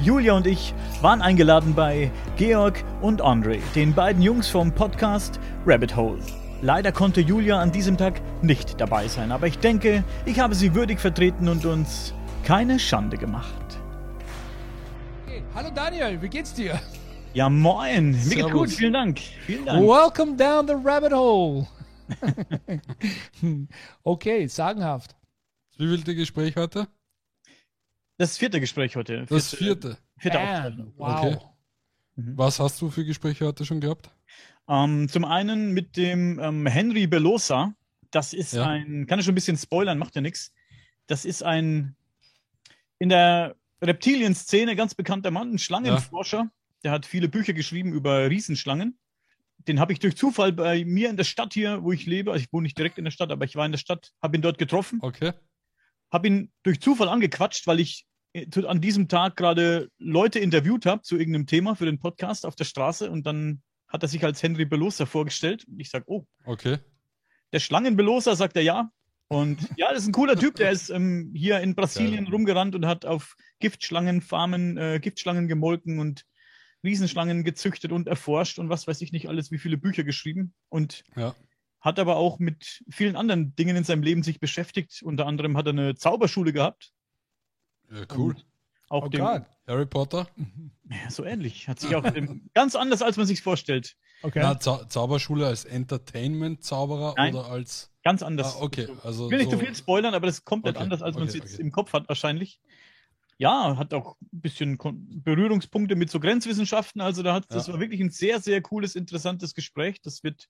Julia und ich waren eingeladen bei Georg und Andre, den beiden Jungs vom Podcast Rabbit Hole. Leider konnte Julia an diesem Tag nicht dabei sein, aber ich denke, ich habe sie würdig vertreten und uns keine Schande gemacht. Hey, hallo Daniel, wie geht's dir? Ja, moin. Mir geht's gut, vielen Dank. Vielen Dank. Welcome down the rabbit hole. okay, sagenhaft. Das wievielte Gespräch heute? Das vierte Gespräch heute. Das vierte. Vierte Bam. Aufzeichnung. Wow. Okay. Was hast du für Gespräche heute schon gehabt? Ähm, zum einen mit dem ähm, Henry Belosa. Das ist Ja. ein, kann ich schon ein bisschen spoilern, macht ja nichts. Das ist ein in der Reptilien-Szene ganz bekannter Mann, ein Schlangenforscher. Der hat viele Bücher geschrieben über Riesenschlangen. Den habe ich durch Zufall bei mir in der Stadt hier, wo ich lebe, also ich wohne nicht direkt in der Stadt, aber ich war in der Stadt, habe ihn dort getroffen, Okay. Habe ihn durch Zufall angequatscht, weil ich äh, an diesem Tag gerade Leute interviewt habe zu irgendeinem Thema für den Podcast auf der Straße und dann hat er sich als Henry Belosa vorgestellt. Und ich sage, oh, Okay. der Schlangenbeloser, sagt er ja. Und ja, das ist ein cooler Typ, der ist ähm, hier in Brasilien Geil. rumgerannt und hat auf Giftschlangenfarmen äh, Giftschlangen gemolken und Riesenschlangen gezüchtet und erforscht und was weiß ich nicht alles, wie viele Bücher geschrieben. Und Ja. Hat aber auch mit vielen anderen Dingen in seinem Leben sich beschäftigt. Unter anderem hat er eine Zauberschule gehabt. ja cool. Und Auch Oh dem. Harry Potter? ja, so ähnlich. Hat sich auch dem, ganz anders, als man sich vorstellt. Okay. Na, Zau Zauberschule als Entertainment-Zauberer oder als. Ganz anders. Ah, okay. Also Ich will nicht so, zu viel spoilern, aber das ist komplett Okay, anders, als man es okay, jetzt okay. im Kopf hat, wahrscheinlich. Ja, hat auch ein bisschen Berührungspunkte mit so Grenzwissenschaften. Also da hat, das Ja. war wirklich ein sehr, sehr cooles, interessantes Gespräch. Das wird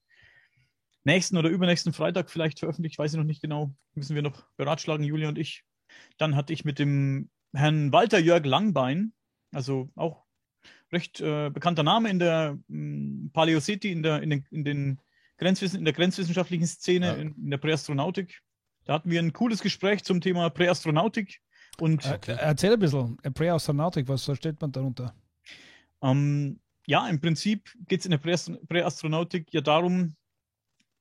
nächsten oder übernächsten Freitag vielleicht veröffentlicht, weiß ich noch nicht genau. Müssen wir noch beratschlagen, Julia und ich. Dann hatte ich mit dem Herrn Walter Jörg Langbein, also auch recht äh, bekannter Name in der mh, Paläoceti, in der, in den, in den Grenzwissen, in der grenzwissenschaftlichen Szene, Ja. in, in der Präastronautik. Da hatten wir ein cooles Gespräch zum Thema Präastronautik. Und Äh. Erzähl ein bisschen. A Präastronautik, was versteht man darunter? ähm, ja, im Prinzip geht es in der Präast- Präastronautik ja darum,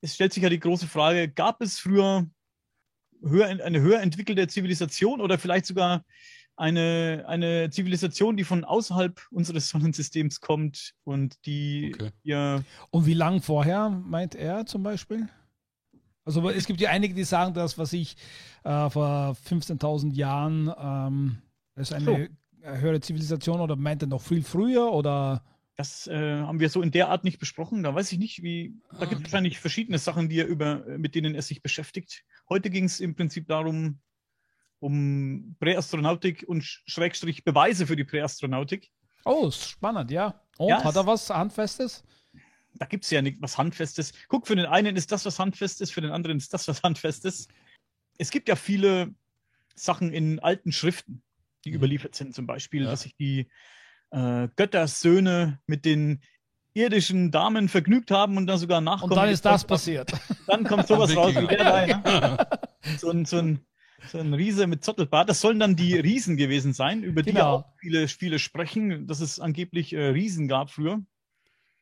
es stellt sich ja die große Frage, gab es früher höher, eine höher entwickelte Zivilisation oder vielleicht sogar eine, eine Zivilisation, die von außerhalb unseres Sonnensystems kommt und die Okay. ja Und wie lang vorher, meint er zum Beispiel? Also es gibt ja einige, die sagen, dass was ich äh, vor 15.000 Jahren ähm, das ist eine höhere Zivilisation oder meint er noch viel früher oder Das äh, haben wir so in der Art nicht besprochen. Da weiß ich nicht, wie. Da Ah, gibt es wahrscheinlich verschiedene Sachen, die er über, äh, mit denen er sich beschäftigt. Heute ging es im Prinzip darum, um Präastronautik und Sch- Schrägstrich Beweise für die Präastronautik. Oh, ist spannend, ja. Und Ja, hat er was Handfestes? Da gibt es ja nicht was Handfestes. Guck, für den einen ist das was Handfestes, für den anderen ist das was Handfestes. Es gibt ja viele Sachen in alten Schriften, die Mhm. überliefert sind, zum Beispiel, Ja. dass sich die äh, Göttersöhne mit den irdischen Damen vergnügt haben und dann sogar nachkommen. Und dann ist das passiert. Dann kommt sowas raus wie der da. Ne? So, ein, so, ein, so ein Riese mit Zottelbart. Das sollen dann die Riesen gewesen sein, über die Genau. auch viele, viele sprechen, dass es angeblich äh, Riesen gab früher.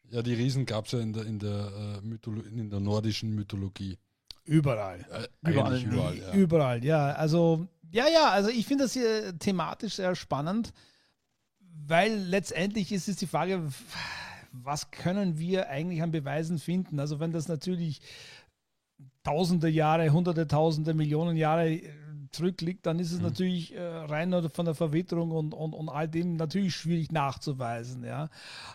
ja, die Riesen gab es ja in der, in, der, äh, Mytholo in der nordischen Mythologie. Überall. Äh, Überall, überall, ja. Überall, ja. Also, ja, ja, also ich finde das hier thematisch sehr spannend, weil letztendlich ist es die Frage, was können wir eigentlich an Beweisen finden? Also, wenn das natürlich tausende Jahre, hunderte, tausende, Millionen Jahre äh, zurückliegt, dann ist es Mhm. natürlich äh, rein von der Verwitterung und, und, und all dem natürlich schwierig nachzuweisen. Ja.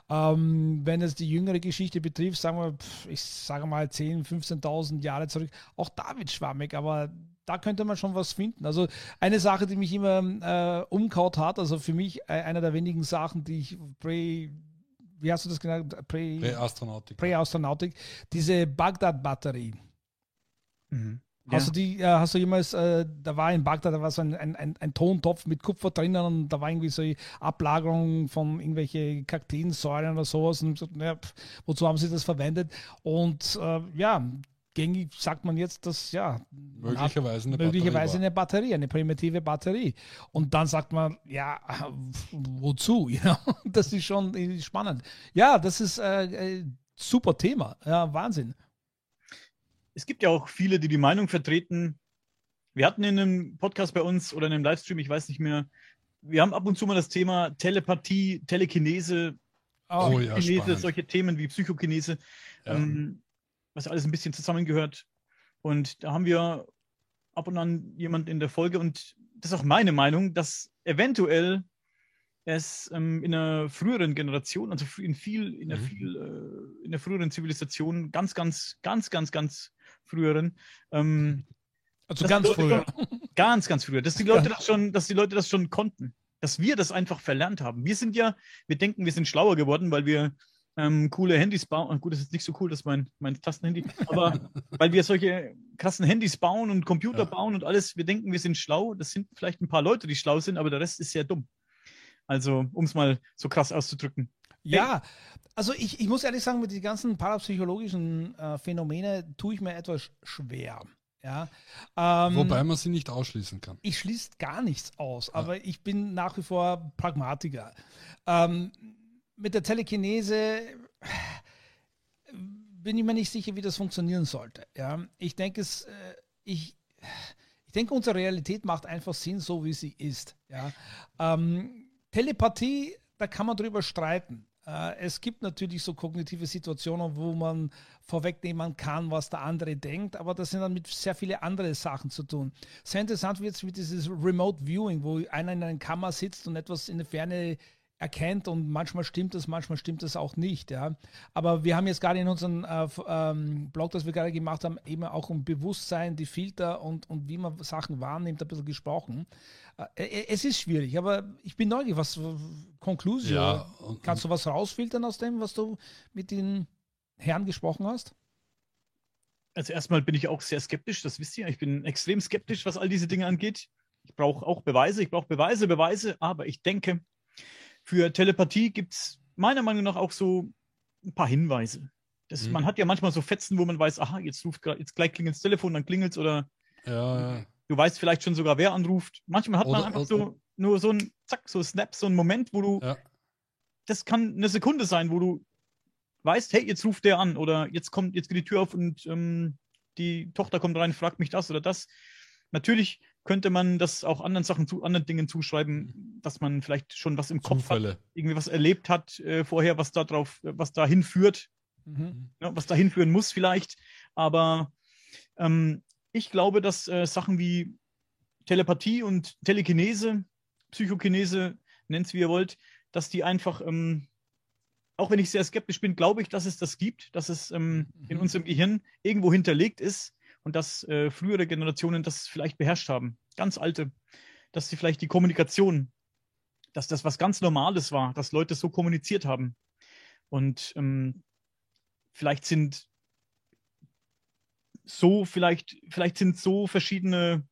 Ähm, wenn es die jüngere Geschichte betrifft, sagen wir, ich sage mal 10.000, 15.000 Jahre zurück, auch da wird schwammig, aber da könnte man schon was finden. Also eine Sache, die mich immer äh, umkaut hat, also für mich äh, einer der wenigen Sachen, die ich pre, wie hast du das genannt? Pre, Präastronautik. Pre-Astronautik, diese Bagdad-Batterie. Mhm. Hast du die, äh, hast du jemals, äh, da war in Bagdad, da war so ein, ein, ein, ein Tontopf mit Kupfer drinnen und da war irgendwie so eine Ablagerung von irgendwelche Kakteensäuren oder sowas und ich hab gesagt, naja, pf, wozu haben sie das verwendet? Und äh, ja, gängig sagt man jetzt, dass ja, Möglicherweise eine möglicherweise Batterie eine Batterie, eine primitive Batterie. Und dann sagt man, ja, wozu? Ja, das ist schon äh, spannend. Ja, das ist äh, äh, super Thema. Ja, Wahnsinn. Es gibt ja auch viele, die die Meinung vertreten. Wir hatten in einem Podcast bei uns oder in einem Livestream, ich weiß nicht mehr, wir haben ab und zu mal das Thema Telepathie, Telekinese, Oh, ja, Kinese, spannend. solche Themen wie Psychokinese, Ja. ähm, was alles ein bisschen zusammengehört. Und da haben wir ab und an jemand in der Folge und das ist auch meine Meinung, dass eventuell es ähm, in einer früheren Generation, also in viel, in der Mhm. viel, äh, in der früheren Zivilisation, ganz, ganz, ganz, ganz, ganz früheren, ähm, Also ganz früher. Ganz, ganz früher. Dass die Leute das schon, dass die Leute das schon konnten. Dass wir das einfach verlernt haben. Wir sind ja, wir denken, wir sind schlauer geworden, weil wir ähm, coole Handys bauen. Gut, das ist nicht so cool, das ist mein, mein Tastenhandy. Aber weil wir solche krassen Handys bauen und Computer Ja. bauen und alles, wir denken, wir sind schlau. Das sind vielleicht ein paar Leute, die schlau sind, aber der Rest ist sehr dumm. Also, um es mal so krass auszudrücken. Ja, also ich, ich muss ehrlich sagen, mit den ganzen parapsychologischen äh, Phänomene tue ich mir etwas schwer. Ja. Ähm, Wobei man sie nicht ausschließen kann. ich schließe gar nichts aus, aber ich bin nach wie vor Pragmatiker. Ähm, mit der Telekinese bin ich mir nicht sicher, wie das funktionieren sollte. Ja, ich denke es, äh, ich, ich denke, unsere Realität macht einfach Sinn, so wie sie ist. Ja, ähm, Telepathie, da kann man drüber streiten. Äh, es gibt natürlich so kognitive Situationen, wo man vorwegnehmen kann, was der andere denkt, aber das sind dann mit sehr viele andere Sachen zu tun. Sehr interessant wird es mit dieses Remote Viewing, wo einer in einer Kammer sitzt und etwas in der Ferne erkennt und manchmal stimmt es, manchmal stimmt es auch nicht. Ja. Aber wir haben jetzt gerade in unserem äh, ähm, Blog, das wir gerade gemacht haben, eben auch um Bewusstsein, die Filter und, und wie man Sachen wahrnimmt, ein bisschen gesprochen. Äh, äh, es ist schwierig, aber ich bin neugierig, was Konklusion. Ja, und- Kannst du was rausfiltern aus dem, was du mit den Herren gesprochen hast? Also erstmal bin ich auch sehr skeptisch, das wisst ihr. Ich bin extrem skeptisch, was all diese Dinge angeht. Ich brauche auch Beweise, ich brauche Beweise, Beweise, aber ich denke, für Telepathie gibt es meiner Meinung nach auch so ein paar Hinweise. Das, Mhm. Man hat ja manchmal so Fetzen, wo man weiß, aha, jetzt ruft grad, jetzt gleich klingelt das Telefon, dann klingelt es oder Ja, ja. du weißt vielleicht schon sogar, wer anruft. Manchmal hat man Oder- einfach oder- so nur so ein Zack, so Snap, so ein Moment, wo du, Ja. das kann eine Sekunde sein, wo du weißt, hey, jetzt ruft der an oder jetzt kommt, jetzt geht die Tür auf und ähm, die Tochter kommt rein, fragt mich das oder das. Natürlich könnte man das auch anderen Sachen zu anderen Dingen zuschreiben, dass man vielleicht schon was im Kopf hat, Zufälle. irgendwie was erlebt hat äh, vorher, was da drauf, was dahin führt, Mhm. ja, was dahin führen muss vielleicht. Aber ähm, ich glaube, dass äh, Sachen wie Telepathie und Telekinese, Psychokinese, nennt es wie ihr wollt, dass die einfach, ähm, auch wenn ich sehr skeptisch bin, glaube ich, dass es das gibt, dass es ähm, in Mhm. unserem Gehirn irgendwo hinterlegt ist und dass äh, frühere Generationen das vielleicht beherrscht haben, ganz alte, dass sie vielleicht die Kommunikation, dass das was ganz Normales war, dass Leute so kommuniziert haben. Und ähm, vielleicht sind so, vielleicht, vielleicht sind so verschiedene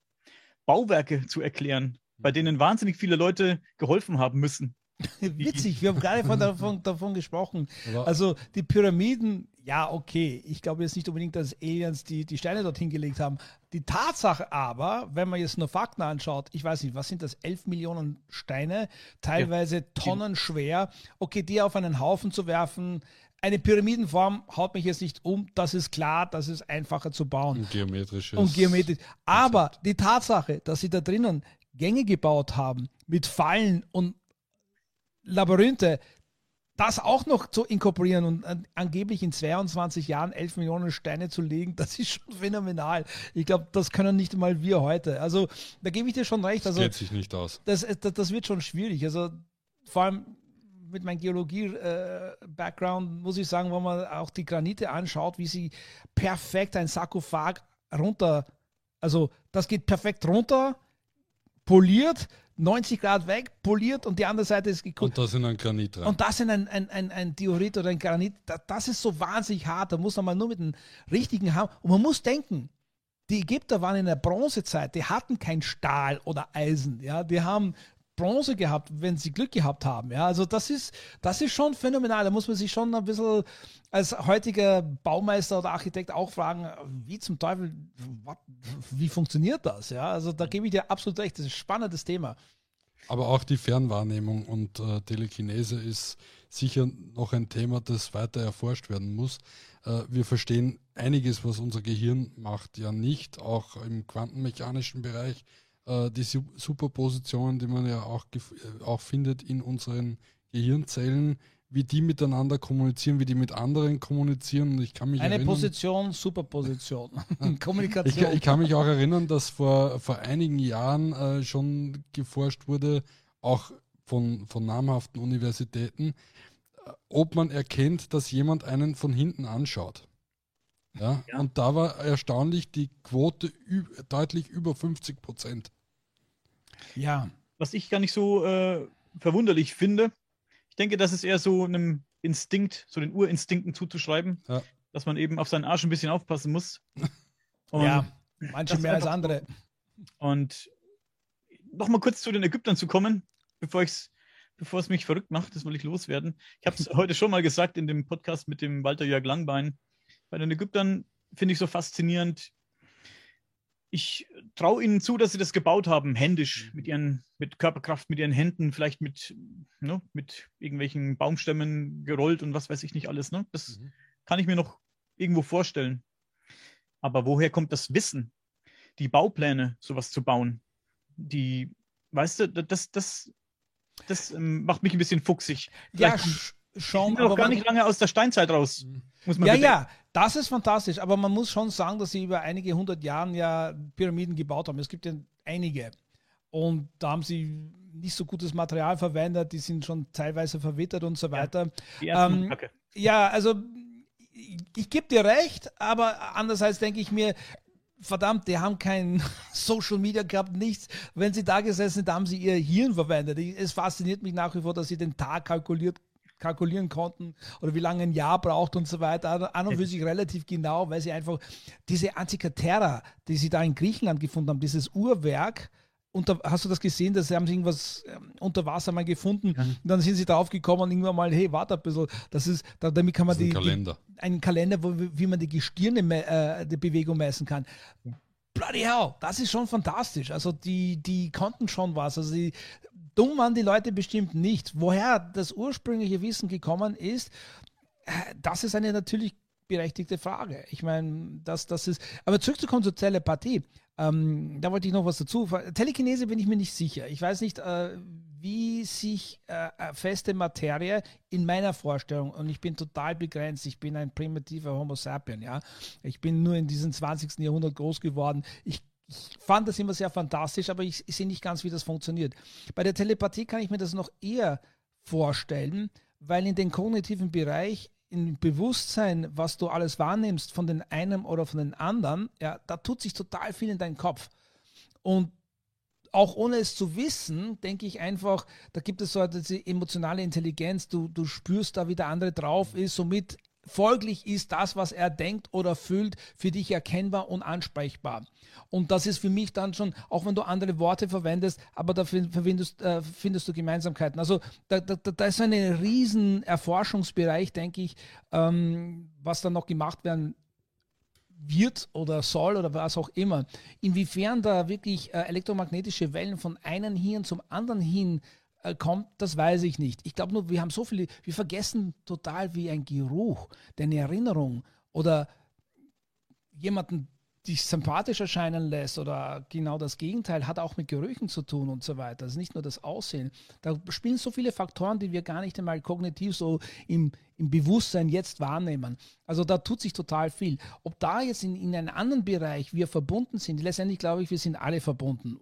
Bauwerke zu erklären, bei denen wahnsinnig viele Leute geholfen haben müssen. Witzig, wir haben gerade von davon, davon gesprochen. Also die Pyramiden, ja, okay. Ich glaube jetzt nicht unbedingt, dass Aliens die, die Steine dorthin gelegt haben. Die Tatsache aber, wenn man jetzt nur Fakten anschaut, ich weiß nicht, was sind das? 11 Millionen Steine, teilweise Tonnen schwer. Okay, die auf einen Haufen zu werfen, eine Pyramidenform haut mich jetzt nicht um. Das ist klar, das ist einfacher zu bauen ein geometrisches. und geometrisch. Aber die Tatsache, dass sie da drinnen Gänge gebaut haben mit Fallen und Labyrinthe, das auch noch zu inkorporieren und an, angeblich in 22 Jahren 11 Millionen Steine zu legen, das ist schon phänomenal. Ich glaube, das können nicht mal wir heute. Also da gebe ich dir schon recht. Das Also geht sich nicht aus. das, das, das wird schon schwierig. Also vor allem mit meinem Geologie-Background muss ich sagen, wenn man auch die Granite anschaut, wie sie perfekt ein Sarkophag runter, also das geht perfekt runter, poliert, 90 Grad weg, poliert und die andere Seite ist geguckt. Und da sind ein Granit dran. Und das in ein, ein, ein, ein Diorit oder ein Granit, da, das ist so wahnsinnig hart. Da muss man mal nur mit dem richtigen haben. Und man muss denken, die Ägypter waren in der Bronzezeit, die hatten kein Stahl oder Eisen. Ja, die haben Bronze gehabt, wenn sie Glück gehabt haben. Ja, also das ist, das ist schon phänomenal. Da muss man sich schon ein bisschen als heutiger Baumeister oder Architekt auch fragen, wie zum Teufel, wie funktioniert das? Ja, also da gebe ich dir absolut recht. Das ist ein spannendes Thema. Aber auch die Fernwahrnehmung und äh, Telekinese ist sicher noch ein Thema, das weiter erforscht werden muss. Äh, wir verstehen einiges, was unser Gehirn macht, ja nicht, auch im quantenmechanischen Bereich, äh, die Superpositionen, die man ja auch, äh, auch findet in unseren Gehirnzellen, wie die miteinander kommunizieren, wie die mit anderen kommunizieren. Und ich kann mich Eine erinnern, Position, Superposition. Kommunikation. Ich, ich, kann mich auch erinnern, dass vor, vor einigen Jahren äh, schon geforscht wurde, auch von, von namhaften Universitäten, äh, ob man erkennt, dass jemand einen von hinten anschaut. Ja, ja. Und da war erstaunlich die Quote deutlich über 50 Prozent. Ja. Was ich gar nicht so äh, verwunderlich finde, ich denke, das ist eher so einem Instinkt, so den Urinstinkten zuzuschreiben, ja. dass man eben auf seinen Arsch ein bisschen aufpassen muss. Und ja, manche mehr als andere. Und nochmal kurz zu den Ägyptern zu kommen, bevor ich's, bevor es mich verrückt macht, das will ich loswerden. Ich habe es heute schon mal gesagt in dem Podcast mit dem Walter Jörg Langbein. Bei den Ägyptern finde ich so faszinierend, ich traue ihnen zu, dass sie das gebaut haben, händisch, mhm. mit ihren, mit Körperkraft, mit ihren Händen, vielleicht mit, ne, mit irgendwelchen Baumstämmen gerollt und was weiß ich nicht alles. Ne? Das mhm. kann ich mir noch irgendwo vorstellen. Aber woher kommt das Wissen, die Baupläne, sowas zu bauen? Die, weißt du, das, das, das ähm, macht mich ein bisschen fuchsig. Vielleicht ja, schon. aber gar nicht lange aus der Steinzeit raus. Mhm. Muss man ja, bedenken. ja, das ist fantastisch, aber man muss schon sagen, dass sie über einige hundert Jahre ja Pyramiden gebaut haben. Es gibt ja einige. Und da haben sie nicht so gutes Material verwendet, die sind schon teilweise verwittert und so weiter. Ja, ähm, ja also ich, ich gebe dir recht, aber andererseits denke ich mir, verdammt, die haben kein Social Media gehabt, nichts. Wenn sie da gesessen sind, haben sie ihr Hirn verwendet. Es fasziniert mich nach wie vor, dass sie den Tag kalkuliert kalkulieren konnten oder wie lange ein Jahr braucht und so weiter. An und für sich relativ genau, weil sie einfach diese Antikythera, die sie da in Griechenland gefunden haben, dieses Uhrwerk, unter, hast du das gesehen, dass sie haben irgendwas ähm, unter Wasser mal gefunden ja. und dann sind sie drauf gekommen und irgendwann mal, hey, warte ein bisschen, das ist, da, damit kann man die, Kalender. Die, einen Kalender, wo, wie man die Gestirne, äh, die Bewegung messen kann. Bloody hell, das ist schon fantastisch. Also die, die konnten schon was. Also die, dumm waren die Leute bestimmt nicht. Woher das ursprüngliche Wissen gekommen ist, das ist eine natürlich berechtigte Frage. Ich meine, das, das ist. Aber zurückzukommen zur Telepathie, ähm, da wollte ich noch was dazu. Telekinese bin ich mir nicht sicher. Ich weiß nicht, äh, wie sich äh, äh, feste Materie in meiner Vorstellung, und ich bin total begrenzt, ich bin ein primitiver Homo sapien, ja. Ich bin nur in diesem 20. Jahrhundert groß geworden. Ich ich fand das immer sehr fantastisch, aber ich, ich sehe nicht ganz, wie das funktioniert. Bei der Telepathie kann ich mir das noch eher vorstellen, weil in den kognitiven Bereich, im Bewusstsein, was du alles wahrnimmst von den einen oder von den anderen, ja, da tut sich total viel in deinem Kopf. Und auch ohne es zu wissen, denke ich einfach, da gibt es so diese emotionale Intelligenz, du, du spürst da, wie der andere drauf ist, somit folglich ist das, was er denkt oder fühlt, für dich erkennbar und ansprechbar. Und das ist für mich dann schon, auch wenn du andere Worte verwendest, aber da findest, äh, findest du Gemeinsamkeiten. Also da, da, da ist ein riesen Erforschungsbereich, denke ich, ähm, was dann noch gemacht werden wird oder soll oder was auch immer. Inwiefern da wirklich äh, elektromagnetische Wellen von einem Hirn zum anderen hin kommt, das weiß ich nicht. Ich glaube nur, wir haben so viele, wir vergessen total wie ein Geruch, deine Erinnerung oder jemanden dich sympathisch erscheinen lässt oder genau das Gegenteil, hat auch mit Gerüchen zu tun und so weiter. Also nicht nur das Aussehen. Da spielen so viele Faktoren, die wir gar nicht einmal kognitiv so im, im Bewusstsein jetzt wahrnehmen. Also da tut sich total viel. Ob da jetzt in, in einem anderen Bereich wir verbunden sind, letztendlich glaube ich, wir sind alle verbunden.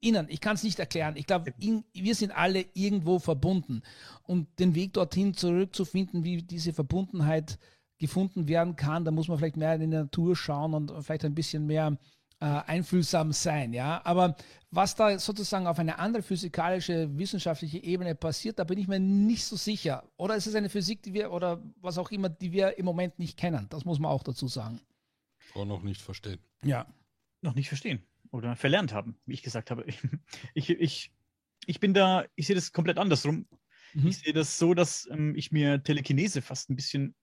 Innen, ich kann es nicht erklären. Ich glaube, wir sind alle irgendwo verbunden. Und den Weg dorthin zurückzufinden, wie diese Verbundenheit gefunden werden kann. Da muss man vielleicht mehr in die Natur schauen und vielleicht ein bisschen mehr äh, einfühlsam sein. Ja? Aber was da sozusagen auf eine andere physikalische, wissenschaftliche Ebene passiert, da bin ich mir nicht so sicher. Oder ist es eine Physik, die wir oder was auch immer, die wir im Moment nicht kennen? Das muss man auch dazu sagen. Oder noch nicht verstehen. Ja. Noch nicht verstehen. Oder verlernt haben, wie ich gesagt habe. Ich, ich, ich bin da, ich sehe das komplett andersrum. Mhm. Ich sehe das so, dass ähm, ich mir Telekinese fast ein bisschen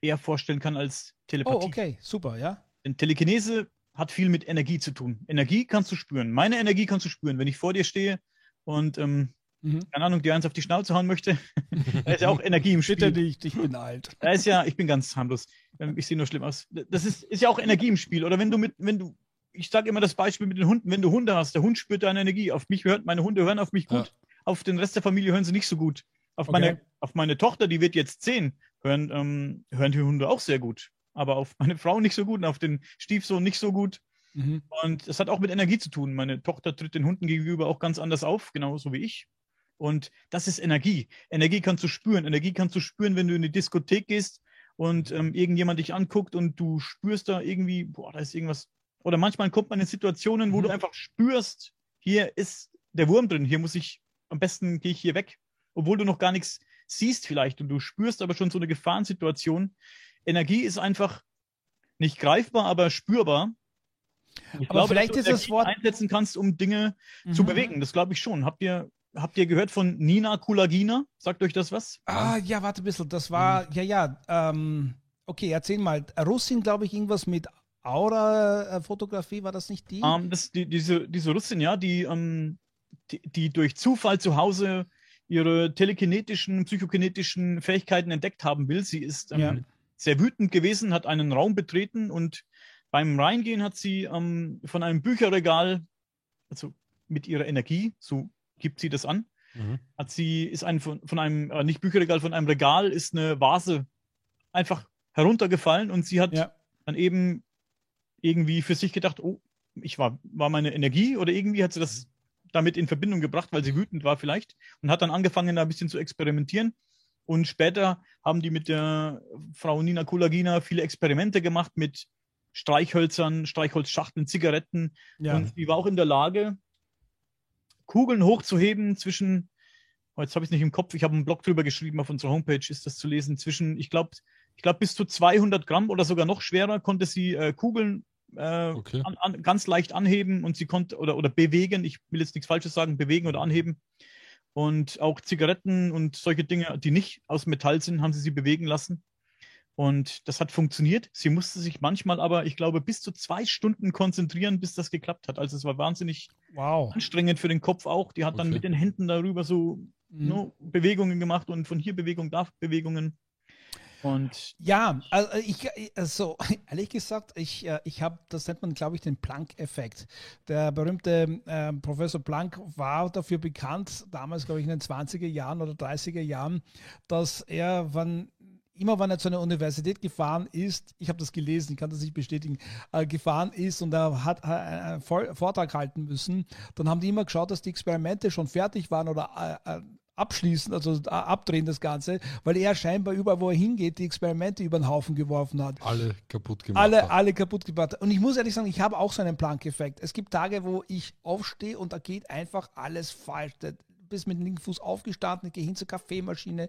eher vorstellen kann als Telepathie. Oh, okay, super, ja. Denn Telekinese hat viel mit Energie zu tun. Energie kannst du spüren. Meine Energie kannst du spüren, wenn ich vor dir stehe und ähm, mhm. keine Ahnung, dir eins auf die Schnauze hauen möchte. da ist ja auch Energie im Spiel. Bitte nicht, ich bin alt. Da ist ja, ich bin ganz harmlos. Ähm, ich sehe nur schlimm aus. Das ist, ist ja auch Energie im Spiel. Oder wenn du mit, wenn du ich sage immer das Beispiel mit den Hunden. Wenn du Hunde hast, der Hund spürt deine Energie. Auf mich hört, meine Hunde hören auf mich gut. Ja. Auf den Rest der Familie hören sie nicht so gut. Auf, okay. meine, auf meine Tochter, die wird jetzt zehn, hören, ähm, hören die Hunde auch sehr gut. Aber auf meine Frau nicht so gut und auf den Stiefsohn nicht so gut. Mhm. Und es hat auch mit Energie zu tun. Meine Tochter tritt den Hunden gegenüber auch ganz anders auf, genauso wie ich. Und das ist Energie. Energie kannst du spüren. Energie kannst du spüren, wenn du in die Diskothek gehst und ähm, irgendjemand dich anguckt und du spürst da irgendwie, boah, da ist irgendwas. Oder manchmal kommt man in Situationen, wo mhm. du einfach spürst, hier ist der Wurm drin, hier muss ich, am besten gehe ich hier weg. Obwohl du noch gar nichts siehst vielleicht und du spürst aber schon so eine Gefahrensituation. Energie ist einfach nicht greifbar, aber spürbar. Ich aber glaube, vielleicht dass du ist das Wort einsetzen kannst, um Dinge mhm. zu bewegen. Das glaube ich schon. Habt ihr habt ihr gehört von Nina Kulagina? Sagt euch das was? Ah, ja, warte ein bisschen. Das war, mhm. ja, ja. Ähm, okay, erzähl mal. Russin, glaube ich, irgendwas mit Aura-Fotografie, war das nicht die? Um, ähm, das, die diese, diese Russin, ja, die, um, ähm, die, die, durch Zufall zu Hause ihre telekinetischen, psychokinetischen Fähigkeiten entdeckt haben will. Sie ist ähm, ja. sehr wütend gewesen, hat einen Raum betreten und beim Reingehen hat sie von einem Bücherregal, also mit ihrer Energie, so gibt sie das an. Mhm. Hat sie, ist ein von, von einem, äh, nicht Bücherregal, von einem Regal ist eine Vase einfach heruntergefallen und sie hat ja. dann eben irgendwie für sich gedacht, oh, ich war, war meine Energie oder irgendwie hat sie das damit in Verbindung gebracht, weil sie wütend war vielleicht und hat dann angefangen, da ein bisschen zu experimentieren. Und später haben die mit der Frau Nina Kulagina viele Experimente gemacht mit Streichhölzern, Streichholzschachteln, Zigaretten. Ja. Und sie war auch in der Lage, Kugeln hochzuheben zwischen, oh, jetzt habe ich es nicht im Kopf, ich habe einen Blog drüber geschrieben, auf unserer Homepage ist das zu lesen, zwischen, ich glaube, ich glaube bis zu 200 Gramm oder sogar noch schwerer konnte sie äh, Kugeln äh, okay. an, an, ganz leicht anheben und sie konnte oder, oder bewegen, ich will jetzt nichts Falsches sagen, bewegen oder anheben. Und auch Zigaretten und solche Dinge, die nicht aus Metall sind, haben sie sie bewegen lassen. Und das hat funktioniert. Sie musste sich manchmal aber, ich glaube, bis zu zwei Stunden konzentrieren, bis das geklappt hat. Also es war wahnsinnig wow. anstrengend für den Kopf auch. Die hat okay. dann mit den Händen darüber so mhm. no, ne, Bewegungen gemacht und von hier Bewegung, da Bewegungen. Und ja, also ich, also ehrlich gesagt, ich, äh, ich habe, das nennt man, glaube ich, den Planck-Effekt. Der berühmte äh, Professor Planck war dafür bekannt, damals, glaube ich, in den 20er Jahren oder 30er Jahren, dass er, wann immer wenn er zu einer Universität gefahren ist, ich habe das gelesen, ich kann das nicht bestätigen, äh, gefahren ist und er hat äh, einen Vortrag halten müssen, dann haben die immer geschaut, dass die Experimente schon fertig waren oder äh, äh abschließen, also äh, abdrehen das Ganze, weil er scheinbar überall, wo er hingeht, die Experimente über den Haufen geworfen hat. Alle kaputt gemacht. Alle, hat. alle kaputt gemacht. Und ich muss ehrlich sagen, ich habe auch so einen Planck-Effekt. Es gibt Tage, wo ich aufstehe und da geht einfach alles falsch bist mit dem linken Fuß aufgestanden, ich gehe hin zur Kaffeemaschine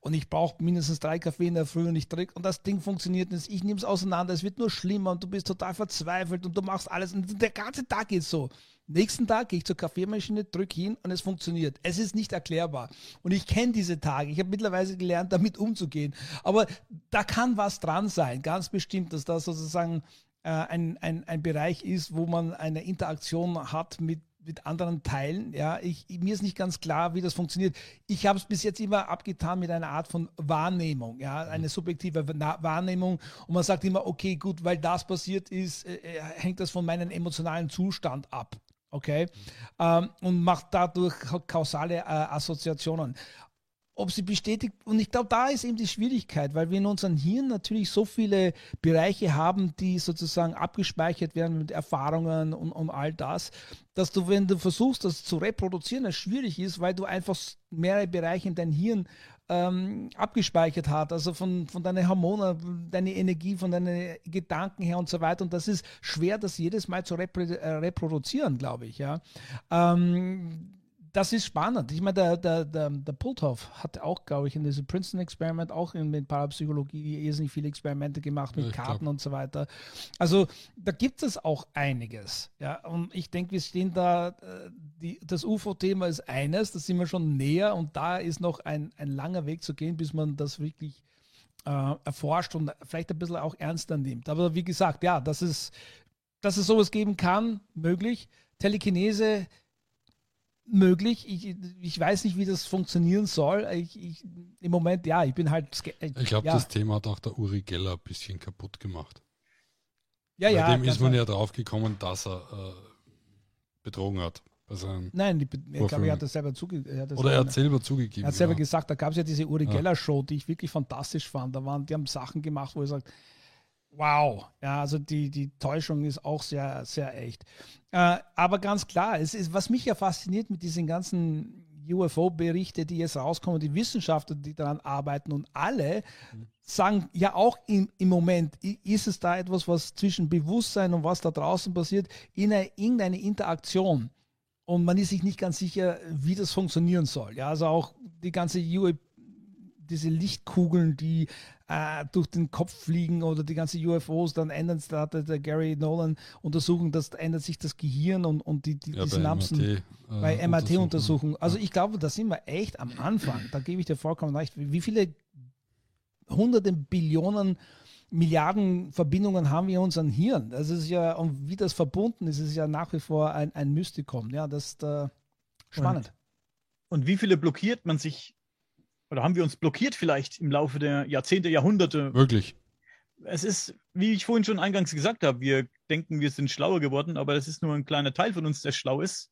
und ich brauche mindestens drei Kaffee in der Früh und ich drücke und das Ding funktioniert nicht. Ich nehme es auseinander, es wird nur schlimmer und du bist total verzweifelt und du machst alles und der ganze Tag geht so. Nächsten Tag gehe ich zur Kaffeemaschine, drücke hin und es funktioniert. Es ist nicht erklärbar. Und ich kenne diese Tage. Ich habe mittlerweile gelernt, damit umzugehen. Aber da kann was dran sein, ganz bestimmt, dass das sozusagen äh, ein, ein, ein Bereich ist, wo man eine Interaktion hat mit mit anderen Teilen. Ja, ich, mir ist nicht ganz klar, wie das funktioniert. Ich habe es bis jetzt immer abgetan mit einer Art von Wahrnehmung, ja, eine subjektive Wahrnehmung. Und man sagt immer, okay, gut, weil das passiert ist, äh, äh hängt das von meinem emotionalen Zustand ab. Okay, ähm, und macht dadurch kausale äh, Assoziationen ob sie bestätigt. Und ich glaube, da ist eben die Schwierigkeit, weil wir in unserem Hirn natürlich so viele Bereiche haben, die sozusagen abgespeichert werden mit Erfahrungen und, und all das, dass du, wenn du versuchst, das zu reproduzieren, das schwierig ist, weil du einfach mehrere Bereiche in dein Hirn ähm, abgespeichert hast, also von, von deinen Hormonen, deine Energie, von deinen Gedanken her und so weiter. Und das ist schwer, das jedes Mal zu repro äh, reproduzieren, glaube ich. Ja. Ähm, das ist spannend. Ich meine, der, der, der, der Pulthoff hat auch, glaube ich, in diesem Princeton-Experiment auch in, mit Parapsychologie irrsinnig viele Experimente gemacht mit ja, Karten glaub. und so weiter. Also da gibt es auch einiges. Ja, und ich denke, wir stehen da, äh, die, das UFO-Thema ist eines, da sind wir schon näher und da ist noch ein, ein langer Weg zu gehen, bis man das wirklich äh, erforscht und vielleicht ein bisschen auch ernster nimmt. Aber wie gesagt, ja, das ist, dass es sowas geben kann, möglich. Telekinese möglich. Ich, ich weiß nicht, wie das funktionieren soll. Ich, ich, Im Moment, ja, ich bin halt. Ich glaube, ja. das Thema hat auch der Uri Geller ein bisschen kaputt gemacht. Ja, Bei ja. dem ist man ja draufgekommen, dass er äh, betrogen hat. Also, Nein, die, ich glaube, er hat das selber zugegeben. oder er hat selber zugegeben. Er hat selber ja. gesagt, da gab es ja diese Uri. Geller Show, die ich wirklich fantastisch fand. Da waren, die haben Sachen gemacht, wo er sagt, wow, ja, also die, die Täuschung ist auch sehr, sehr echt. Äh, aber ganz klar, es ist, was mich ja fasziniert mit diesen ganzen UFO-Berichte, die jetzt rauskommen, die Wissenschaftler, die daran arbeiten und alle sagen ja auch im, im Moment, ist es da etwas, was zwischen Bewusstsein und was da draußen passiert, in eine, irgendeine Interaktion und man ist sich nicht ganz sicher, wie das funktionieren soll. Ja, also auch die ganze UE, diese Lichtkugeln, die äh, durch den Kopf fliegen oder die ganze UFOs, dann ändern es, da hatte der Gary Nolan Untersuchung, das ändert sich das Gehirn und, und die, die, ja, die bei Synapsen MRT, äh, bei MRT-Untersuchungen. Also ich glaube, da sind wir echt am Anfang. Da gebe ich dir vollkommen recht. Wie viele hunderte Billionen Milliarden Verbindungen haben wir in unserem Hirn? Das ist ja, und wie das verbunden ist, ist ja nach wie vor ein, ein Mystikum. Ja, das ist äh, spannend. Und wie viele blockiert man sich, oder haben wir uns blockiert vielleicht im Laufe der Jahrzehnte, Jahrhunderte? Wirklich. Es ist, wie ich vorhin schon eingangs gesagt habe, wir denken, wir sind schlauer geworden, aber das ist nur ein kleiner Teil von uns, der schlau ist.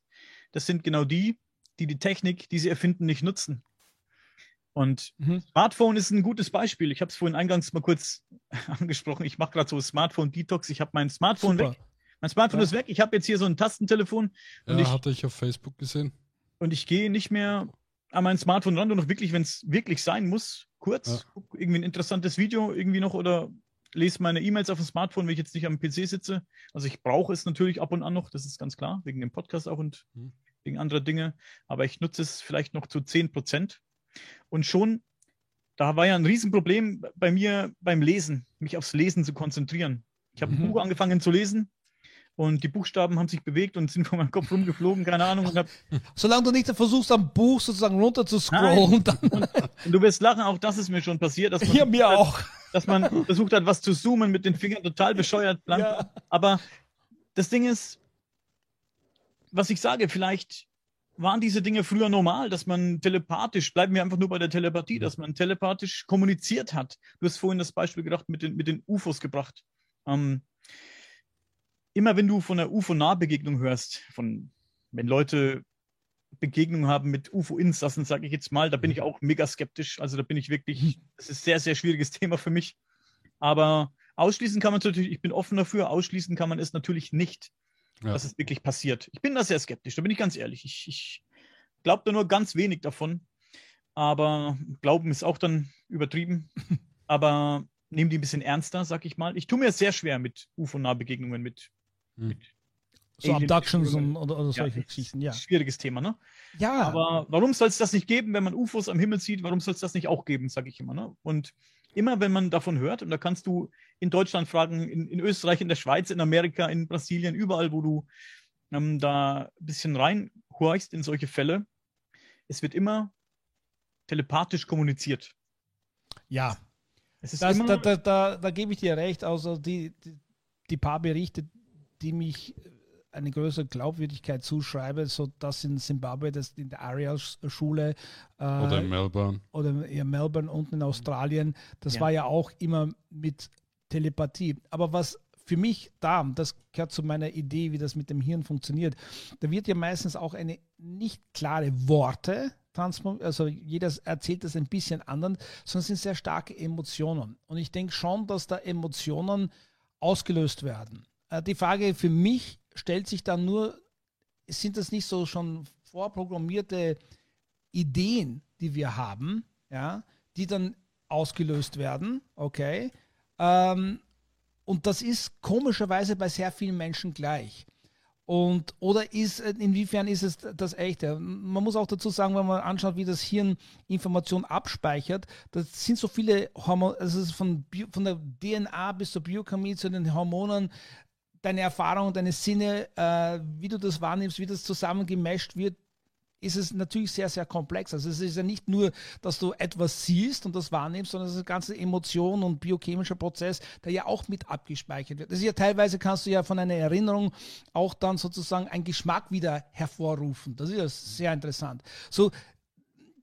Das sind genau die, die die Technik, die sie erfinden, nicht nutzen. Und Mhm. Smartphone ist ein gutes Beispiel. Ich habe es vorhin eingangs mal kurz angesprochen. Ich mache gerade so Smartphone-Detox. Ich habe mein Smartphone Super. weg. Mein Smartphone Ja. ist weg. Ich habe jetzt hier so ein Tastentelefon Ja, ich- hatte ich auf Facebook gesehen. und ich gehe nicht mehr an mein Smartphone ran, nur noch wirklich, wenn es wirklich sein muss, kurz, Ja. guck irgendwie ein interessantes Video irgendwie noch oder lese meine E-Mails auf dem Smartphone, wenn ich jetzt nicht am PC sitze. Also ich brauche es natürlich ab und an noch, das ist ganz klar, wegen dem Podcast auch und Hm. wegen anderer Dinge. Aber ich nutze es vielleicht noch zu 10 Prozent. Und schon, da war ja ein Riesenproblem bei mir beim Lesen, mich aufs Lesen zu konzentrieren. Ich habe Mhm. ein Buch angefangen zu lesen und die Buchstaben haben sich bewegt und sind von meinem Kopf rumgeflogen, keine Ahnung. Und hab Solange du nicht versuchst, am Buch sozusagen runter zu scrollen, dann Und du wirst lachen, auch das ist mir schon passiert, dass man, hier mir auch. dass man versucht hat, was zu zoomen mit den Fingern, total bescheuert. Blank. Ja. Aber das Ding ist, was ich sage, vielleicht waren diese Dinge früher normal, dass man telepathisch, bleiben wir einfach nur bei der Telepathie, dass man telepathisch kommuniziert hat. Du hast vorhin das Beispiel gedacht mit den, mit den UFOs gebracht. Ähm, immer wenn du von einer UFO-Nahbegegnung hörst, von wenn Leute Begegnungen haben mit UFO-Insassen, sage ich jetzt mal, da bin ich auch mega skeptisch. Also da bin ich wirklich, das ist ein sehr, sehr schwieriges Thema für mich. Aber ausschließen kann man es natürlich, ich bin offen dafür, ausschließen kann man es natürlich nicht, Ja. dass es wirklich passiert. Ich bin da sehr skeptisch, da bin ich ganz ehrlich. Ich, ich glaube da nur ganz wenig davon. Aber Glauben ist auch dann übertrieben. Aber nehmen die ein bisschen ernster, sag ich mal. Ich tue mir sehr schwer mit UFO-Nahbegegnungen, mit, Hm. mit So Alien- Abductions und, oder, oder solche Ja, Geschichten, ja. Schwieriges Thema, ne? Ja, Aber warum soll es das nicht geben, wenn man UFOs am Himmel sieht? Warum soll es das nicht auch geben, sage ich immer. Ne? Und immer, wenn man davon hört, und da kannst du in Deutschland fragen, in, in Österreich, in der Schweiz, in Amerika, in Brasilien, überall, wo du ähm, da ein bisschen reinhorchst in solche Fälle, es wird immer telepathisch kommuniziert. ja. Es ist Das, immer, da, da, da, da gebe ich dir recht. Also die, die, die paar Berichte, die mich eine größere Glaubwürdigkeit zuschreiben, so das in Zimbabwe, das in der Ariel-Schule äh, Oder in Melbourne. oder in Melbourne unten in Australien, das Ja. war ja auch immer mit Telepathie. Aber was für mich da, das gehört zu meiner Idee, wie das mit dem Hirn funktioniert, da wird ja meistens auch eine nicht klare Worte transformiert, also jeder erzählt das ein bisschen anders, sondern es sind sehr starke Emotionen. Und ich denke schon, dass da Emotionen ausgelöst werden. Äh, Die Frage für mich stellt sich dann nur, sind das nicht so schon vorprogrammierte Ideen, die wir haben, ja, die dann ausgelöst werden, okay. Ähm, und das ist komischerweise bei sehr vielen Menschen gleich. Und oder ist, inwiefern ist es das Echte? Man muss auch dazu sagen, wenn man anschaut, wie das Hirn Information abspeichert, das sind so viele Hormone, also von, von der DNA bis zur Biochemie zu den Hormonen, deine Erfahrung, deine Sinne, äh, wie du das wahrnimmst, wie das zusammengemischt wird, ist es natürlich sehr, sehr komplex. Also es ist ja nicht nur, dass du etwas siehst und das wahrnimmst, sondern es ist eine ganze Emotion und biochemischer Prozess, der ja auch mit abgespeichert wird. Das ist ja teilweise kannst du ja von einer Erinnerung auch dann sozusagen einen Geschmack wieder hervorrufen. Das ist ja sehr interessant. So,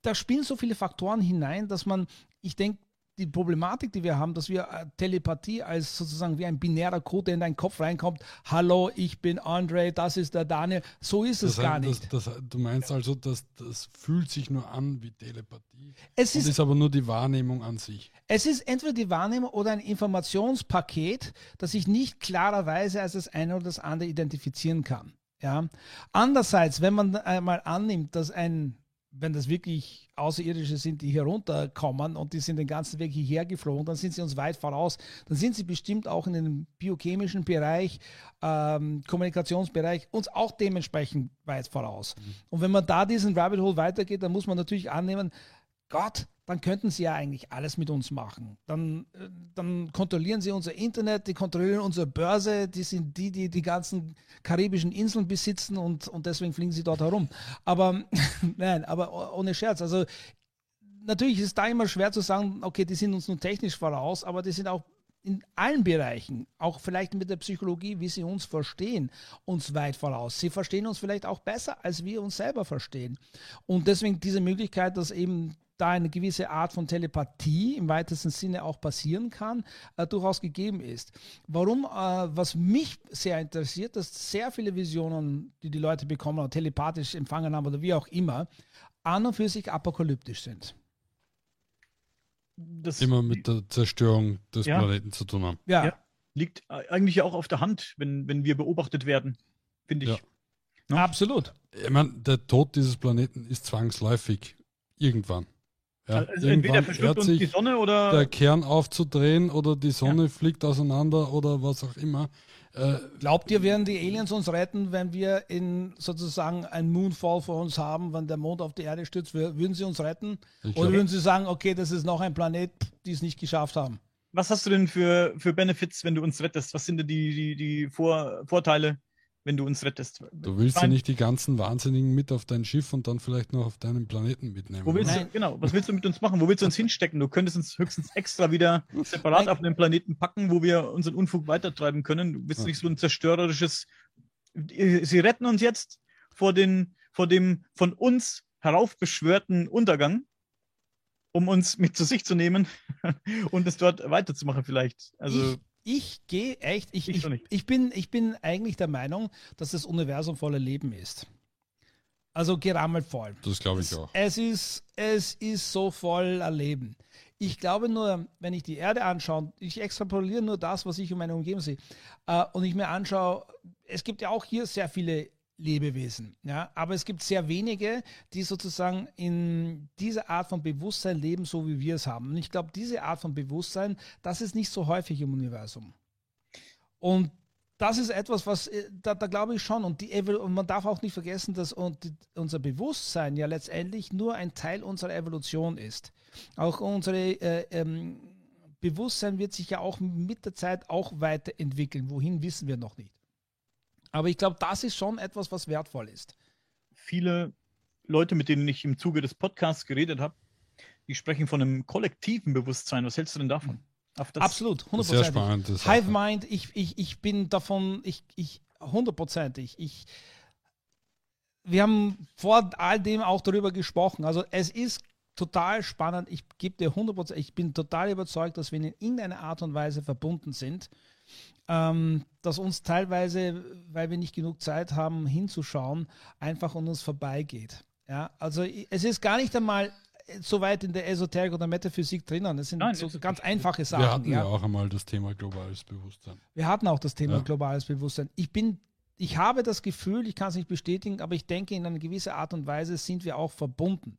da spielen so viele Faktoren hinein, dass man, ich denke, die Problematik, die wir haben, dass wir äh, Telepathie als sozusagen wie ein binärer Code, der in deinen Kopf reinkommt, hallo, ich bin Andre, das ist der Daniel, so ist es Das gar heißt, nicht. Das, das, du meinst also, dass das fühlt sich nur an wie Telepathie. Es ist, ist aber nur die Wahrnehmung an sich. es ist entweder die Wahrnehmung oder ein Informationspaket, das ich nicht klarerweise als das eine oder das andere identifizieren kann. Ja. Andererseits, wenn man einmal annimmt, dass ein wenn das wirklich Außerirdische sind, die hier runterkommen und die sind den ganzen Weg hierher geflogen, dann sind sie uns weit voraus. Dann sind sie bestimmt auch in dem biochemischen Bereich, ähm, Kommunikationsbereich uns auch dementsprechend weit voraus. Mhm. Und wenn man da diesen Rabbit Hole weitergeht, dann muss man natürlich annehmen, Gott, dann könnten sie ja eigentlich alles mit uns machen. Dann, äh, dann kontrollieren sie unser Internet, die kontrollieren unsere Börse, die sind die, die die ganzen karibischen Inseln besitzen und, und deswegen fliegen sie dort herum. Aber nein, aber ohne Scherz. Also natürlich ist da immer schwer zu sagen, okay, die sind uns nur technisch voraus, aber die sind auch in allen Bereichen, auch vielleicht mit der Psychologie, wie sie uns verstehen, uns weit voraus. Sie verstehen uns vielleicht auch besser, als wir uns selber verstehen. Und deswegen diese Möglichkeit, dass eben da eine gewisse Art von Telepathie im weitesten Sinne auch passieren kann, äh, durchaus gegeben ist. Warum, äh, was mich sehr interessiert, dass sehr viele Visionen, die die Leute bekommen oder telepathisch empfangen haben oder wie auch immer, an und für sich apokalyptisch sind. Das Immer mit der Zerstörung des Ja. Planeten zu tun haben. Ja, Ja. liegt eigentlich ja auch auf der Hand, wenn, wenn wir beobachtet werden, finde ich. Ja. absolut. Ich meine, der Tod dieses Planeten ist zwangsläufig. Irgendwann. Ja, Also entweder verschluckt uns die sich Sonne oder der Kern aufzudrehen oder die Sonne fliegt auseinander oder was auch immer. Äh, Glaubt ihr, werden die Aliens uns retten, wenn wir in sozusagen einen Moonfall vor uns haben, wenn der Mond auf die Erde stürzt? Wür- Würden sie uns retten? ich Oder glaub, würden sie sagen, okay, das ist noch ein Planet, die es nicht geschafft haben? was hast du denn für, für Benefits, wenn du uns rettest? Was sind denn die, die, die Vor Vorteile, wenn du uns rettest? du willst ja nicht die ganzen Wahnsinnigen mit auf dein Schiff und dann vielleicht noch auf deinen Planeten mitnehmen. Wo willst du, genau, was willst du mit uns machen? Wo willst du uns hinstecken? Du könntest uns höchstens extra wieder separat Nein. auf den Planeten packen, wo wir unseren Unfug weitertreiben können. Du bist Ja. nicht so ein zerstörerisches. Sie retten uns jetzt vor, den, vor dem von uns heraufbeschwörten Untergang, um uns mit zu sich zu nehmen und es dort weiterzumachen, vielleicht. Also, ich ich gehe echt, ich, Ich ich, ich, bin, ich bin eigentlich der Meinung, dass das Universum voller Leben ist. Also gerammelt voll. Das glaube ich Es- auch. Es ist, es ist so voller Leben. Ich glaube nur, wenn ich die Erde anschaue, ich extrapoliere nur das, was ich in meiner Umgebung sehe, äh, und ich mir anschaue, es gibt ja auch hier sehr viele Lebewesen, ja, aber es gibt sehr wenige, die sozusagen in dieser Art von Bewusstsein leben, so wie wir es haben. Und ich glaube, diese Art von Bewusstsein, das ist nicht so häufig im Universum. Und das ist etwas, was, äh, da, da glaube ich schon. Und, die, und man darf auch nicht vergessen, dass unser Bewusstsein ja letztendlich nur ein Teil unserer Evolution ist. Auch unsere äh, ähm, Bewusstsein wird sich ja auch mit der Zeit auch weiterentwickeln. Wohin wissen wir noch nicht. Aber ich glaube, das ist schon etwas, was wertvoll ist. viele Leute, mit denen ich im Zuge des Podcasts geredet habe, die sprechen von einem kollektiven Bewusstsein. Was hältst du denn davon? Auf das, Absolut, Sehr hundertprozentig. spannend. Hive Mind, ich, ich, ich bin davon, ich, ich, hundertprozentig. Ich, wir haben vor all dem auch darüber gesprochen. Also es ist total spannend. Ich gebe dir 100%, ich bin total überzeugt, dass wir in irgendeiner Art und Weise verbunden sind. Ähm, dass uns teilweise, weil wir nicht genug Zeit haben hinzuschauen, einfach an uns vorbeigeht. Ja, also es ist gar nicht einmal so weit in der Esoterik oder Metaphysik drinnen. Es sind Nein, so ganz einfache Sachen. Wir hatten ja. ja. auch einmal das Thema globales Bewusstsein. Wir hatten auch das Thema Ja. globales Bewusstsein. Ich bin, ich habe das Gefühl, ich kann es nicht bestätigen, aber ich denke, in einer gewissen Art und Weise sind wir auch verbunden.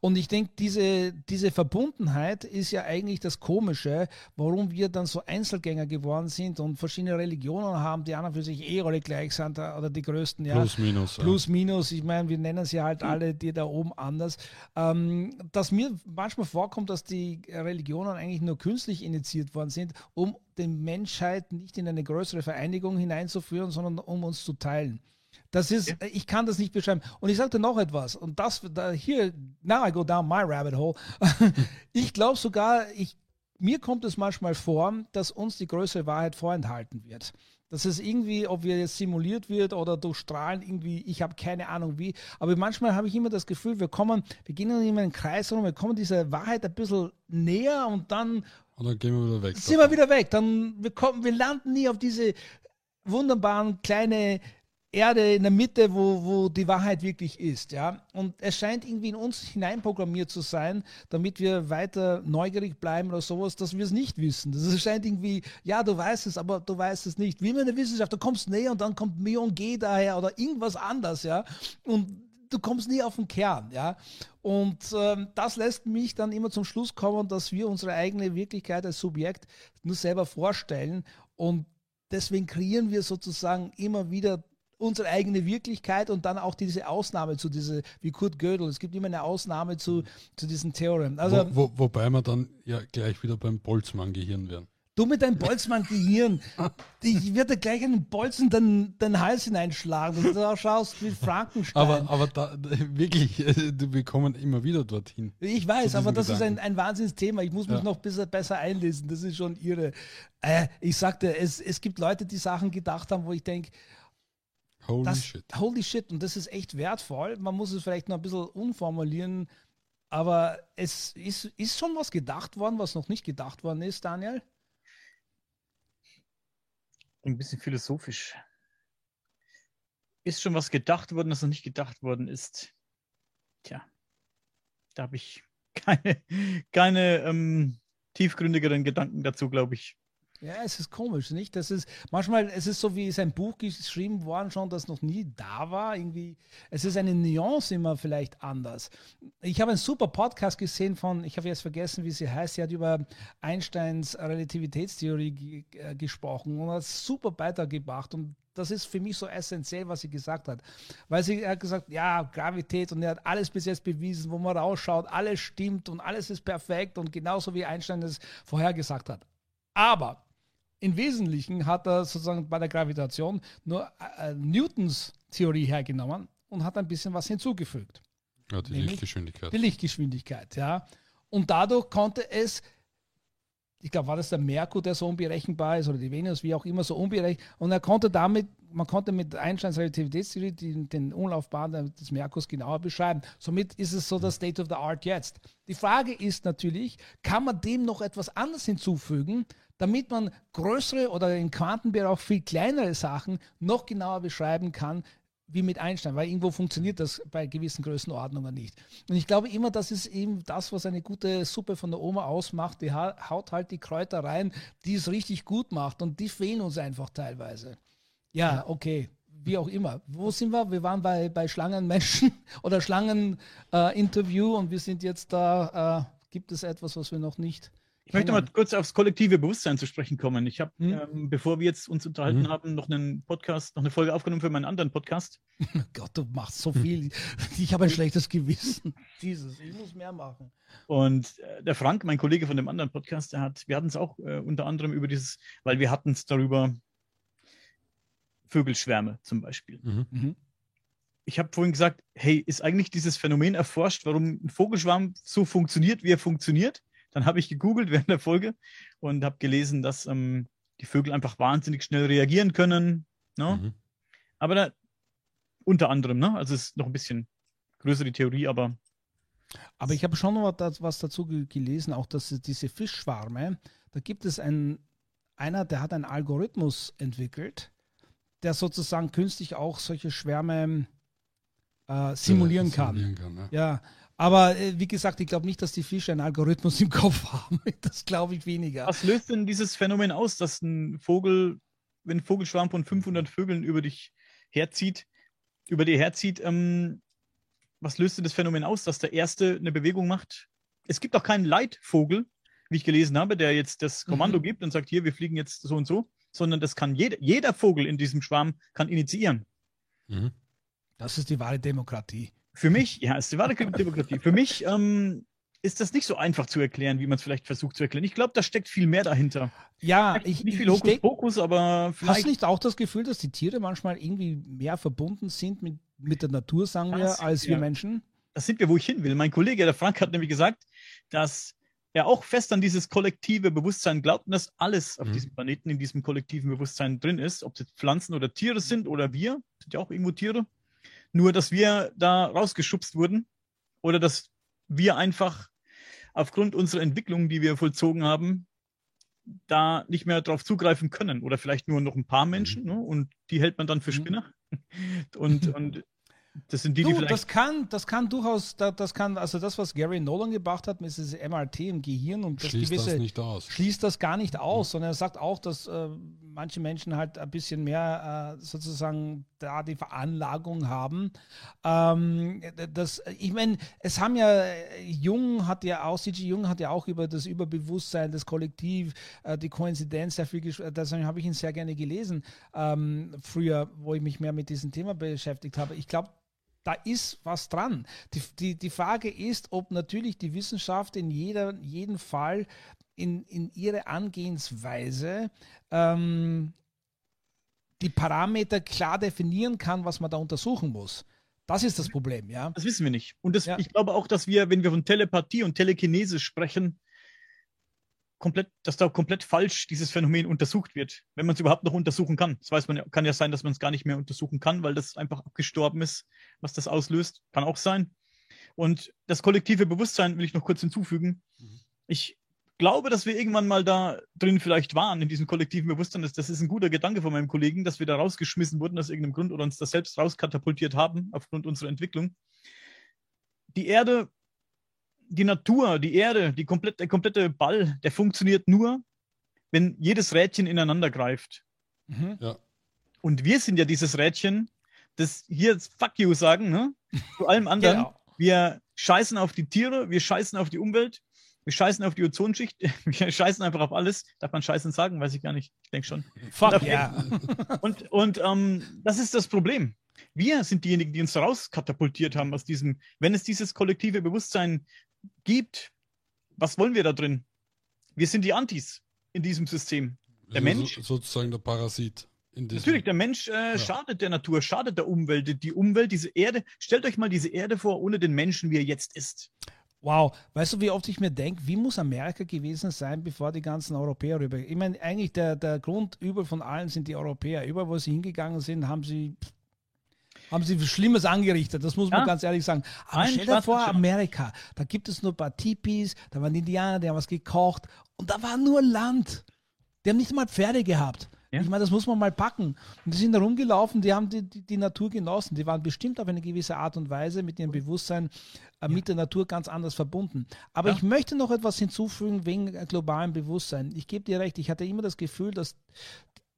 Und ich denke, diese, diese Verbundenheit ist ja eigentlich das Komische, warum wir dann so Einzelgänger geworden sind und verschiedene Religionen haben, die an und für sich eh alle gleich sind äh, oder die größten, ja. Plus, minus. ja. Plus, minus, ich meine, wir nennen sie halt alle, die da oben anders. Ähm, dass mir manchmal vorkommt, dass die Religionen eigentlich nur künstlich initiiert worden sind, um die Menschheit nicht in eine größere Vereinigung hineinzuführen, sondern um uns zu teilen. Das ist, Ja. ich kann das nicht beschreiben. Und ich sagte noch etwas, und das, da, hier, now I go down my rabbit hole. ich glaube sogar, ich, mir kommt es manchmal vor, dass uns die größere Wahrheit vorenthalten wird. Das ist irgendwie, ob wir jetzt simuliert wird oder durch Strahlen irgendwie, ich habe keine Ahnung wie. Aber manchmal habe ich immer das Gefühl, wir kommen, wir gehen in einen Kreis rum, wir kommen dieser Wahrheit ein bisschen näher und dann, und dann gehen wir wieder weg. Sind davon. wir wieder weg. Dann wir kommen, wir landen nie auf diese wunderbaren kleine Erde in der Mitte, wo, wo die Wahrheit wirklich ist, ja. Und es scheint irgendwie in uns hineinprogrammiert zu sein, damit wir weiter neugierig bleiben oder sowas, dass wir es nicht wissen. Das scheint irgendwie, ja, du weißt es, aber du weißt es nicht. Wie in der Wissenschaft, du kommst näher und dann kommt Mion G daher oder irgendwas anders, ja. Und du kommst nie auf den Kern, ja. Und ähm, das lässt mich dann immer zum Schluss kommen, dass wir unsere eigene Wirklichkeit als Subjekt nur selber vorstellen und deswegen kreieren wir sozusagen immer wieder unsere eigene Wirklichkeit und dann auch diese Ausnahme zu diese, wie Kurt Gödel, es gibt immer eine Ausnahme zu, zu diesem Theorem. Also, wo, wo, wobei wir dann ja gleich wieder beim Boltzmann-Gehirn wären. Du mit deinem Boltzmann-Gehirn, ich werde gleich einen Bolzen den, den Hals hineinschlagen, wenn du da schaust wie Frankenstein. Aber, aber da, wirklich, wir kommen immer wieder dorthin. Ich weiß, aber das Gedanken. ist ein, ein Wahnsinnsthema. Ich muss mich ja. noch besser, besser einlesen. Das ist schon irre. Äh, ich sagte, es, es gibt Leute, die Sachen gedacht haben, wo ich denke, Holy das, shit. Holy shit. Und das ist echt wertvoll. Man muss es vielleicht noch ein bisschen umformulieren. Aber es ist, ist schon was gedacht worden, was noch nicht gedacht worden ist, Daniel? Ein bisschen philosophisch. Ist schon was gedacht worden, das noch nicht gedacht worden ist? Tja, da habe ich keine, keine ähm, tiefgründigeren Gedanken dazu, glaube ich. Ja, es ist komisch, nicht? Das ist manchmal, es ist so wie sein Buch geschrieben worden schon, das noch nie da war. Irgendwie, es ist eine Nuance immer vielleicht anders. Ich habe einen super Podcast gesehen von, ich habe jetzt vergessen, wie sie heißt. Sie hat über Einsteins Relativitätstheorie äh, gesprochen und hat super weitergebracht. Und das ist für mich so essentiell, was sie gesagt hat. Weil sie hat gesagt, ja, Gravität und er hat alles bis jetzt bewiesen, wo man rausschaut, alles stimmt und alles ist perfekt und genauso wie Einstein es vorhergesagt hat. Aber im Wesentlichen hat er sozusagen bei der Gravitation nur äh, Newtons Theorie hergenommen und hat ein bisschen was hinzugefügt. Ja, die Lichtgeschwindigkeit. Die Lichtgeschwindigkeit, ja. Und dadurch konnte es, ich glaube, war das der Merkur, der so unberechenbar ist, oder die Venus, wie auch immer, so unberechenbar. Und er konnte damit, man konnte mit Einsteins Relativitätstheorie den, den Umlaufbahn des Merkurs genauer beschreiben. Somit ist es so das State of the Art jetzt. Die Frage ist natürlich, kann man dem noch etwas anderes hinzufügen, damit man größere oder im Quantenbereich viel kleinere Sachen noch genauer beschreiben kann, wie mit Einstein, weil irgendwo funktioniert das bei gewissen Größenordnungen nicht. Und ich glaube immer, das ist eben das, was eine gute Suppe von der Oma ausmacht. Die haut halt die Kräuter rein, die es richtig gut macht und die fehlen uns einfach teilweise. Ja, okay, wie auch immer. Wo sind wir? Wir waren bei, bei Schlangenmenschen oder Schlangeninterview äh, und wir sind jetzt da. Äh, gibt es etwas, was wir noch nicht ich möchte mal kurz aufs kollektive Bewusstsein zu sprechen kommen. Ich habe, hm? ähm, bevor wir jetzt uns unterhalten hm. haben, noch einen Podcast, noch eine Folge aufgenommen für meinen anderen Podcast. Gott, du machst so viel. ich habe ein schlechtes Gewissen. Dieses, ich muss mehr machen. Und äh, der Frank, mein Kollege von dem anderen Podcast, der hat, wir hatten es auch äh, unter anderem über dieses, weil wir hatten es darüber, Vögelschwärme zum Beispiel. Mhm. Mhm. Ich habe vorhin gesagt, hey, ist eigentlich dieses Phänomen erforscht, warum ein Vogelschwarm so funktioniert, wie er funktioniert? Dann habe ich gegoogelt während der Folge und habe gelesen, dass ähm, die Vögel einfach wahnsinnig schnell reagieren können. Ne? Mhm. Aber da, unter anderem, ne? also es ist noch ein bisschen größere Theorie, aber. Aber ich habe schon noch was dazu gelesen, auch dass diese Fischschwarme, da gibt es einen, einer, der hat einen Algorithmus entwickelt, der sozusagen künstlich auch solche Schwärme äh, simulieren, ja, simulieren kann. kann ne? Ja, aber äh, wie gesagt, ich glaube nicht, dass die Fische einen Algorithmus im Kopf haben. Das glaube ich weniger. Was löst denn dieses Phänomen aus, dass ein Vogel, wenn ein Vogelschwarm von 500 Vögeln über dich herzieht, über dir herzieht, ähm, was löst denn das Phänomen aus, dass der Erste eine Bewegung macht? Es gibt auch keinen Leitvogel, wie ich gelesen habe, der jetzt das Kommando mhm. gibt und sagt, hier, wir fliegen jetzt so und so, sondern das kann jeder, jeder Vogel in diesem Schwarm kann initiieren. Mhm. Das ist die wahre Demokratie. Für mich, ja, ist die wahre Demokratie. Für mich ähm, ist das nicht so einfach zu erklären, wie man es vielleicht versucht zu erklären. Ich glaube, da steckt viel mehr dahinter. Ja, ich, nicht viel Hokuspokus, aber vielleicht. Hast du nicht auch das Gefühl, dass die Tiere manchmal irgendwie mehr verbunden sind mit, mit der Natur, sagen das, wir, als ja. wir Menschen? Das sind wir, wo ich hin will. Mein Kollege, der Frank, hat nämlich gesagt, dass er auch fest an dieses kollektive Bewusstsein glaubt und dass alles auf Mhm. diesem Planeten in diesem kollektiven Bewusstsein drin ist, ob es jetzt Pflanzen oder Tiere sind oder wir, sind ja auch irgendwo Tiere. Nur, dass wir da rausgeschubst wurden oder dass wir einfach aufgrund unserer Entwicklung, die wir vollzogen haben, da nicht mehr drauf zugreifen können. Oder vielleicht nur noch ein paar Menschen ne? und die hält man dann für Mhm. Spinner. Und, und das sind die, die Du, vielleicht. das kann, das kann durchaus, da- das kann, also das, was Gary Nolan gebracht hat, mit diesem MRT im Gehirn und das Schließt gewisse, das nicht aus. schließt das gar nicht aus, sondern er sagt auch, dass äh, manche Menschen halt ein bisschen mehr äh, sozusagen da die Veranlagung haben. Ähm, das, ich meine, es haben ja, Jung hat ja auch, C.G. Jung hat ja auch über das Überbewusstsein, das Kollektiv, äh, die Koinzidenz sehr viel gesprochen. Das habe ich ihn sehr gerne gelesen, ähm, früher, wo ich mich mehr mit diesem Thema beschäftigt habe. Ich glaube, da ist was dran. Die, die, die Frage ist, ob natürlich die Wissenschaft in jeder, jedem Fall in, in ihre Angehensweise ähm, die Parameter klar definieren kann, was man da untersuchen muss. Das ist das Problem, ja. Das wissen wir nicht. Und das, Ja. ich glaube auch, dass wir, wenn wir von Telepathie und Telekinese sprechen, komplett, dass da komplett falsch dieses Phänomen untersucht wird, wenn man es überhaupt noch untersuchen kann. Das weiß man ja, kann ja sein, dass man es gar nicht mehr untersuchen kann, weil das einfach abgestorben ist, was das auslöst. Kann auch sein. Und das kollektive Bewusstsein will ich noch kurz hinzufügen. Mhm. Ich glaube, dass wir irgendwann mal da drin vielleicht waren, in diesem kollektiven Bewusstsein. Das, das ist ein guter Gedanke von meinem Kollegen, dass wir da rausgeschmissen wurden aus irgendeinem Grund oder uns das selbst rauskatapultiert haben aufgrund unserer Entwicklung. Die Erde, die Natur, die Erde, die komplett, der komplette Ball, der funktioniert nur, wenn jedes Rädchen ineinander greift. Mhm. Und wir sind ja dieses Rädchen, das hier jetzt Fuck you sagen, ne? Zu allem anderen. Genau. Wir scheißen auf die Tiere, wir scheißen auf die Umwelt, wir scheißen auf die Ozonschicht, wir scheißen einfach auf alles. Darf man scheißen sagen? Weiß ich gar nicht. Ich denke schon. Fuck ja. Und, und ähm, das ist das Problem. Wir sind diejenigen, die uns rauskatapultiert haben aus diesem, wenn es dieses kollektive Bewusstsein gibt, was wollen wir da drin? Wir sind die Antis in diesem System. Der Also Mensch? So, sozusagen der Parasit. In diesem, Natürlich, der Mensch äh, schadet der Natur, schadet der Umwelt. Die- Umwelt, diese Erde, stellt euch mal diese Erde vor, ohne den Menschen, wie er jetzt ist. Wow, weißt du, wie oft ich mir denke, wie muss Amerika gewesen sein, bevor die ganzen Europäer rüber. Ich meine, eigentlich der, der Grund übel von allen sind die Europäer. Überall, wo sie hingegangen sind, haben sie haben sie Schlimmes angerichtet, das muss man Ja. ganz ehrlich sagen. Aber Ein stell dir vor. Amerika, da gibt es nur ein paar Tipis, da waren Indianer, die haben was gekocht und da war nur Land. Die haben nicht mal Pferde gehabt. Ja. Ich meine, das muss man mal packen. Und die sind da rumgelaufen, die haben die, die, die Natur genossen. Die waren bestimmt auf eine gewisse Art und Weise mit ihrem Bewusstsein äh, mit der Natur ganz anders verbunden. Aber Ja. ich möchte noch etwas hinzufügen wegen äh, globalem Bewusstsein. Ich gebe dir recht, ich hatte immer das Gefühl, dass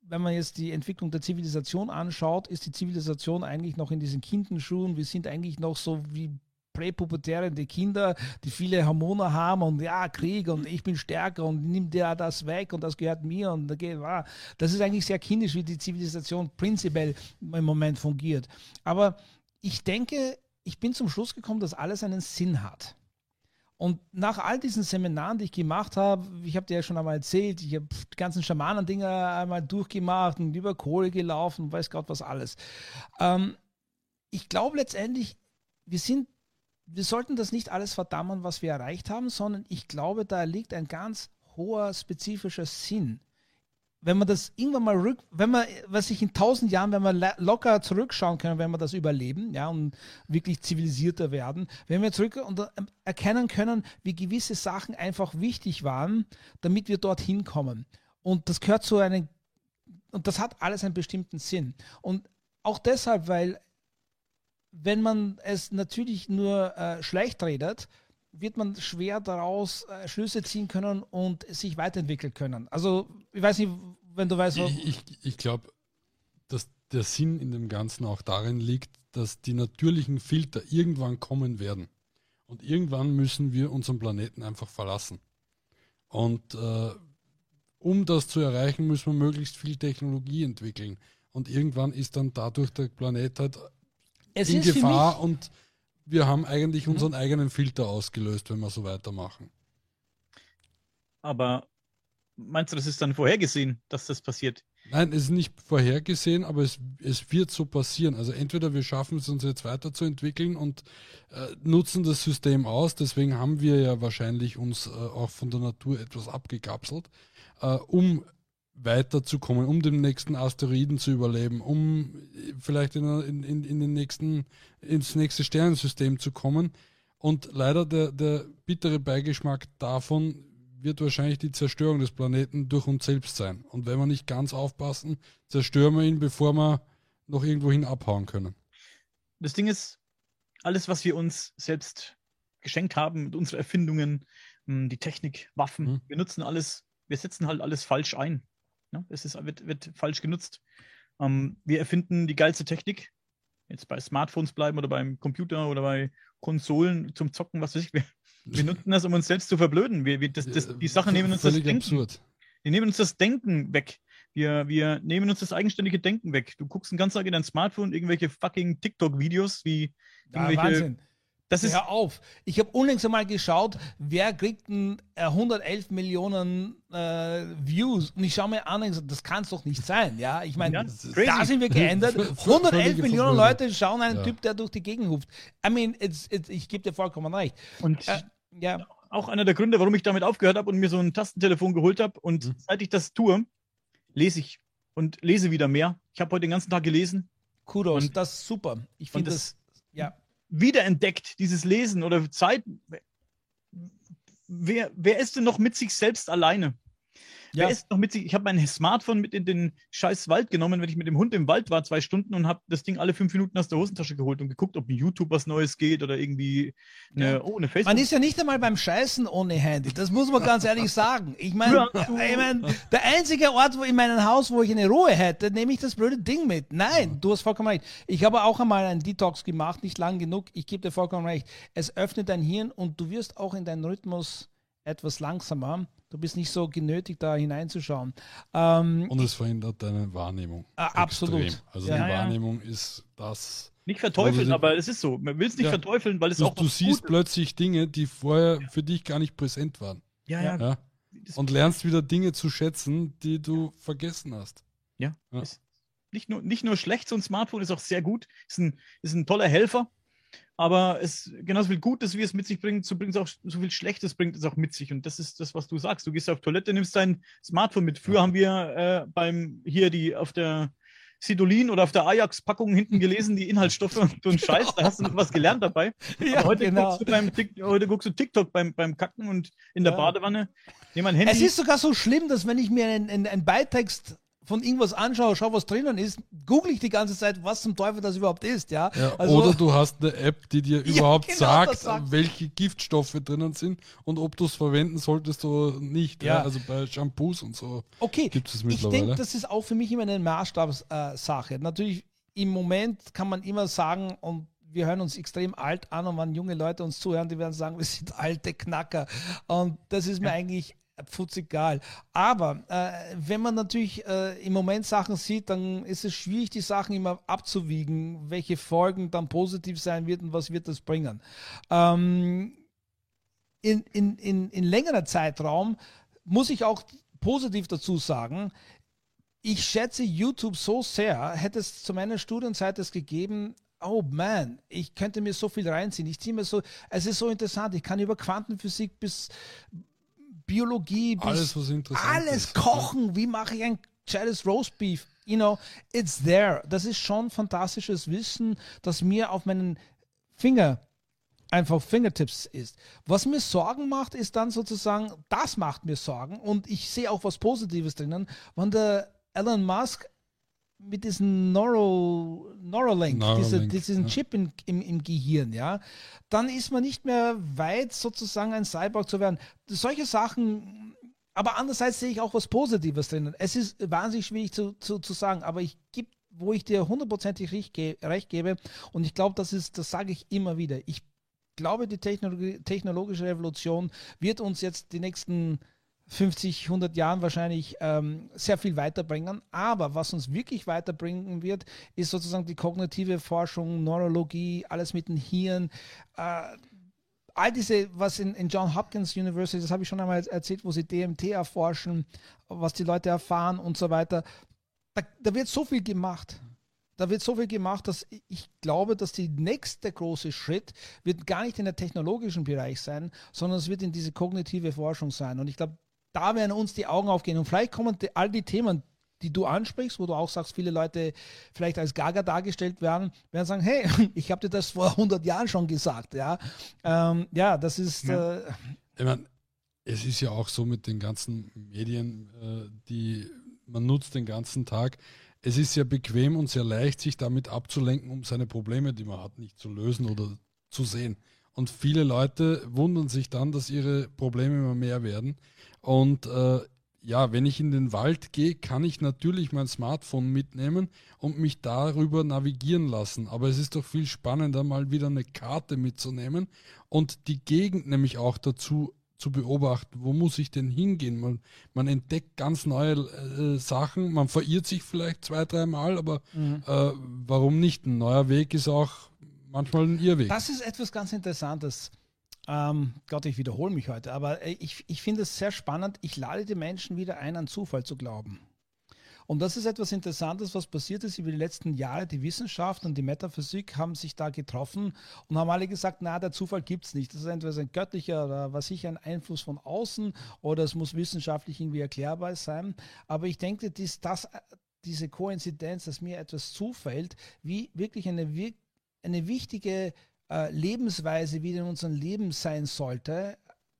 wenn man jetzt die Entwicklung der Zivilisation anschaut, ist die Zivilisation eigentlich noch in diesen Kindenschuhen. Wir sind eigentlich noch so wie präpubertärende Kinder, die viele Hormone haben und ja, Krieg und ich bin stärker und nimm dir das weg und das gehört mir und da geht, ah, das ist eigentlich sehr kindisch, wie die Zivilisation prinzipiell im Moment fungiert. Aber ich denke, ich bin zum Schluss gekommen, dass alles einen Sinn hat. Und nach all diesen Seminaren, die ich gemacht habe, ich habe dir ja schon einmal erzählt, ich habe die ganzen Schamanendinger einmal durchgemacht und über Kohle gelaufen, weiß Gott was alles. Ähm, ich glaube letztendlich, wir sind, wir sollten das nicht alles verdammen, was wir erreicht haben, sondern ich glaube, da liegt ein ganz hoher spezifischer Sinn. Wenn man das irgendwann mal rück, wenn man, was ich in tausend Jahren, wenn wir locker zurückschauen können, wenn wir das überleben, ja, und wirklich zivilisierter werden, wenn wir zurück und äh, erkennen können, wie gewisse Sachen einfach wichtig waren, damit wir dorthin kommen. Und das gehört zu einem, und das hat alles einen bestimmten Sinn. Und auch deshalb, weil wenn man es natürlich nur äh, schlecht redet, wird man schwer daraus äh, Schlüsse ziehen können und sich weiterentwickeln können. Also, ich weiß nicht, wenn du weißt, was. Ich, ich, ich glaube, dass der Sinn in dem Ganzen auch darin liegt, dass die natürlichen Filter irgendwann kommen werden. Und irgendwann müssen wir unseren Planeten einfach verlassen. Und äh, um das zu erreichen, müssen wir möglichst viel Technologie entwickeln. Und irgendwann ist dann dadurch der Planet halt es in Gefahr und wir haben eigentlich Mhm. unseren eigenen Filter ausgelöst, wenn wir so weitermachen. Aber meinst du, das ist dann vorhergesehen, dass das passiert? Nein, es ist nicht vorhergesehen, aber es, es wird so passieren. Also entweder wir schaffen es uns jetzt weiterzuentwickeln und äh, nutzen das System aus. Deswegen haben wir ja wahrscheinlich uns äh, auch von der Natur etwas abgekapselt, äh, um weiterzukommen, um den nächsten Asteroiden zu überleben, um vielleicht in, in, in den nächsten, ins nächste Sternensystem zu kommen. Und leider der, der bittere Beigeschmack davon wird wahrscheinlich die Zerstörung des Planeten durch uns selbst sein. Und wenn wir nicht ganz aufpassen, zerstören wir ihn, bevor wir noch irgendwohin abhauen können. Das Ding ist, alles, was wir uns selbst geschenkt haben mit unseren Erfindungen, hm, die Technik, Waffen, mhm. wir nutzen alles, wir setzen halt alles falsch ein. Ja, es ist, wird, wird falsch genutzt. Ähm, wir erfinden die geilste Technik, jetzt bei Smartphones bleiben oder beim Computer oder bei Konsolen zum Zocken, was weiß ich. Wir, wir nutzen das, um uns selbst zu verblöden. Wir, wir, das, das, die Sachen nehmen uns das Denken. Absurd. Die nehmen uns das Denken weg. Wir, wir nehmen uns das eigenständige Denken weg. Du guckst den ganzen Tag in dein Smartphone irgendwelche fucking TikTok-Videos wie irgendwelche. Ja, Wahnsinn. Das ist Hör auf. Ich habe unlängst einmal geschaut, wer kriegt ein, äh, 111 Millionen äh, Views. Und ich schaue mir an und sage, das kann es doch nicht sein. Ja, ich meine, ja, da sind wir geändert. 111 Millionen Leute schauen einen ja. Typ, der durch die Gegend ruft. I mean, it's, it's, ich gebe dir vollkommen recht. Und äh, ja. auch einer der Gründe, warum ich damit aufgehört habe und mir so ein Tastentelefon geholt habe. Und mhm. seit ich das tue, lese ich und lese wieder mehr. Ich habe heute den ganzen Tag gelesen. Kudos, und, das ist super. Ich finde das, das, ja wiederentdeckt, dieses Lesen oder Zeit. Wer, wer ist denn noch mit sich selbst alleine? Ja. Wer ist noch mit sich? Ich habe mein Smartphone mit in den scheiß Wald genommen, wenn ich mit dem Hund im Wald war, zwei Stunden und habe das Ding alle fünf Minuten aus der Hosentasche geholt und geguckt, ob YouTube was Neues geht oder irgendwie eine, ja. oh, eine Facebook. Man ist ja nicht einmal beim Scheißen ohne Handy. Das muss man ganz ehrlich sagen. Ich meine, ich mein, der einzige Ort wo in meinem Haus, wo ich eine Ruhe hätte, nehme ich das blöde Ding mit. Nein, du hast vollkommen recht. Ich habe auch einmal einen Detox gemacht, nicht lang genug. Ich gebe dir vollkommen recht. Es öffnet dein Hirn und du wirst auch in deinen Rhythmus etwas langsamer. Du bist nicht so genötigt, da hineinzuschauen. Ähm, und es verhindert deine Wahrnehmung. Äh, absolut. Also ja, die Wahrnehmung ja. ist das. Nicht verteufeln, also, aber es ist so. Man will es nicht ja, verteufeln, weil es du, auch. Du siehst Gutes. plötzlich Dinge, die vorher für dich gar nicht präsent waren. Ja, ja. Und lernst wieder Dinge zu schätzen, die du vergessen hast. Ja. Nicht, nur, nicht nur schlecht, so ein Smartphone ist auch sehr gut. Ist ein, ist ein toller Helfer aber es genauso viel Gutes, wie es mit sich bringt, so bringt es auch so viel Schlechtes bringt es auch mit sich. Und das ist das, was du sagst. Du gehst auf Toilette, nimmst dein Smartphone mit. Früher haben wir äh, beim hier die auf der Sidolin oder auf der Ajax-Packung hinten gelesen, die Inhaltsstoffe und so ein Scheiß, da hast du noch was gelernt dabei. Ja, heute, genau. guckst du beim, heute guckst du TikTok beim, beim Kacken und in der ja. Badewanne. Nehm ein Handy. Es ist sogar so schlimm, dass wenn ich mir einen, einen, einen Beitext von irgendwas anschaue, schau, was drinnen ist, google ich die ganze Zeit, was zum Teufel das überhaupt ist, ja. ja also, oder du hast eine App, die dir überhaupt genau sagt, welche Giftstoffe drinnen sind und ob du es verwenden solltest oder nicht. Ja. ja. Also bei Shampoos und so okay. gibt es mittlerweile. Ich denke, das ist auch für mich immer eine Maßstabssache. Äh, Natürlich, im Moment kann man immer sagen, und wir hören uns extrem alt an und wenn junge Leute uns zuhören, die werden sagen, wir sind alte Knacker. Und das ist mir ja. eigentlich egal. Aber äh, wenn man natürlich äh, im Moment Sachen sieht, dann ist es schwierig, die Sachen immer abzuwiegen, welche Folgen dann positiv sein wird und was wird das bringen. Ähm, in, in, in, in längerer Zeitraum muss ich auch positiv dazu sagen, ich schätze YouTube so sehr, hätte es zu meiner Studienzeit es gegeben, oh man, ich könnte mir so viel reinziehen. Ich ziehe mir so, es ist so interessant, ich kann über Quantenphysik bis Biologie, alles, was interessant alles ist. kochen. Wie mache ich ein gescheites Roastbeef? You know, it's there. Das ist schon fantastisches Wissen, das mir auf meinen Finger einfach Fingertips ist. Was mir Sorgen macht, ist dann sozusagen, das macht mir Sorgen und ich sehe auch was Positives drinnen, wenn der Elon Musk mit diesem Neuro, Neuralink, Neuralink diese, diesen ja. Chip in, im, im Gehirn, ja, dann ist man nicht mehr weit, sozusagen ein Cyborg zu werden. Solche Sachen, aber andererseits sehe ich auch was Positives drinnen. Es ist wahnsinnig schwierig zu, zu, zu sagen, aber ich gebe, wo ich dir hundertprozentig recht gebe, und ich glaube, das ist, das sage ich immer wieder. Ich glaube, die Technologie, technologische Revolution wird uns jetzt die nächsten 50, 100 Jahren wahrscheinlich ähm, sehr viel weiterbringen. Aber was uns wirklich weiterbringen wird, ist sozusagen die kognitive Forschung, Neurologie, alles mit dem Hirn. Äh, all diese, was in, in John Hopkins University, das habe ich schon einmal erzählt, wo sie DMT erforschen, was die Leute erfahren und so weiter. Da, da wird so viel gemacht. Da wird so viel gemacht, dass ich glaube, dass der nächste große Schritt wird gar nicht in der technologischen Bereich sein, sondern es wird in diese kognitive Forschung sein. Und ich glaube, da werden uns die Augen aufgehen. Und vielleicht kommen die, all die Themen, die du ansprichst, wo du auch sagst, viele Leute vielleicht als Gaga dargestellt werden, werden sagen, hey, ich habe dir das vor 100 Jahren schon gesagt. Ja, ähm, ja das ist... Ja. Äh, ich meine, es ist ja auch so mit den ganzen Medien, äh, die man nutzt den ganzen Tag. Es ist sehr bequem und sehr leicht, sich damit abzulenken, um seine Probleme, die man hat, nicht zu lösen oder zu sehen. Und viele Leute wundern sich dann, dass ihre Probleme immer mehr werden. Und äh, ja, wenn ich in den Wald gehe, kann ich natürlich mein Smartphone mitnehmen und mich darüber navigieren lassen. Aber es ist doch viel spannender, mal wieder eine Karte mitzunehmen und die Gegend nämlich auch dazu zu beobachten. Wo muss ich denn hingehen? Man, man entdeckt ganz neue äh, Sachen. Man verirrt sich vielleicht zwei, dreimal, aber mhm. äh, warum nicht? Ein neuer Weg ist auch manchmal ein Irrweg. Das ist etwas ganz Interessantes. Ähm, Gott, ich wiederhole mich heute, aber ich, ich finde es sehr spannend. Ich lade die Menschen wieder ein, an Zufall zu glauben. Und das ist etwas Interessantes, was passiert ist über die letzten Jahre. Die Wissenschaft und die Metaphysik haben sich da getroffen und haben alle gesagt, na, der Zufall gibt es nicht. Das ist entweder ein göttlicher oder was ich ein Einfluss von außen oder es muss wissenschaftlich irgendwie erklärbar sein. Aber ich denke, dies, das, diese Koinzidenz, dass mir etwas zufällt, wie wirklich eine, eine wichtige äh, Lebensweise wieder in unserem Leben sein sollte,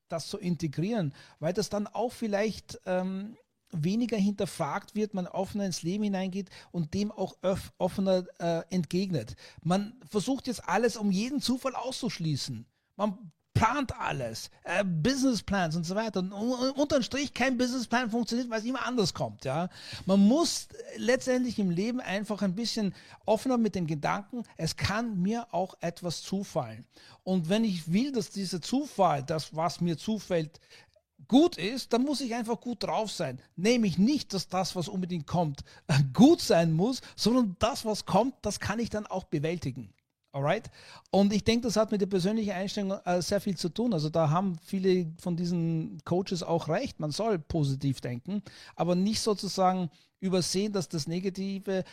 das zu integrieren, weil das dann auch vielleicht ähm, weniger hinterfragt wird, man offener ins Leben hineingeht und dem auch offener äh, entgegnet. Man versucht jetzt alles, um jeden Zufall auszuschließen. Man plant alles, äh, Businessplans und so weiter. Und unterm Strich kein Businessplan funktioniert, weil es immer anders kommt. Ja, man muss letztendlich im Leben einfach ein bisschen offener mit dem Gedanken, es kann mir auch etwas zufallen. Und wenn ich will, dass dieser Zufall, das was mir zufällt, gut ist, dann muss ich einfach gut drauf sein. Nämlich nicht, dass das, was unbedingt kommt, gut sein muss, sondern das, was kommt, das kann ich dann auch bewältigen. Alright? Und ich denke, das hat mit der persönlichen Einstellung äh, sehr viel zu tun. Also da haben viele von diesen Coaches auch recht. Man soll positiv denken, aber nicht sozusagen übersehen, dass das Negative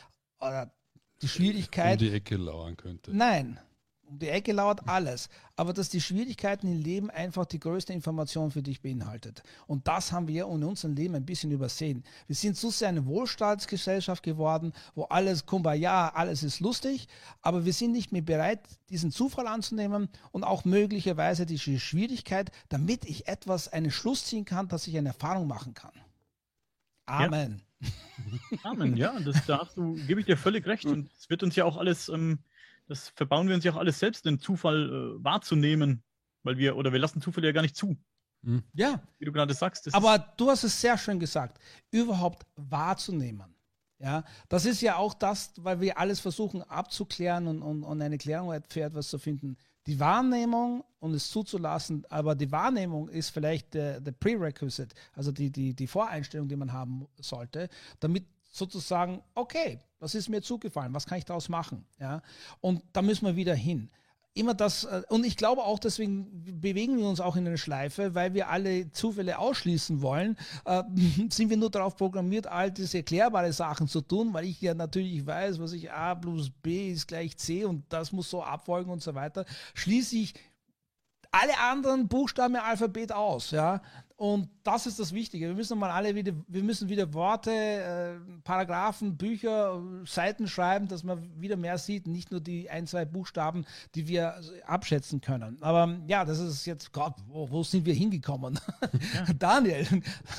oder die Schwierigkeit. Um die Ecke lauern könnte. Nein, um die Ecke lauert alles. Aber dass die Schwierigkeiten im Leben einfach die größte Information für dich beinhaltet. Und das haben wir in unserem Leben ein bisschen übersehen. Wir sind so sehr eine Wohlstandsgesellschaft geworden, wo alles Kumbaya, alles ist lustig, aber wir sind nicht mehr bereit, diesen Zufall anzunehmen und auch möglicherweise die Schwierigkeit, damit ich etwas, einen Schluss ziehen kann, dass ich eine Erfahrung machen kann. Amen. Ja. Amen, ja, das, da hast du, gebe ich dir völlig recht. Und es wird uns ja auch alles ähm, das verbauen wir uns ja auch alles selbst, den Zufall äh, wahrzunehmen, weil wir, oder wir lassen Zufälle ja gar nicht zu. Mhm. Ja. Wie du gerade sagst. Aber du hast es sehr schön gesagt, überhaupt wahrzunehmen. Ja, das ist ja auch das, weil wir alles versuchen abzuklären und, und, und eine Klärung für etwas zu finden. Die Wahrnehmung und es zuzulassen, aber die Wahrnehmung ist vielleicht der, der Prerequisite, also die, die, die Voreinstellung, die man haben sollte, damit sozusagen, okay, was ist mir zugefallen, was kann ich daraus machen? Ja? Und da müssen wir wieder hin. Immer das, äh, und ich glaube auch, deswegen bewegen wir uns auch in eine Schleife, weil wir alle Zufälle ausschließen wollen, äh, sind wir nur darauf programmiert, all diese erklärbare Sachen zu tun, weil ich ja natürlich weiß, was ich A plus B ist gleich C und das muss so abfolgen und so weiter, schließe ich alle anderen Buchstaben im Alphabet aus, ja. Und das ist das Wichtige. Wir müssen mal alle wieder, wir müssen wieder Worte, äh, Paragraphen, Bücher, Seiten schreiben, dass man wieder mehr sieht, nicht nur die ein, zwei Buchstaben, die wir abschätzen können. Aber ja, das ist jetzt, Gott, wo, wo sind wir hingekommen? Ja. Daniel,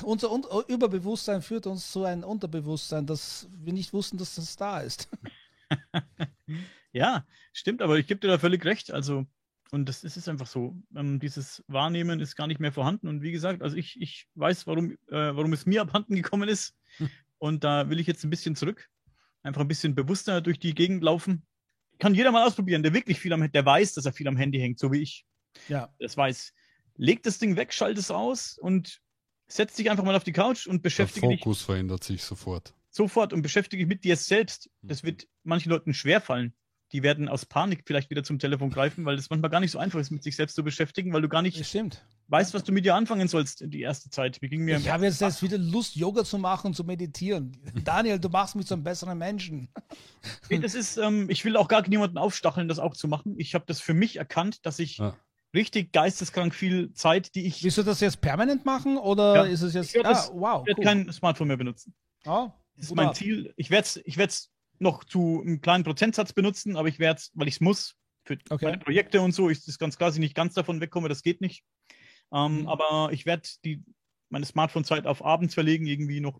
unser Un Überbewusstsein führt uns zu einem Unterbewusstsein, dass wir nicht wussten, dass das da ist. ja, stimmt, aber ich gebe dir da völlig recht. Also und das, ist einfach so. Ähm, dieses Wahrnehmen ist gar nicht mehr vorhanden. Und wie gesagt, also ich, ich weiß, warum, äh, warum es mir abhanden gekommen ist. Hm. Und da will ich jetzt ein bisschen zurück. Einfach ein bisschen bewusster durch die Gegend laufen. Kann jeder mal ausprobieren, der wirklich viel am Handy, der weiß, dass er viel am Handy hängt, so wie ich. Ja. Das weiß. Leg das Ding weg, schalt es aus und setz dich einfach mal auf die Couch und beschäftige dich. Der Fokus dich, verändert sich sofort. Sofort und beschäftige dich mit dir selbst. Das hm. wird manchen Leuten schwerfallen die werden aus Panik vielleicht wieder zum Telefon greifen, weil es manchmal gar nicht so einfach ist, mit sich selbst zu beschäftigen, weil du gar nicht weißt, was du mit dir anfangen sollst die erste Zeit. Wie ging mir Ich habe jetzt erst wieder Lust, Yoga zu machen und zu meditieren. Daniel, du machst mich zum besseren Menschen. Nee, das ist, ähm, ich will auch gar niemanden aufstacheln, das auch zu machen. Ich habe das für mich erkannt, dass ich Ja. richtig geisteskrank viel Zeit, die ich, ich Willst du das jetzt permanent machen oder Ja. ist es jetzt. Ich werd das- wow. werde Cool. kein Smartphone mehr benutzen. Ja, Das ist mein. Ziel. Ich werde es ich werd's noch zu einem kleinen Prozentsatz benutzen, aber ich werde es, weil ich es muss, für Okay. meine Projekte und so, ist es ganz klar, dass ich nicht ganz davon wegkomme, das geht nicht. Ähm, Mhm. Aber ich werde die meine Smartphone-Zeit auf abends verlegen, irgendwie noch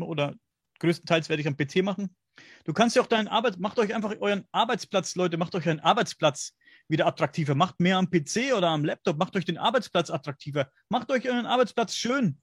oder größtenteils werde ich am PC machen. Du kannst ja auch deinen Arbeit, macht euch einfach euren Arbeitsplatz, Leute, macht euch einen Arbeitsplatz wieder attraktiver. Macht mehr am PC oder am Laptop, macht euch den Arbeitsplatz attraktiver. Macht euch euren Arbeitsplatz schön.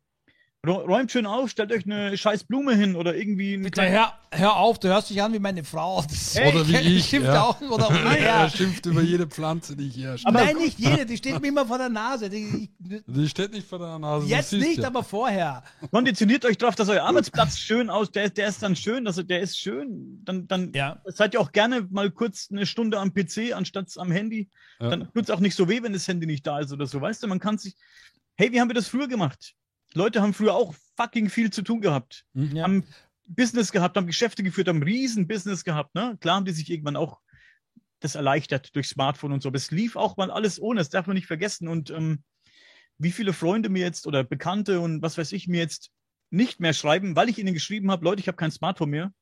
Rä- Räumt schön auf, stellt euch eine scheiß Blume hin oder irgendwie eine Bitte hör, hör auf, du hörst dich an wie meine Frau. Das Oder wie ich, Stimmt ja. auch. Oder Er ja. schimpft über jede Pflanze, die ich herstelle. Aber- Nein, nicht jede, die steht mir immer vor der Nase. Die, Die steht nicht vor der Nase. jetzt nicht, ja. aber vorher. Konditioniert euch drauf, dass euer Arbeitsplatz schön aus, der, der ist dann schön, also der ist schön. Dann, dann Ja. seid ihr auch gerne mal kurz eine Stunde am PC anstatt am Handy. Ja. Dann tut es auch nicht so weh, wenn das Handy nicht da ist oder so. Weißt du, man kann sich. Hey, wie haben wir das früher gemacht? Leute haben früher auch fucking viel zu tun gehabt. Ja. Haben Business gehabt, haben Geschäfte geführt, haben riesen Business gehabt. Ne? Klar haben die sich irgendwann auch das erleichtert durch Smartphone und so. Aber es lief auch mal alles ohne, das darf man nicht vergessen. Und ähm, wie viele Freunde mir jetzt oder Bekannte und was weiß ich mir jetzt nicht mehr schreiben, weil ich ihnen geschrieben habe, Leute, ich habe kein Smartphone mehr.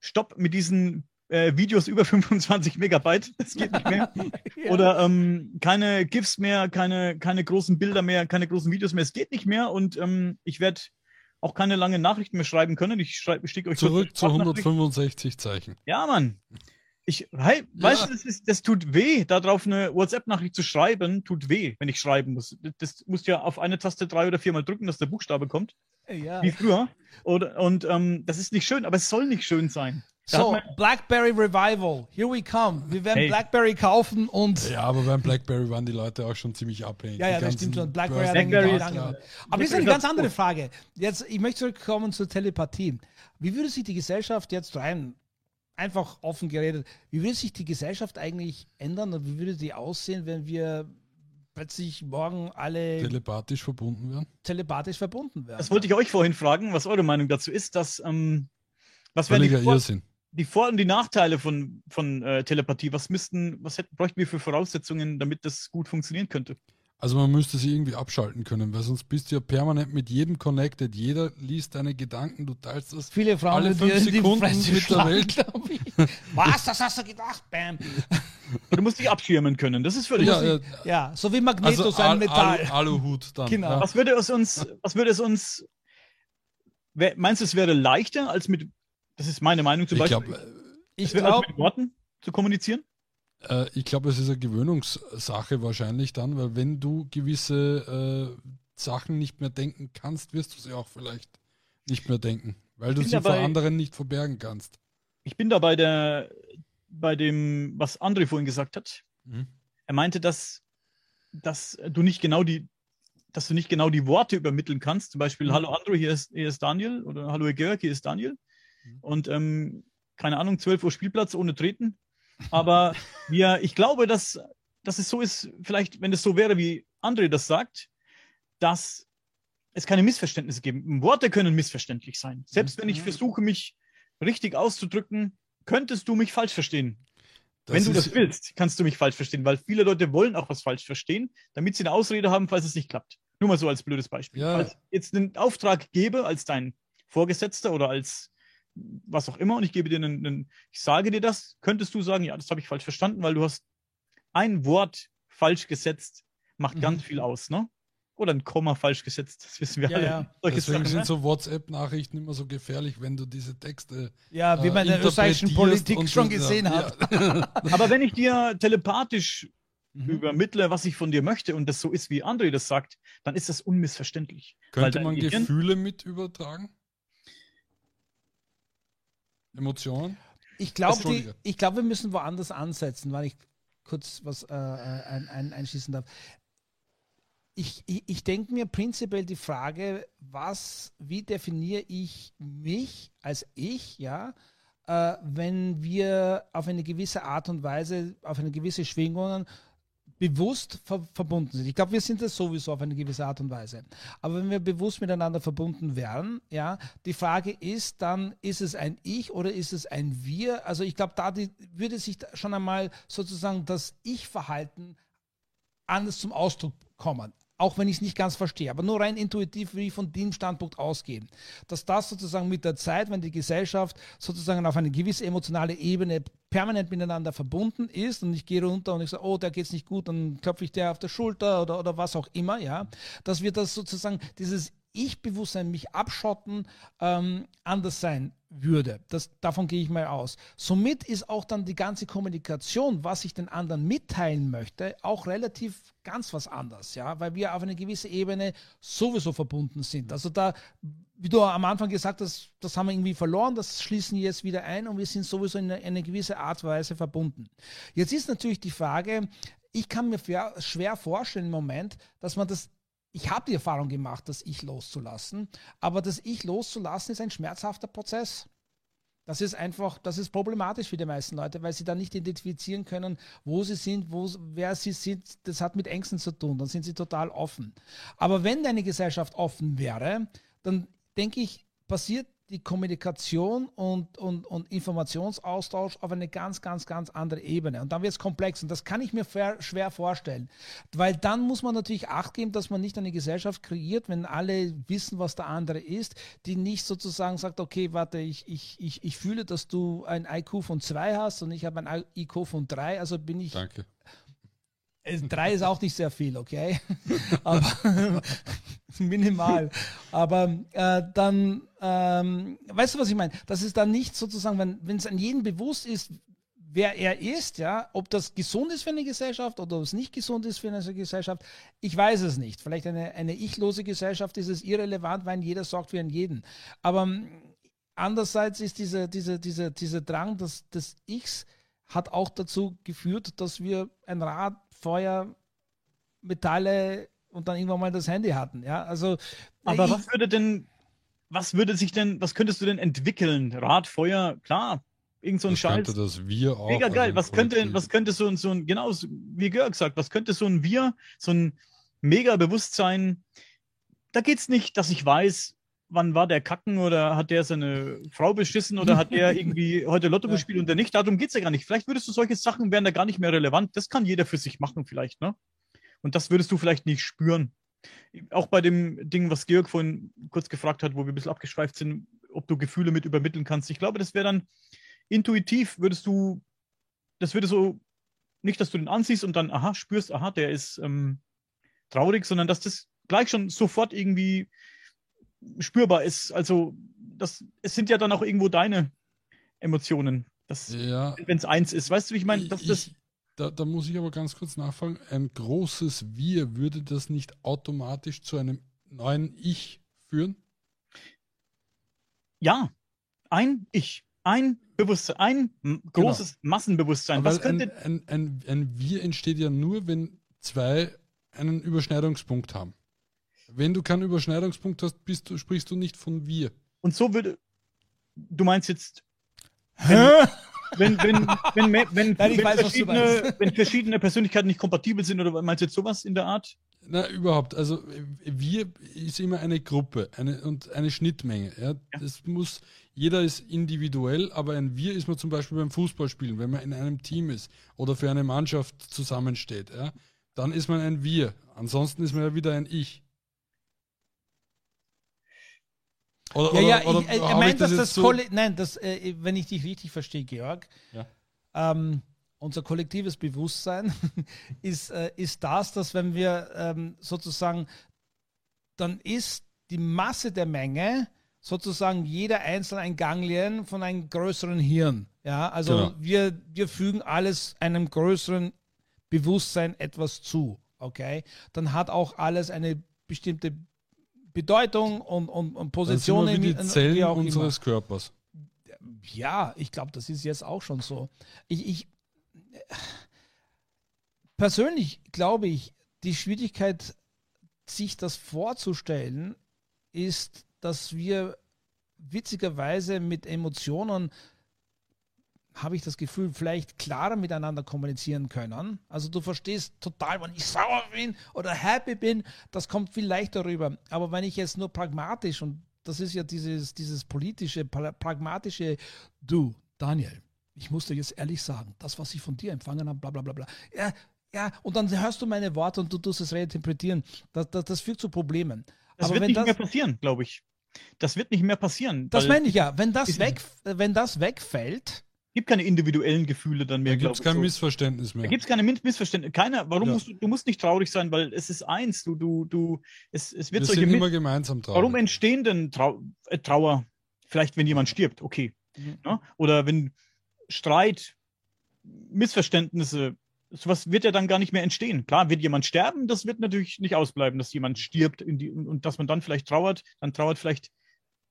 Stopp mit diesen äh, Videos über 25 Megabyte. Das geht nicht mehr. Oder ähm, keine GIFs mehr, keine, keine großen Bilder mehr, keine großen Videos mehr. Es geht nicht mehr und ähm, ich werde auch keine langen Nachrichten mehr schreiben können. Ich schreibe, schicke euch Zurück zu Sprachnachricht. 165 Zeichen. Ja, Mann. Ich, hey, weißt du, das, ist, das tut weh, darauf eine WhatsApp-Nachricht zu schreiben, tut weh, wenn ich schreiben muss. Das, das musst du ja auf eine Taste drei oder viermal drücken, dass der Buchstabe kommt, ja. wie früher. Oder, und ähm, das ist nicht schön, aber es soll nicht schön sein. Da So, hat Blackberry Revival, here we come. Wir werden Hey. Blackberry kaufen und. Ja, aber beim Blackberry waren die Leute auch schon ziemlich abhängig. Ja, ja, das stimmt schon. Blackberry hat Blackberry lange- ja. Aber das ist eine ganz andere. Frage. Jetzt, ich möchte zurückkommen zur Telepathie. Wie würde sich die Gesellschaft jetzt rein, einfach offen geredet, wie würde sich die Gesellschaft eigentlich ändern und wie würde die aussehen, wenn wir plötzlich morgen alle telepathisch verbunden werden. telepathisch verbunden werden? Das wollte ich euch vorhin fragen, was eure Meinung dazu ist, dass ähm, was wären die, Vor Irrsinn. Die Vor- und die Nachteile von, von äh, Telepathie? Was müssten, was hätten, bräuchten wir für Voraussetzungen, damit das gut funktionieren könnte? Also man müsste sie irgendwie abschalten können, weil sonst bist du ja permanent mit jedem connected. Jeder liest deine Gedanken, du teilst das. Viele Frauen alle fünf die Sekunden Fresse mit der Welt. Was? Das hast du gedacht? Bam. Du musst dich abschirmen können. Das ist völlig. Ja, ja, Ja, so wie Magneto also sein Al Metall. Alu Aluhut dann. Genau. Ja. Was würde es uns, was würde es uns, meinst du, es wäre leichter, als mit, das ist meine Meinung zum Ich Beispiel, glaube, ich es wäre als glaube, mit Worten zu kommunizieren? äh, ich glaube, es ist eine Gewöhnungssache wahrscheinlich dann, weil wenn du gewisse äh, Sachen nicht mehr denken kannst, wirst du sie auch vielleicht nicht mehr denken, weil du sie vor dabei- anderen nicht verbergen kannst. Ich bin da bei der, bei dem, was André vorhin gesagt hat. Er meinte, dass, dass du nicht genau die, dass du nicht genau die Worte übermitteln kannst. Zum Beispiel, Mhm. hallo André, hier ist, hier ist Daniel oder hallo Herr Georg, hier ist Daniel. Mhm. Und ähm, keine Ahnung, 12 Uhr Spielplatz ohne Treten. Aber wir, ich glaube, dass, dass es so ist, vielleicht, wenn es so wäre, wie André das sagt, dass es keine Missverständnisse geben. Worte können missverständlich sein. Selbst wenn ich versuche, mich richtig auszudrücken, könntest du mich falsch verstehen. Das Wenn du das willst, kannst du mich falsch verstehen, weil viele Leute wollen auch was falsch verstehen, damit sie eine Ausrede haben, falls es nicht klappt. Nur mal so als blödes Beispiel. Ja. Falls ich jetzt einen Auftrag gebe als dein Vorgesetzter oder als was auch immer und ich gebe dir einen, einen ich sage dir das, könntest du sagen, ja, das habe ich falsch verstanden, weil du hast ein Wort falsch gesetzt, macht Mhm. ganz viel aus, ne? Oder ein Komma falsch gesetzt, das wissen wir Ja, alle. ja. Deswegen Sachen, sind ne? so WhatsApp-Nachrichten immer so gefährlich, wenn du diese Texte ja, wie äh, man in der österreichischen Politik schon gesehen ja, hat. Ja. Aber wenn ich dir telepathisch Mhm. übermittle, was ich von dir möchte und das so ist, wie André das sagt, dann ist das unmissverständlich. Könnte man Gehirn- Gefühle mit übertragen? Emotionen? Ich glaube, glaube, wir müssen woanders ansetzen, weil ich kurz was äh, ein, ein, einschießen darf. Ich, ich, ich denke mir prinzipiell die Frage, was, wie definiere ich mich als ich, ja, äh, wenn wir auf eine gewisse Art und Weise, auf eine gewisse Schwingung bewusst ver verbunden sind. Ich glaube, wir sind das sowieso auf eine gewisse Art und Weise. Aber wenn wir bewusst miteinander verbunden wären, ja, die Frage ist dann, ist es ein Ich oder ist es ein Wir? Also ich glaube, da die, würde sich schon einmal sozusagen das Ich-Verhalten anders zum Ausdruck kommen auch wenn ich es nicht ganz verstehe, aber nur rein intuitiv will ich von dem Standpunkt ausgehen, dass das sozusagen mit der Zeit, wenn die Gesellschaft sozusagen auf eine gewisse emotionale Ebene permanent miteinander verbunden ist und ich gehe runter und ich sage, oh, der geht's nicht gut, dann klopfe ich der auf der Schulter oder, oder was auch immer, ja, dass wir das sozusagen, dieses Ich-Bewusstsein, mich abschotten, ähm, anders sein würde. Das, davon gehe ich mal aus. Somit ist auch dann die ganze Kommunikation, was ich den anderen mitteilen möchte, auch relativ ganz was anderes, ja, weil wir auf eine gewisse Ebene sowieso verbunden sind. Also da, wie du am Anfang gesagt hast, das haben wir irgendwie verloren, das schließen wir jetzt wieder ein und wir sind sowieso in eine, eine gewisse Art und Weise verbunden. Jetzt ist natürlich die Frage, ich kann mir schwer vorstellen im Moment, dass man das ich habe die Erfahrung gemacht, das Ich loszulassen, aber das Ich loszulassen ist ein schmerzhafter Prozess. Das ist einfach, das ist problematisch für die meisten Leute, weil sie dann nicht identifizieren können, wo sie sind, wo, wer sie sind. Das hat mit Ängsten zu tun. Dann sind sie total offen. Aber wenn deine Gesellschaft offen wäre, dann denke ich, passiert die Kommunikation und, und, und Informationsaustausch auf eine ganz, ganz, ganz andere Ebene. Und dann wird es komplex. Und das kann ich mir schwer vorstellen. Weil dann muss man natürlich Acht geben, dass man nicht eine Gesellschaft kreiert, wenn alle wissen, was der andere ist, die nicht sozusagen sagt, okay, warte, ich, ich, ich, ich fühle, dass du ein IQ von 2 hast und ich habe ein IQ von 3, also bin ich. Danke. Drei ist auch nicht sehr viel, okay? Aber minimal. Aber äh, dann, ähm, weißt du, was ich meine? Das ist dann nicht sozusagen, wenn es an jedem bewusst ist, wer er ist, ja, ob das gesund ist für eine Gesellschaft oder ob es nicht gesund ist für eine Gesellschaft, ich weiß es nicht. Vielleicht eine, eine ichlose Gesellschaft ist es irrelevant, weil jeder sorgt für einen jeden. Aber ähm, andererseits ist dieser diese, diese, diese Drang des, des Ichs hat auch dazu geführt, dass wir ein Rad Feuer, Metalle und dann irgendwann mal das Handy hatten. Ja, also. Aber was würde denn, was würde sich denn, was könntest du denn entwickeln? Rad, Feuer, klar, irgend so ein das Scheiß. Könnte das wir auch. Mega geil. Was könnte, was könnte so ein, so ein, genau, wie Georg sagt, was könnte so ein Wir, so ein mega Bewusstsein, da geht es nicht, dass ich weiß, wann war der kacken oder hat der seine Frau beschissen oder hat der irgendwie heute Lotto gespielt und der nicht. Darum geht es ja gar nicht. Vielleicht würdest du solche Sachen wären da gar nicht mehr relevant. Das kann jeder für sich machen, vielleicht, ne? Und das würdest du vielleicht nicht spüren. Auch bei dem Ding, was Georg vorhin kurz gefragt hat, wo wir ein bisschen abgeschweift sind, ob du Gefühle mit übermitteln kannst. Ich glaube, das wäre dann intuitiv, würdest du, das würde so, nicht, dass du den ansiehst und dann, aha, spürst, aha, der ist ähm, traurig, sondern dass das gleich schon sofort irgendwie spürbar ist. Also das, es sind ja dann auch irgendwo deine Emotionen, ja. wenn es eins ist. Weißt du, wie ich meine? Da, da, muss ich aber ganz kurz nachfragen. Ein großes Wir, würde das nicht automatisch zu einem neuen Ich führen? Ja, ein Ich, ein Bewusstsein, ein genau. großes genau. Massenbewusstsein. Aber Was könnte ein, ein, ein, ein Wir entsteht ja nur, wenn zwei einen Überschneidungspunkt haben. Wenn du keinen Überschneidungspunkt hast, bist du, sprichst du nicht von wir. Und so würde. Du meinst jetzt. Wenn, wenn, wenn, wenn, wenn, wenn, Nein, wenn, weiß, verschiedene, wenn verschiedene Persönlichkeiten nicht kompatibel sind, oder meinst du jetzt sowas in der Art? Na, überhaupt. Also wir ist immer eine Gruppe eine, und eine Schnittmenge. Ja? ja. Das muss, jeder ist individuell, aber ein Wir ist man zum Beispiel beim Fußballspielen, wenn man in einem Team ist oder für eine Mannschaft zusammensteht. Ja? Dann ist man ein Wir. Ansonsten ist man ja wieder ein Ich. Oder, ja, ja, oder, ich, er meint, dass das, so nein, das, äh, wenn ich dich richtig verstehe, Georg, ja. ähm, unser kollektives Bewusstsein ist, äh, ist das, dass wenn wir ähm, sozusagen, dann ist die Masse der Menge sozusagen jeder einzelne ein Ganglien von einem größeren Hirn. Ja, also genau. wir, wir fügen alles einem größeren Bewusstsein etwas zu. Okay, dann hat auch alles eine bestimmte Bedeutung und, und, und Position. Das wie die Zellen wie unseres immer. Körpers. Ja, ich glaube, das ist jetzt auch schon so. Ich, ich persönlich glaube ich, die Schwierigkeit, sich das vorzustellen, ist, dass wir witzigerweise mit Emotionen habe ich das Gefühl, vielleicht klarer miteinander kommunizieren können. Also du verstehst total, wenn ich sauer bin oder happy bin, das kommt viel leichter rüber. Aber wenn ich jetzt nur pragmatisch, und das ist ja dieses, dieses politische, pragmatische, du, Daniel, ich muss dir jetzt ehrlich sagen, das, was ich von dir empfangen habe, bla bla bla bla. Ja, ja, und dann hörst du meine Worte und du tust es reinterpretieren. Das, das, das führt zu Problemen. Das Aber wird nicht das, mehr passieren, glaube ich. Das wird nicht mehr passieren. Das meine ich ja. Wenn das, weg, wenn das wegfällt, gibt keine individuellen Gefühle dann mehr. Da gibt es kein so. Missverständnis mehr. Da gibt es keine Missverständnisse. Keiner, warum ja. musst du, du musst nicht traurig sein, weil es ist eins, du, du, du, es, es wird Wir solche sind immer gemeinsam traurig. Warum entstehen denn Trau äh, Trauer? Vielleicht, wenn jemand stirbt, okay. Mhm. Ja? Oder wenn Streit, Missverständnisse, sowas wird ja dann gar nicht mehr entstehen. Klar, wird jemand sterben, das wird natürlich nicht ausbleiben, dass jemand stirbt die, und dass man dann vielleicht trauert, dann trauert vielleicht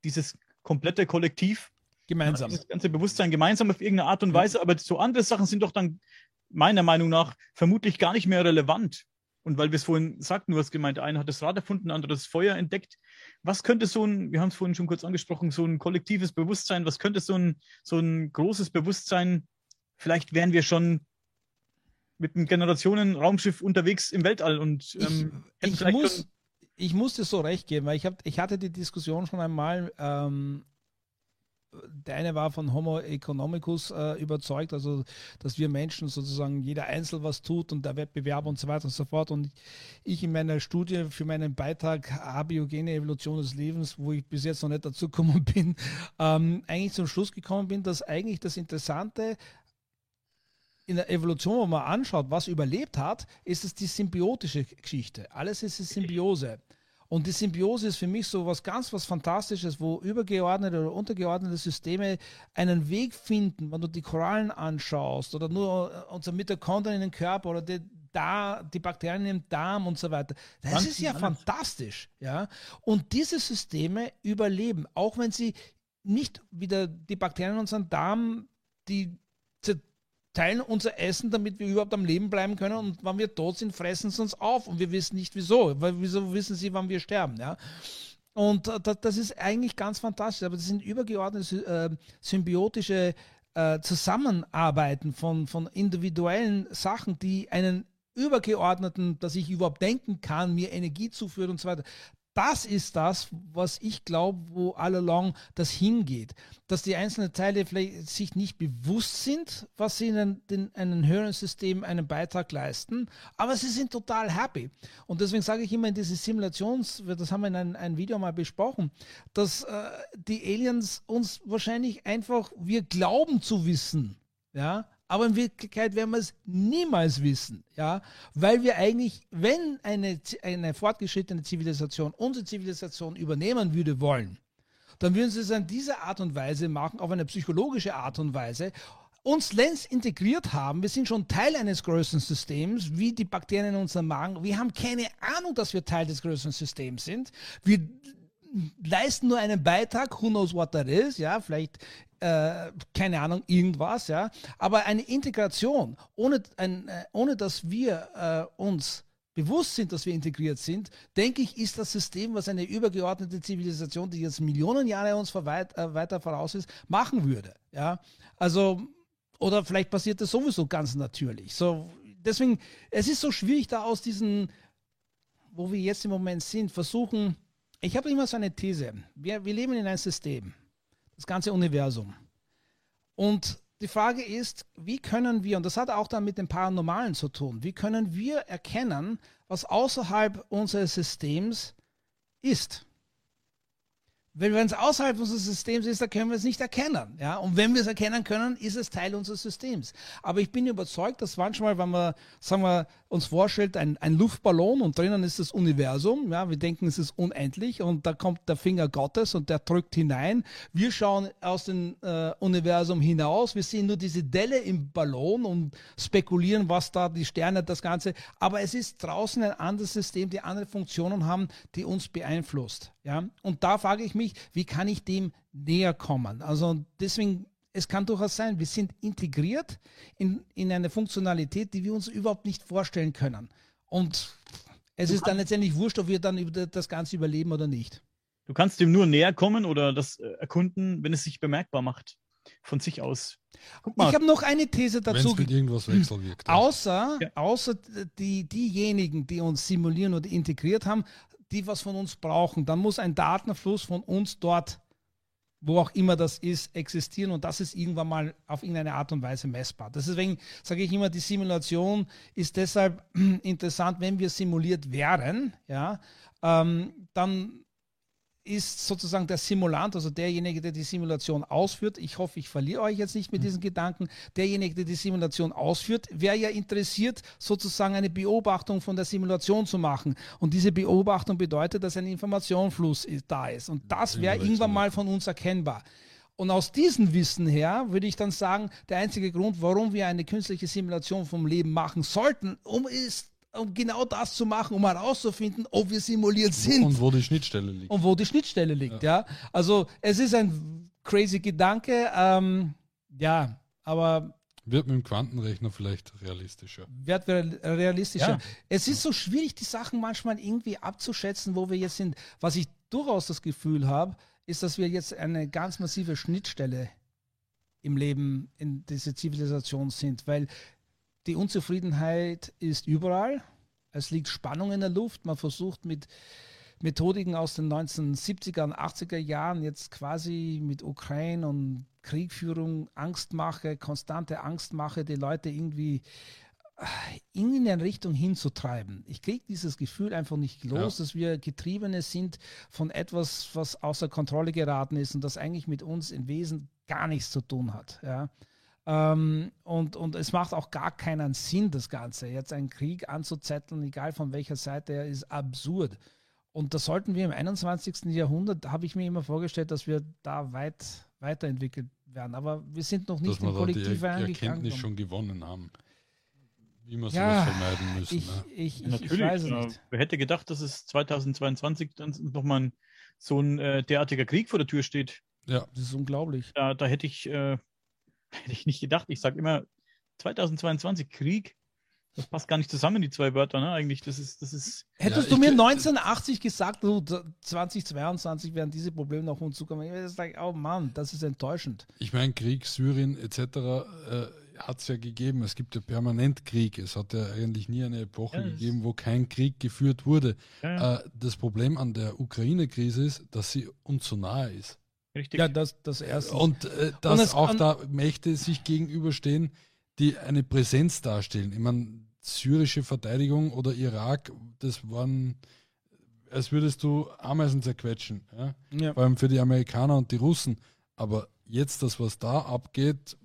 dieses komplette Kollektiv Gemeinsam. Das ganze Bewusstsein gemeinsam auf irgendeine Art und Weise, aber so andere Sachen sind doch dann meiner Meinung nach vermutlich gar nicht mehr relevant. Und weil wir es vorhin sagten, du hast gemeint, einer hat das Rad erfunden, ein anderes Feuer entdeckt. Was könnte so ein, wir haben es vorhin schon kurz angesprochen, so ein kollektives Bewusstsein, was könnte so ein, so ein großes Bewusstsein, vielleicht wären wir schon mit einem Generationen-Raumschiff unterwegs im Weltall und ähm, ich, ich muss, ich muss dir so recht geben, weil ich, hab, ich hatte die Diskussion schon einmal ähm, der eine war von Homo economicus äh, überzeugt, also dass wir Menschen sozusagen jeder einzeln was tut und der Wettbewerb und so weiter und so fort. Und ich in meiner Studie für meinen Beitrag Abiogene Evolution des Lebens, wo ich bis jetzt noch nicht dazu gekommen bin, ähm, eigentlich zum Schluss gekommen bin, dass eigentlich das Interessante in der Evolution, wenn man anschaut, was überlebt hat, ist es die symbiotische Geschichte. Alles ist eine Symbiose. Und die Symbiose ist für mich so was ganz was Fantastisches, wo übergeordnete oder untergeordnete Systeme einen Weg finden, wenn du die Korallen anschaust oder nur äh, unser Mitochondrien in den Körper oder die, da, die Bakterien im Darm und so weiter. Das ganz ist ja alles. fantastisch. Ja? Und diese Systeme überleben, auch wenn sie nicht wieder die Bakterien in unserem Darm, die teilen unser Essen, damit wir überhaupt am Leben bleiben können. Und wenn wir tot sind, fressen sie uns auf. Und wir wissen nicht wieso. Weil wieso wissen sie, wann wir sterben? Ja? Und äh, das ist eigentlich ganz fantastisch. Aber das sind übergeordnete äh, symbiotische äh, Zusammenarbeiten von, von individuellen Sachen, die einen übergeordneten, dass ich überhaupt denken kann, mir Energie zuführt und so weiter das ist das, was ich glaube, wo all along das hingeht. Dass die einzelnen Teile vielleicht sich nicht bewusst sind, was sie in, einen, in einem höheren System einen Beitrag leisten, aber sie sind total happy. Und deswegen sage ich immer in diese Simulations, das haben wir in einem, einem Video mal besprochen, dass äh, die Aliens uns wahrscheinlich einfach, wir glauben zu wissen, ja, aber in Wirklichkeit werden wir es niemals wissen, ja, weil wir eigentlich, wenn eine, eine fortgeschrittene Zivilisation unsere Zivilisation übernehmen würde wollen, dann würden sie es an diese Art und Weise machen, auf eine psychologische Art und Weise, uns längst integriert haben. Wir sind schon Teil eines größeren Systems, wie die Bakterien in unserem Magen. Wir haben keine Ahnung, dass wir Teil des größeren Systems sind. Wir leisten nur einen Beitrag, who knows what that is, ja, vielleicht, äh, keine Ahnung, irgendwas, ja, aber eine Integration, ohne, ein, äh, ohne dass wir äh, uns bewusst sind, dass wir integriert sind, denke ich, ist das System, was eine übergeordnete Zivilisation, die jetzt Millionen Jahre uns weit, äh, weiter voraus ist, machen würde, ja, also, oder vielleicht passiert das sowieso ganz natürlich, so, deswegen, es ist so schwierig, da aus diesen, wo wir jetzt im Moment sind, versuchen, ich habe immer so eine These. Wir, wir leben in einem System, das ganze Universum. Und die Frage ist, wie können wir, und das hat auch dann mit dem Paranormalen zu tun, wie können wir erkennen, was außerhalb unseres Systems ist? Wenn es außerhalb unseres Systems ist, dann können wir es nicht erkennen. Ja? Und wenn wir es erkennen können, ist es Teil unseres Systems. Aber ich bin überzeugt, dass manchmal, wenn man, sagen wir, uns vorstellt, ein, ein Luftballon und drinnen ist das Universum, ja, wir denken, es ist unendlich und da kommt der Finger Gottes und der drückt hinein. Wir schauen aus dem äh, Universum hinaus, wir sehen nur diese Delle im Ballon und spekulieren, was da die Sterne, das Ganze. Aber es ist draußen ein anderes System, die andere Funktionen haben, die uns beeinflusst. Ja? Und da frage ich mich, wie kann ich dem näher kommen? Also deswegen, es kann durchaus sein, wir sind integriert in, in eine Funktionalität, die wir uns überhaupt nicht vorstellen können. Und es ist dann letztendlich wurscht, ob wir dann das Ganze überleben oder nicht. Du kannst dem nur näher kommen oder das äh, erkunden, wenn es sich bemerkbar macht. von sich aus. Guck mal. Ich habe noch eine These dazu. Wenn irgendwas wechselwirkt. Außer, ja. außer die, diejenigen, die uns simulieren oder integriert haben, die was von uns brauchen, dann muss ein Datenfluss von uns dort wo auch immer das ist, existieren und das ist irgendwann mal auf irgendeine Art und Weise messbar. Deswegen sage ich immer, die Simulation ist deshalb interessant, wenn wir simuliert wären, ja, ähm, dann ist sozusagen der Simulant, also derjenige, der die Simulation ausführt. Ich hoffe, ich verliere euch jetzt nicht mit mhm. diesen Gedanken. Derjenige, der die Simulation ausführt, wäre ja interessiert, sozusagen eine Beobachtung von der Simulation zu machen. Und diese Beobachtung bedeutet, dass ein Informationsfluss da ist. Und das wäre irgendwann mal von uns erkennbar. Und aus diesem Wissen her würde ich dann sagen, der einzige Grund, warum wir eine künstliche Simulation vom Leben machen sollten, um ist um genau das zu machen, um herauszufinden, ob wir simuliert sind. Und wo die Schnittstelle liegt. Und wo die Schnittstelle liegt, ja. ja. Also es ist ein crazy Gedanke, ähm, ja, aber wird mit dem Quantenrechner vielleicht realistischer. Wird realistischer. Ja. Es ist so schwierig, die Sachen manchmal irgendwie abzuschätzen, wo wir jetzt sind. Was ich durchaus das Gefühl habe, ist, dass wir jetzt eine ganz massive Schnittstelle im Leben in dieser Zivilisation sind, weil die Unzufriedenheit ist überall. Es liegt Spannung in der Luft. Man versucht mit Methodiken aus den 1970er und 80er Jahren jetzt quasi mit Ukraine und Kriegführung, Angstmache, konstante Angstmache, die Leute irgendwie äh, in eine Richtung hinzutreiben. Ich kriege dieses Gefühl einfach nicht los, ja. dass wir Getriebene sind von etwas, was außer Kontrolle geraten ist und das eigentlich mit uns im Wesen gar nichts zu tun hat. Ja. Ähm, und, und es macht auch gar keinen Sinn, das Ganze. Jetzt einen Krieg anzuzetteln, egal von welcher Seite er ist, absurd. Und das sollten wir im 21. Jahrhundert, habe ich mir immer vorgestellt, dass wir da weit weiterentwickelt werden. Aber wir sind noch nicht dass im Kollektiv die er Erkenntnis schon gewonnen haben. Wie man ja, sowas vermeiden müssen. Ich, ne? ich, ich, Natürlich, ich weiß es nicht. Wer hätte gedacht, dass es 2022 dann nochmal so ein äh, derartiger Krieg vor der Tür steht? Ja. Das ist unglaublich. Da, da hätte ich äh, Hätte ich nicht gedacht. Ich sage immer 2022 Krieg. Das passt gar nicht zusammen, die zwei Wörter, ne? Eigentlich, das ist, das ist. Hättest ja, du mir 1980 gesagt, du, 2022 werden diese Probleme noch uns zukommen, ich würde sagen, oh Mann, das ist enttäuschend. Ich meine, Krieg, Syrien etc. Äh, hat es ja gegeben. Es gibt ja permanent Krieg. Es hat ja eigentlich nie eine Epoche ja, gegeben, wo kein Krieg geführt wurde. Ja, äh, das Problem an der Ukraine-Krise ist, dass sie uns so nahe ist. Richtig. Ja, das, das erste. Und äh, dass Und auch da Mächte sich gegenüberstehen, die eine Präsenz darstellen. Ich meine, syrische Verteidigung oder Irak, das waren, als würdest du Ameisen zerquetschen. Ja? ja. Vor allem für die Amerikaner und die Russen. Aber jetzt das, was da abgeht,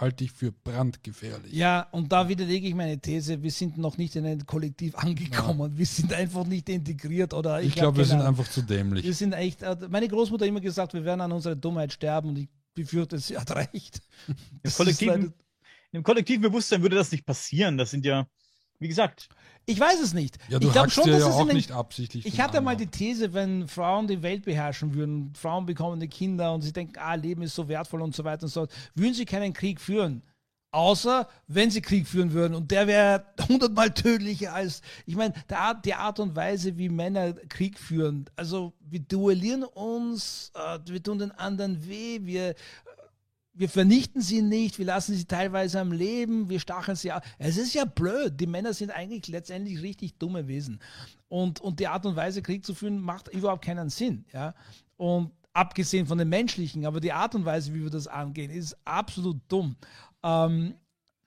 halte ich für brandgefährlich. Ja, und da widerlege ich meine These, wir sind noch nicht in ein Kollektiv angekommen. Ja. Wir sind einfach nicht integriert oder ich, ich glaube, wir sind einfach zu dämlich. Wir sind echt, äh, meine Großmutter hat immer gesagt, wir werden an unserer Dummheit sterben und ich befürchte, sie hat recht. Im kollektiven, Im kollektiven Bewusstsein würde das nicht passieren. Das sind ja, wie gesagt, ich weiß es nicht. Ja, du ich glaube schon, dass ja es auch nicht absichtlich. Ich hatte mal die These, wenn Frauen die Welt beherrschen würden, Frauen bekommen die Kinder und sie denken, ah, Leben ist so wertvoll und so weiter und so fort, würden sie keinen Krieg führen. Außer wenn sie Krieg führen würden. Und der wäre hundertmal tödlicher als, ich meine, die Art und Weise, wie Männer Krieg führen. Also wir duellieren uns, äh, wir tun den anderen weh, wir wir vernichten sie nicht, wir lassen sie teilweise am Leben, wir stacheln sie ab. Es ist ja blöd. Die Männer sind eigentlich letztendlich richtig dumme Wesen. Und, und die Art und Weise, Krieg zu führen, macht überhaupt keinen Sinn. Ja? Und abgesehen von dem menschlichen, aber die Art und Weise, wie wir das angehen, ist absolut dumm. Ähm,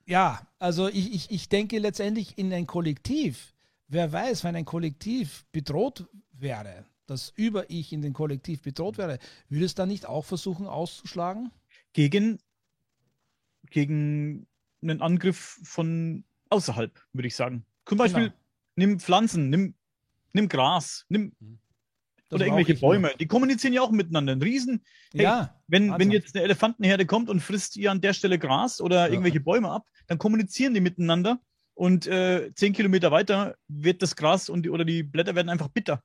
ja, also ich, ich, ich denke letztendlich in ein Kollektiv. Wer weiß, wenn ein Kollektiv bedroht wäre, das Über-Ich in den Kollektiv bedroht wäre, würde es dann nicht auch versuchen auszuschlagen? Gegen, gegen einen Angriff von außerhalb, würde ich sagen. Zum Beispiel, genau. nimm Pflanzen, nimm, nimm Gras, nimm hm. oder irgendwelche Bäume. Die kommunizieren ja auch miteinander. Ein Riesen. Hey, ja, wenn, wenn jetzt eine Elefantenherde kommt und frisst ihr an der Stelle Gras oder ja. irgendwelche Bäume ab, dann kommunizieren die miteinander und äh, zehn Kilometer weiter wird das Gras und die, oder die Blätter werden einfach bitter.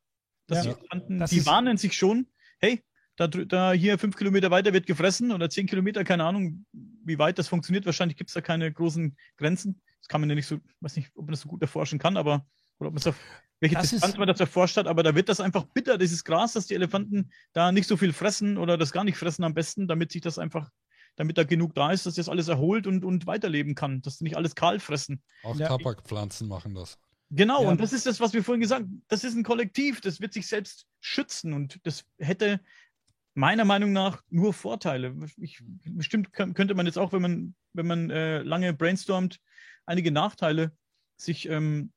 Das ja. die, das die warnen sich schon, hey, da, da hier fünf Kilometer weiter wird gefressen oder zehn Kilometer, keine Ahnung, wie weit das funktioniert. Wahrscheinlich gibt es da keine großen Grenzen. Das kann man ja nicht so, weiß nicht, ob man das so gut erforschen kann, aber oder ob man es welche das Distanz man das erforscht hat, aber da wird das einfach bitter, dieses Gras, dass die Elefanten da nicht so viel fressen oder das gar nicht fressen am besten, damit sich das einfach damit da genug da ist, dass das alles erholt und, und weiterleben kann, dass sie nicht alles kahl fressen. Auch ja. Tabakpflanzen machen das. Genau, ja. und das ist das, was wir vorhin gesagt haben. Das ist ein Kollektiv, das wird sich selbst schützen und das hätte meiner Meinung nach nur Vorteile. Ich, bestimmt könnte man jetzt auch, wenn man, wenn man äh, lange brainstormt, einige Nachteile sich ähm,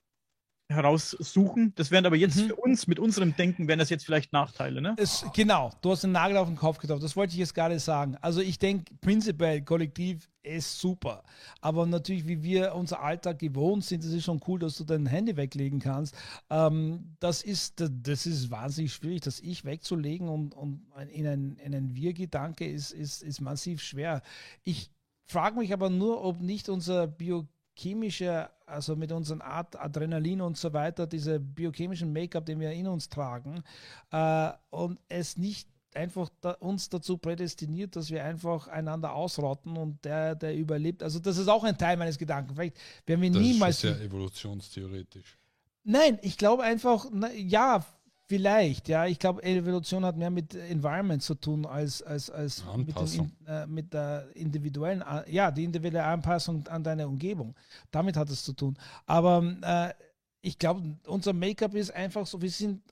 heraussuchen. Das wären aber jetzt mhm. für uns, mit unserem Denken, wären das jetzt vielleicht Nachteile, ne? Es, genau, du hast den Nagel auf den Kopf getroffen. Das wollte ich jetzt gerade sagen. Also ich denke, prinzipiell, kollektiv ist super. Aber natürlich, wie wir unser Alltag gewohnt sind, das ist schon cool, dass du dein Handy weglegen kannst. Ähm, das, ist, das ist wahnsinnig schwierig, das Ich wegzulegen und, und in einen, in einen Wir-Gedanke ist, ist, ist massiv schwer. Ich frage mich aber nur, ob nicht unser Bio chemische, also mit unseren Art Adrenalin und so weiter, diese biochemischen Make-up, den wir in uns tragen, äh, und es nicht einfach da, uns dazu prädestiniert, dass wir einfach einander ausrotten und der, der überlebt. Also das ist auch ein Teil meines Gedanken. Vielleicht werden wir das niemals. Das ist sehr evolutionstheoretisch. Nein, ich glaube einfach, na, ja, Vielleicht, ja. Ich glaube, Evolution hat mehr mit Environment zu tun als, als, als mit, den, äh, mit, der individuellen, ja, die individuelle Anpassung an deine Umgebung. Damit hat es zu tun. Aber äh, ich glaube, unser Make-up ist einfach so, wir sind,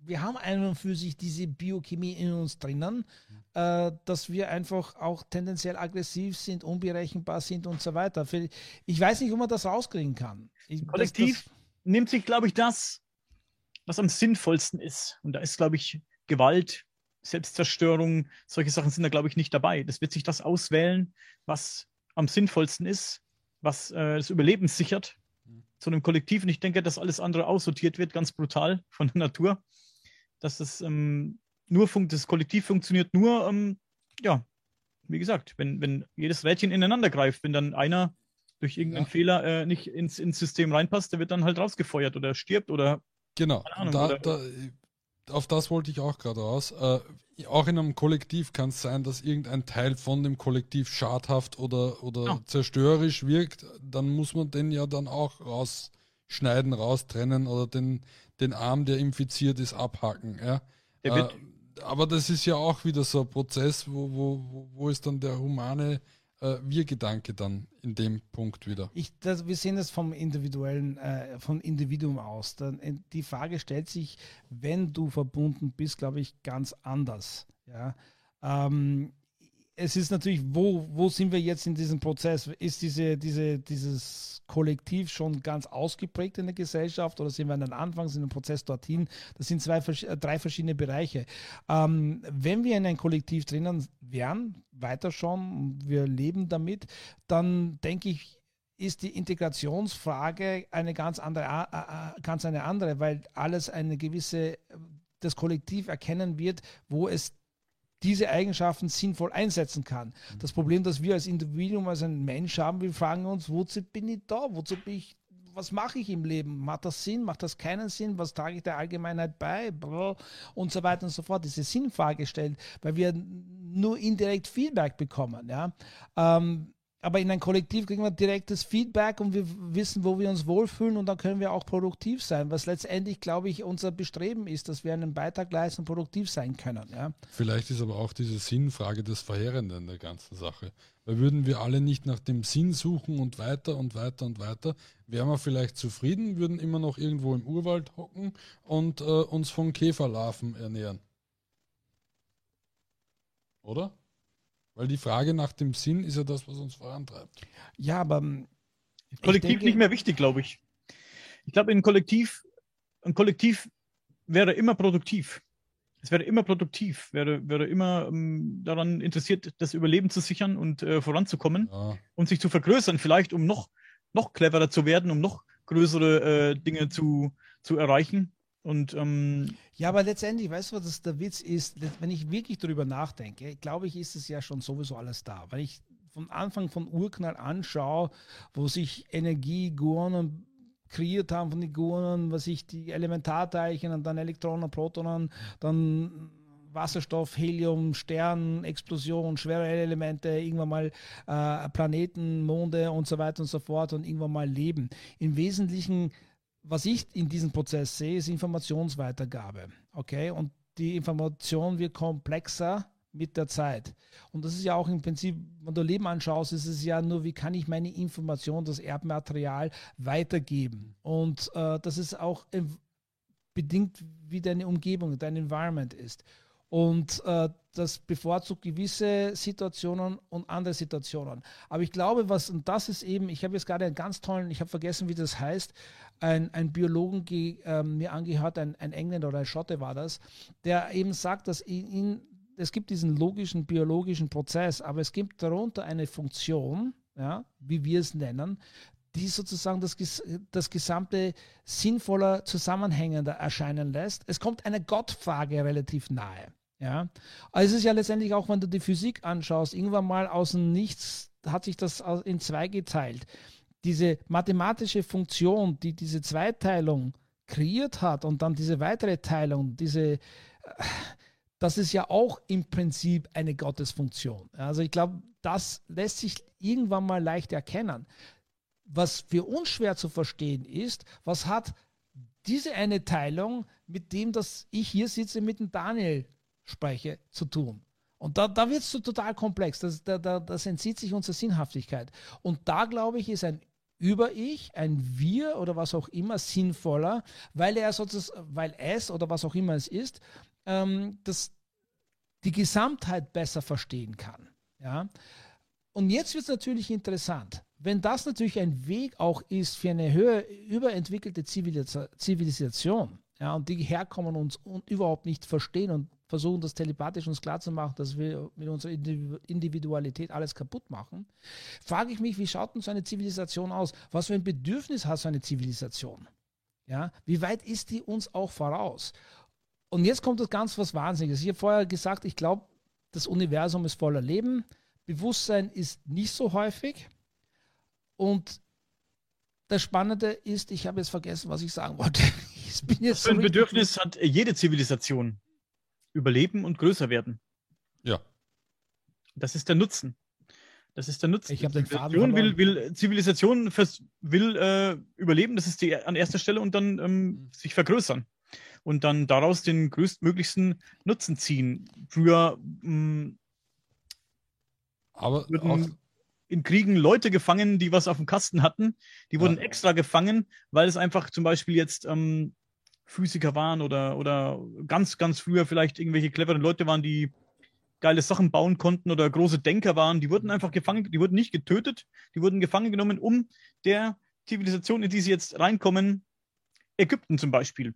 wir haben ein und für sich diese Biochemie in uns drinnen, äh, dass wir einfach auch tendenziell aggressiv sind, unberechenbar sind und so weiter. Ich weiß nicht, ob man das rauskriegen kann. Ich, Kollektiv das, das nimmt sich, glaube ich, das was am sinnvollsten ist. Und da ist, glaube ich, Gewalt, Selbstzerstörung, solche Sachen sind da, glaube ich, nicht dabei. Das wird sich das auswählen, was am sinnvollsten ist, was äh, das Überleben sichert zu einem Kollektiv. Und ich denke, dass alles andere aussortiert wird, ganz brutal von der Natur. Dass das ähm, nur funkt, das Kollektiv funktioniert nur, ähm, ja, wie gesagt, wenn, wenn jedes Rädchen ineinander greift, wenn dann einer durch irgendeinen ja. Fehler äh, nicht ins, ins System reinpasst, der wird dann halt rausgefeuert oder stirbt oder Genau, Ahnung, da, da, auf das wollte ich auch gerade raus. Äh, auch in einem Kollektiv kann es sein, dass irgendein Teil von dem Kollektiv schadhaft oder, oder ja. zerstörerisch wirkt. Dann muss man den ja dann auch rausschneiden, raustrennen oder den, den Arm, der infiziert ist, abhacken. Ja? Äh, aber das ist ja auch wieder so ein Prozess, wo, wo, wo ist dann der humane äh, Wir-Gedanke dann in dem Punkt wieder? Ich, das, wir sehen das vom individuellen, äh, vom Individuum aus. Dann, äh, die Frage stellt sich, wenn du verbunden bist, glaube ich, ganz anders. Ja. Ähm, es ist natürlich, wo, wo sind wir jetzt in diesem Prozess? Ist diese, diese, dieses Kollektiv schon ganz ausgeprägt in der Gesellschaft oder sind wir an den Anfang, sind im Prozess dorthin? Das sind zwei, äh, drei verschiedene Bereiche. Ähm, wenn wir in ein Kollektiv drinnen wären, weiter schon, wir leben damit, dann denke ich, ist die Integrationsfrage eine ganz andere, äh, äh, ganz eine andere, weil alles eine gewisse das Kollektiv erkennen wird, wo es diese Eigenschaften sinnvoll einsetzen kann. Mhm. Das Problem, das wir als Individuum, als ein Mensch haben, wir fragen uns, wozu bin ich da? Wozu bin ich, was mache ich im Leben? Macht das Sinn? Macht das keinen Sinn? Was trage ich der Allgemeinheit bei? Und so weiter und so fort. Diese Sinnfrage stellt, weil wir nur indirekt Feedback bekommen. Ja? Ähm, aber in ein Kollektiv kriegen wir direktes Feedback und wir wissen, wo wir uns wohlfühlen und dann können wir auch produktiv sein, was letztendlich, glaube ich, unser Bestreben ist, dass wir einen Beitrag leisten und produktiv sein können. Ja. Vielleicht ist aber auch diese Sinnfrage das Verheerende in der ganzen Sache. Weil würden wir alle nicht nach dem Sinn suchen und weiter und weiter und weiter, wären wir vielleicht zufrieden, würden immer noch irgendwo im Urwald hocken und äh, uns von Käferlarven ernähren. Oder? Weil die Frage nach dem Sinn ist ja das, was uns vorantreibt. Ja, aber. Ähm, Kollektiv denke, nicht mehr wichtig, glaube ich. Ich glaube, ein Kollektiv, ein Kollektiv wäre immer produktiv. Es wäre immer produktiv, wäre, wäre immer ähm, daran interessiert, das Überleben zu sichern und äh, voranzukommen ja. und sich zu vergrößern, vielleicht um noch, noch cleverer zu werden, um noch größere äh, Dinge zu, zu erreichen. Und, ähm, ja, aber letztendlich, weißt du, was das der Witz ist? Wenn ich wirklich darüber nachdenke, glaube ich, ist es ja schon sowieso alles da. Weil ich von Anfang von Urknall anschaue, wo sich Energiegurnen kreiert haben von den Gurnen, was sich die Elementarteilchen und dann Elektronen, Protonen, dann Wasserstoff, Helium, Stern, Explosion, schwere Elemente, irgendwann mal äh, Planeten, Monde und so weiter und so fort und irgendwann mal Leben. Im Wesentlichen was ich in diesem Prozess sehe, ist Informationsweitergabe. Okay, und die Information wird komplexer mit der Zeit. Und das ist ja auch im Prinzip, wenn du Leben anschaust, ist es ja nur, wie kann ich meine Information, das Erbmaterial weitergeben. Und äh, das ist auch bedingt, wie deine Umgebung, dein Environment ist. Und äh, das bevorzugt gewisse Situationen und andere Situationen. Aber ich glaube, was, und das ist eben, ich habe jetzt gerade einen ganz tollen, ich habe vergessen, wie das heißt, ein, ein Biologen äh, mir angehört, ein, ein Engländer oder ein Schotte war das, der eben sagt, dass in, in, es gibt diesen logischen, biologischen Prozess, aber es gibt darunter eine Funktion, ja, wie wir es nennen, die sozusagen das, das gesamte sinnvoller, zusammenhängender erscheinen lässt. Es kommt einer Gottfrage relativ nahe. Ja, also es ist ja letztendlich auch, wenn du die Physik anschaust, irgendwann mal aus dem Nichts hat sich das in zwei geteilt. Diese mathematische Funktion, die diese Zweiteilung kreiert hat und dann diese weitere Teilung, diese, das ist ja auch im Prinzip eine Gottesfunktion. Also ich glaube, das lässt sich irgendwann mal leicht erkennen. Was für uns schwer zu verstehen ist, was hat diese eine Teilung mit dem, dass ich hier sitze mit dem Daniel spreche, zu tun. Und da, da wird es so total komplex. Das, da, da, das entzieht sich unserer Sinnhaftigkeit. Und da, glaube ich, ist ein Über-Ich, ein Wir oder was auch immer sinnvoller, weil er sozusagen, weil es oder was auch immer es ist, ähm, das, die Gesamtheit besser verstehen kann. Ja? Und jetzt wird es natürlich interessant. Wenn das natürlich ein Weg auch ist für eine höher überentwickelte Zivilisation, ja, und die herkommen und uns überhaupt nicht verstehen und versuchen, das telepathisch uns klarzumachen, dass wir mit unserer Individualität alles kaputt machen, frage ich mich, wie schaut denn so eine Zivilisation aus? Was für ein Bedürfnis hat so eine Zivilisation? Ja, wie weit ist die uns auch voraus? Und jetzt kommt das ganz was Wahnsinniges. Ich habe vorher gesagt, ich glaube, das Universum ist voller Leben. Bewusstsein ist nicht so häufig. Und das Spannende ist, ich habe jetzt vergessen, was ich sagen wollte. Ich bin jetzt so ein Bedürfnis hat jede Zivilisation überleben und größer werden. Ja. Das ist der Nutzen. Das ist der Nutzen. Ich habe den Faden will, will Zivilisation fürs, will äh, überleben, das ist die an erster Stelle und dann ähm, mhm. sich vergrößern und dann daraus den größtmöglichsten Nutzen ziehen. Früher mh, mm, aber auch in Kriegen Leute gefangen, die was auf dem Kasten hatten. Die wurden ja. extra gefangen, weil es einfach zum Beispiel jetzt ähm, Physiker waren oder, oder ganz, ganz früher vielleicht irgendwelche cleveren Leute waren, die geile Sachen bauen konnten oder große Denker waren, die wurden einfach gefangen, die wurden nicht getötet, die wurden gefangen genommen, um der Zivilisation, in die sie jetzt reinkommen, Ägypten zum Beispiel.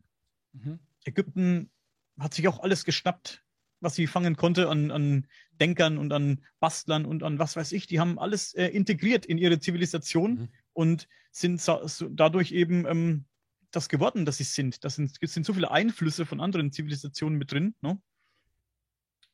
Mhm. Ägypten hat sich auch alles geschnappt, was sie fangen konnte an, an Denkern und an Bastlern und an was weiß ich. Die haben alles äh, integriert in ihre Zivilisation mhm. und sind so, so dadurch eben ähm, das geworden, dass sie sind. Das sind, sind so viele Einflüsse von anderen Zivilisationen mit drin. Ne?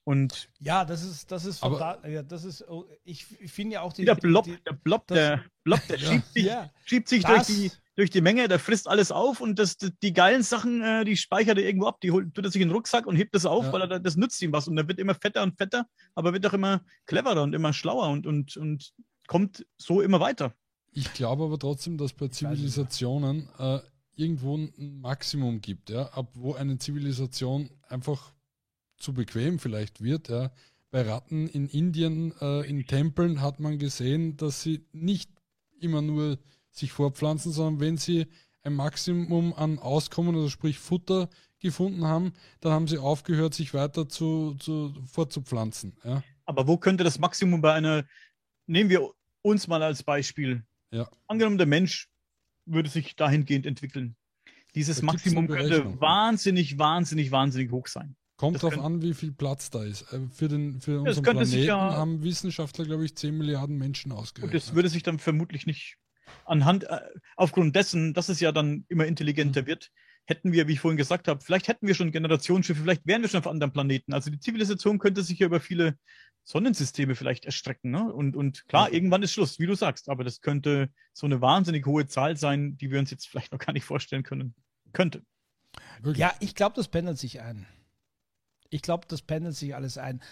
Und ja, das ist, das ist, da, ja, das ist, oh, ich, finde ja auch die, der Blob, die, der Blob, das, der Blob, der schiebt sich, ja, schiebt sich durch die, durch die Menge, der frisst alles auf und das, die geilen Sachen, äh, die speichert er irgendwo ab, die holt, tut er sich in den Rucksack und hebt das auf, ja. weil er das nützt ihm was und er wird immer fetter und fetter, aber wird auch immer cleverer und immer schlauer und, und, und kommt so immer weiter. Ich glaube aber trotzdem, dass bei Zivilisationen äh, irgendwo ein Maximum gibt, ja, ab wo eine Zivilisation einfach zu bequem vielleicht wird. Ja. Bei Ratten in Indien, äh, in Tempeln hat man gesehen, dass sie nicht immer nur sich fortpflanzen, sondern wenn sie ein Maximum an Auskommen, also sprich Futter gefunden haben, dann haben sie aufgehört, sich weiter zu, zu fortzupflanzen. Ja. Aber wo könnte das Maximum bei einer, nehmen wir uns mal als Beispiel. Ja. Angenommen, der Mensch würde sich dahingehend entwickeln. Dieses Maximum könnte wahnsinnig, wahnsinnig, wahnsinnig hoch sein. Kommt darauf an, wie viel Platz da ist. Äh, für, den, für unseren Planeten ja, haben Wissenschaftler, glaube ich, 10 Milliarden Menschen ausgerechnet. Und das würde sich dann vermutlich nicht anhand, äh, aufgrund dessen, dass es ja dann immer intelligenter mhm. wird, hätten wir, wie ich vorhin gesagt habe, vielleicht hätten wir schon Generationsschiffe, vielleicht wären wir schon auf anderen Planeten. Also die Zivilisation könnte sich ja über viele Sonnensysteme vielleicht erstrecken. Ne? Und, und klar, irgendwann ist Schluss, wie du sagst. Aber das könnte so eine wahnsinnig hohe Zahl sein, die wir uns jetzt vielleicht noch gar nicht vorstellen können. Könnte. Ja, ich glaube, das pendelt sich ein. Ich glaube, das pendelt sich alles ein.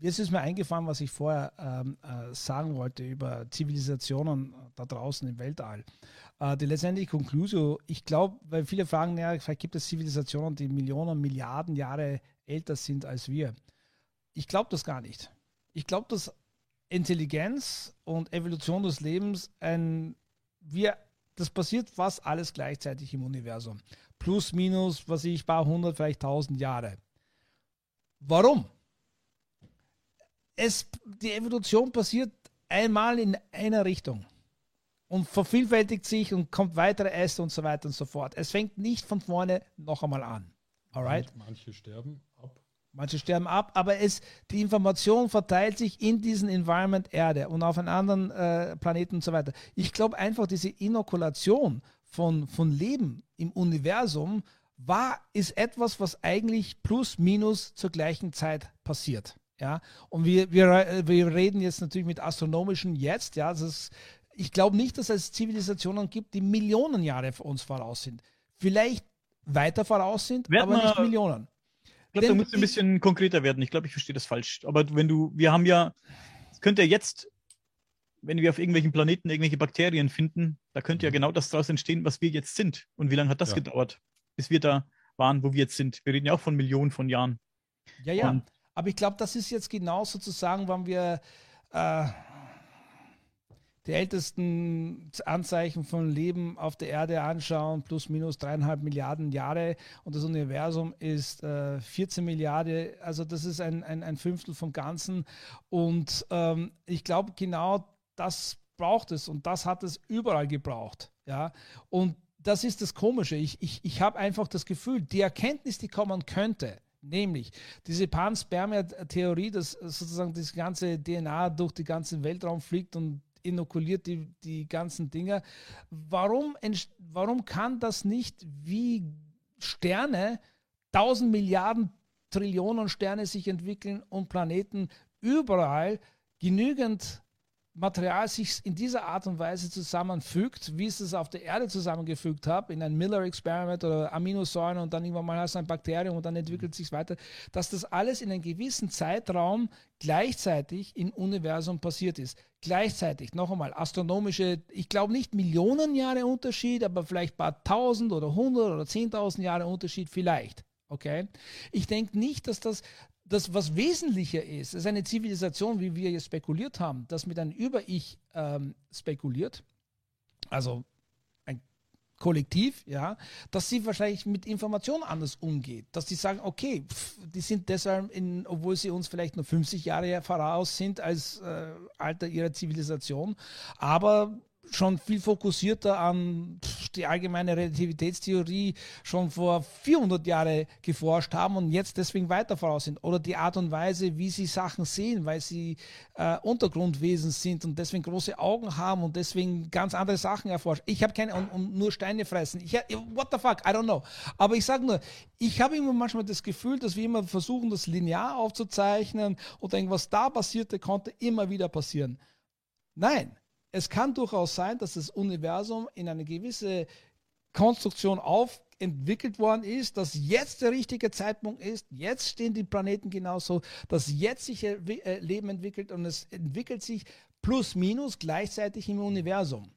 Jetzt ist mir eingefallen, was ich vorher ähm, äh, sagen wollte über Zivilisationen da draußen im Weltall. Äh, die letztendliche Konklusion, ich glaube, weil viele fragen, ja, vielleicht gibt es Zivilisationen, die Millionen, Milliarden Jahre älter sind als wir Ich glaube das gar nicht. Ich glaube, dass Intelligenz und Evolution des Lebens ein, wir, das passiert fast alles gleichzeitig im Universum. Plus, minus, was ich, paar hundert, vielleicht tausend Jahre. Warum? Es, die Evolution passiert einmal in einer Richtung und vervielfältigt sich und kommt weitere Äste und so weiter und so fort. Es fängt nicht von vorne noch einmal an. Alright? Manche sterben ab. Manche sterben ab, aber es, die Information verteilt sich in diesem Environment Erde und auf einen anderen äh, Planeten und so weiter. Ich glaube einfach, diese Inokulation von, von Leben im Universum war, ist etwas, was eigentlich plus minus zur gleichen Zeit passiert. Ja, und wir, wir, wir reden jetzt natürlich mit astronomischen jetzt, ja, das ist, ich glaube nicht, dass es Zivilisationen gibt, die Millionen Jahre für uns voraus sind. Vielleicht weiter voraus sind, Werden aber nicht Millionen. Ich glaube, da musst du ein bisschen konkreter werden. Ich glaube, ich verstehe das falsch. Aber wenn du, wir haben ja, könnte ja jetzt, wenn wir auf irgendwelchen Planeten irgendwelche Bakterien finden, da könnte ja Mhm. genau das daraus entstehen, was wir jetzt sind. Und wie lange hat das Ja. gedauert, bis wir da waren, wo wir jetzt sind? Wir reden ja auch von Millionen von Jahren. Ja, ja. Und- Aber ich glaube, das ist jetzt genau sozusagen, wenn wir äh, die ältesten Anzeichen von Leben auf der Erde anschauen, plus minus dreieinhalb Milliarden Jahre und das Universum ist äh, 14 Milliarden, also das ist ein, ein, ein Fünftel vom Ganzen. Und ähm, ich glaube, genau das braucht es und das hat es überall gebraucht. Ja? Und das ist das Komische. Ich, ich, ich habe einfach das Gefühl, die Erkenntnis, die kommen könnte, nämlich diese Panspermia-Theorie, dass sozusagen das ganze DNA durch den ganzen Weltraum fliegt und inokuliert die, die ganzen Dinge. Warum, warum kann das nicht wie Sterne, tausend Milliarden Trillionen Sterne sich entwickeln und Planeten überall genügend Material sich in dieser Art und Weise zusammenfügt, wie es es auf der Erde zusammengefügt hat, in ein Miller-Experiment oder Aminosäuren und dann irgendwann mal hast du ein Bakterium und dann entwickelt sich weiter, dass das alles in einem gewissen Zeitraum gleichzeitig im Universum passiert ist. Gleichzeitig, noch einmal, astronomische, ich glaube nicht Millionen Jahre Unterschied, aber vielleicht ein paar tausend oder hundert oder zehntausend Jahre Unterschied vielleicht. Okay? Ich denke nicht, dass das das, was wesentlicher ist, ist eine Zivilisation, wie wir jetzt spekuliert haben, das mit einem Über-Ich ähm, spekuliert, also ein Kollektiv, ja, dass sie wahrscheinlich mit Informationen anders umgeht, dass sie sagen, okay, pff, die sind deshalb, in, obwohl sie uns vielleicht nur 50 Jahre voraus sind als äh, Alter ihrer Zivilisation, aber schon viel fokussierter an die allgemeine Relativitätstheorie schon vor 400 Jahren geforscht haben und jetzt deswegen weiter voraus sind. Oder die Art und Weise, wie sie Sachen sehen, weil sie äh, Untergrundwesen sind und deswegen große Augen haben und deswegen ganz andere Sachen erforschen. Ich habe keine, und, und nur Steine fressen. Ich, what the fuck, I don't know. Aber ich sage nur, ich habe immer manchmal das Gefühl, dass wir immer versuchen, das linear aufzuzeichnen und denken, was da passierte, konnte immer wieder passieren. Nein, es kann durchaus sein, dass das Universum in eine gewisse Konstruktion auf entwickelt worden ist, dass jetzt der richtige Zeitpunkt ist, jetzt stehen die Planeten genauso, dass jetzt sich äh, Leben entwickelt und es entwickelt sich plus minus gleichzeitig im Universum.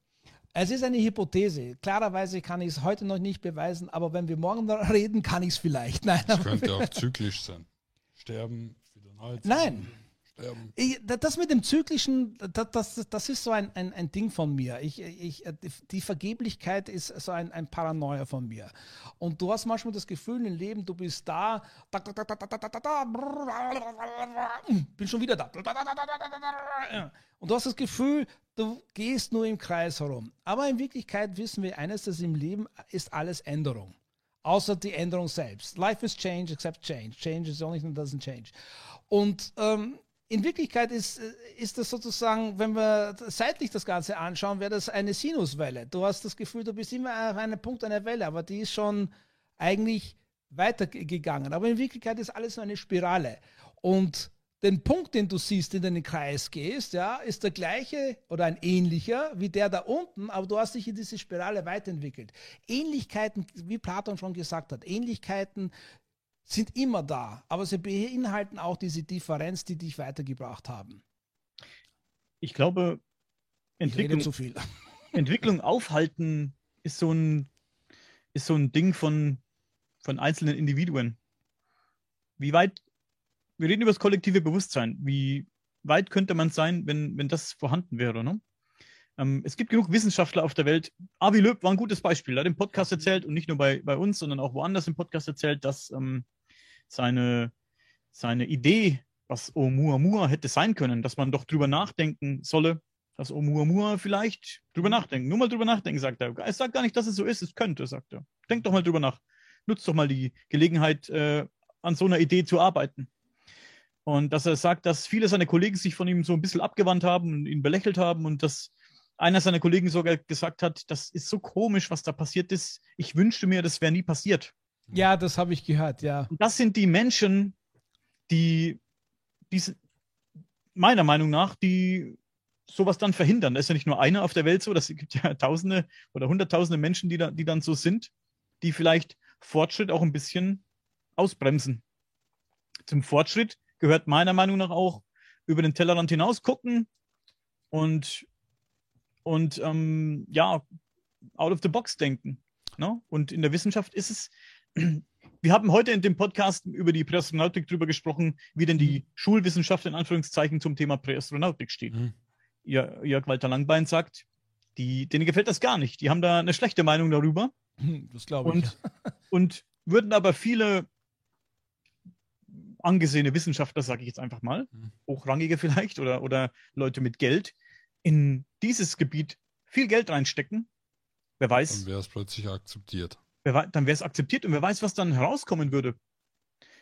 Es ist eine Hypothese. Klarerweise kann ich es heute noch nicht beweisen, aber wenn wir morgen darüber reden, kann ich es vielleicht. Nein, aber- könnte auch zyklisch sein. Sterben, wieder neu. Nein. Da- das mit dem Zyklischen, das, das, das ist so ein, ein, ein Ding von mir. Ich, ich, die Vergeblichkeit ist so ein, ein Paranoia von mir. Und du hast manchmal das Gefühl im Leben, du bist da, da, bin schon wieder da. Und du hast das Gefühl, du gehst nur im Kreis herum. Aber in Wirklichkeit wissen wir eines, dass im Leben ist alles Änderung. Außer die Änderung selbst. Life is change except change. Change is the only thing that doesn't change. Und ähm, in Wirklichkeit ist, äh, ist das sozusagen, wenn wir seitlich das Ganze anschauen, wäre das eine Sinuswelle. Du hast das Gefühl, du bist immer auf einem Punkt einer Welle, aber die ist schon eigentlich weitergegangen. Aber in Wirklichkeit ist alles nur eine Spirale. Und den Punkt, den du siehst, in den Kreis gehst, ja, ist der gleiche oder ein ähnlicher wie der da unten, aber du hast dich in diese Spirale weiterentwickelt. Ähnlichkeiten, wie Platon schon gesagt hat, Ähnlichkeiten sind immer da, aber sie beinhalten auch diese Differenz, die dich weitergebracht haben. Ich glaube, Ich Entwicklung, zu viel. Entwicklung aufhalten ist so ein, ist so ein Ding von, von einzelnen Individuen. Wie weit, wir reden über das kollektive Bewusstsein. Wie weit könnte man sein, wenn, wenn das vorhanden wäre? Ne? Ähm, es gibt genug Wissenschaftler auf der Welt. Avi Löb war ein gutes Beispiel. Er hat im Podcast erzählt und nicht nur bei, bei uns, sondern auch woanders im Podcast erzählt, dass ähm, seine, seine Idee, was Oumuamua hätte sein können, dass man doch drüber nachdenken solle, dass Oumuamua vielleicht drüber nachdenken, nur mal drüber nachdenken, sagt er. Er sagt gar nicht, dass es so ist, es könnte, sagt er. Denk doch mal drüber nach. Nutzt doch mal die Gelegenheit, äh, an so einer Idee zu arbeiten. Und dass er sagt, dass viele seiner Kollegen sich von ihm so ein bisschen abgewandt haben und ihn belächelt haben und dass einer seiner Kollegen sogar gesagt hat, das ist so komisch, was da passiert ist. Ich wünschte mir, das wäre nie passiert. Ja, das habe ich gehört, ja. Und das sind die Menschen, die, die meiner Meinung nach, die sowas dann verhindern. Da ist ja nicht nur einer auf der Welt so, das gibt ja Tausende oder Hunderttausende Menschen, die, da, die dann so sind, die vielleicht Fortschritt auch ein bisschen ausbremsen. Zum Fortschritt gehört meiner Meinung nach auch über den Tellerrand hinaus gucken und und ähm, ja, out of the box denken. Ne? Und in der Wissenschaft ist es, wir haben heute in dem Podcast über die Präastronautik drüber gesprochen, wie denn die mhm. Schulwissenschaft in Anführungszeichen zum Thema Präastronautik steht. Mhm. Jörg Walter Langbein sagt, die, denen gefällt das gar nicht. Die haben da eine schlechte Meinung darüber. Das glaube ich. Und, und würden aber viele angesehene Wissenschaftler, sage ich jetzt einfach mal, mhm. hochrangige vielleicht oder, oder Leute mit Geld, in dieses Gebiet viel Geld reinstecken, wer weiß. Dann wäre es plötzlich akzeptiert. Wer, dann wäre es akzeptiert und wer weiß, was dann herauskommen würde,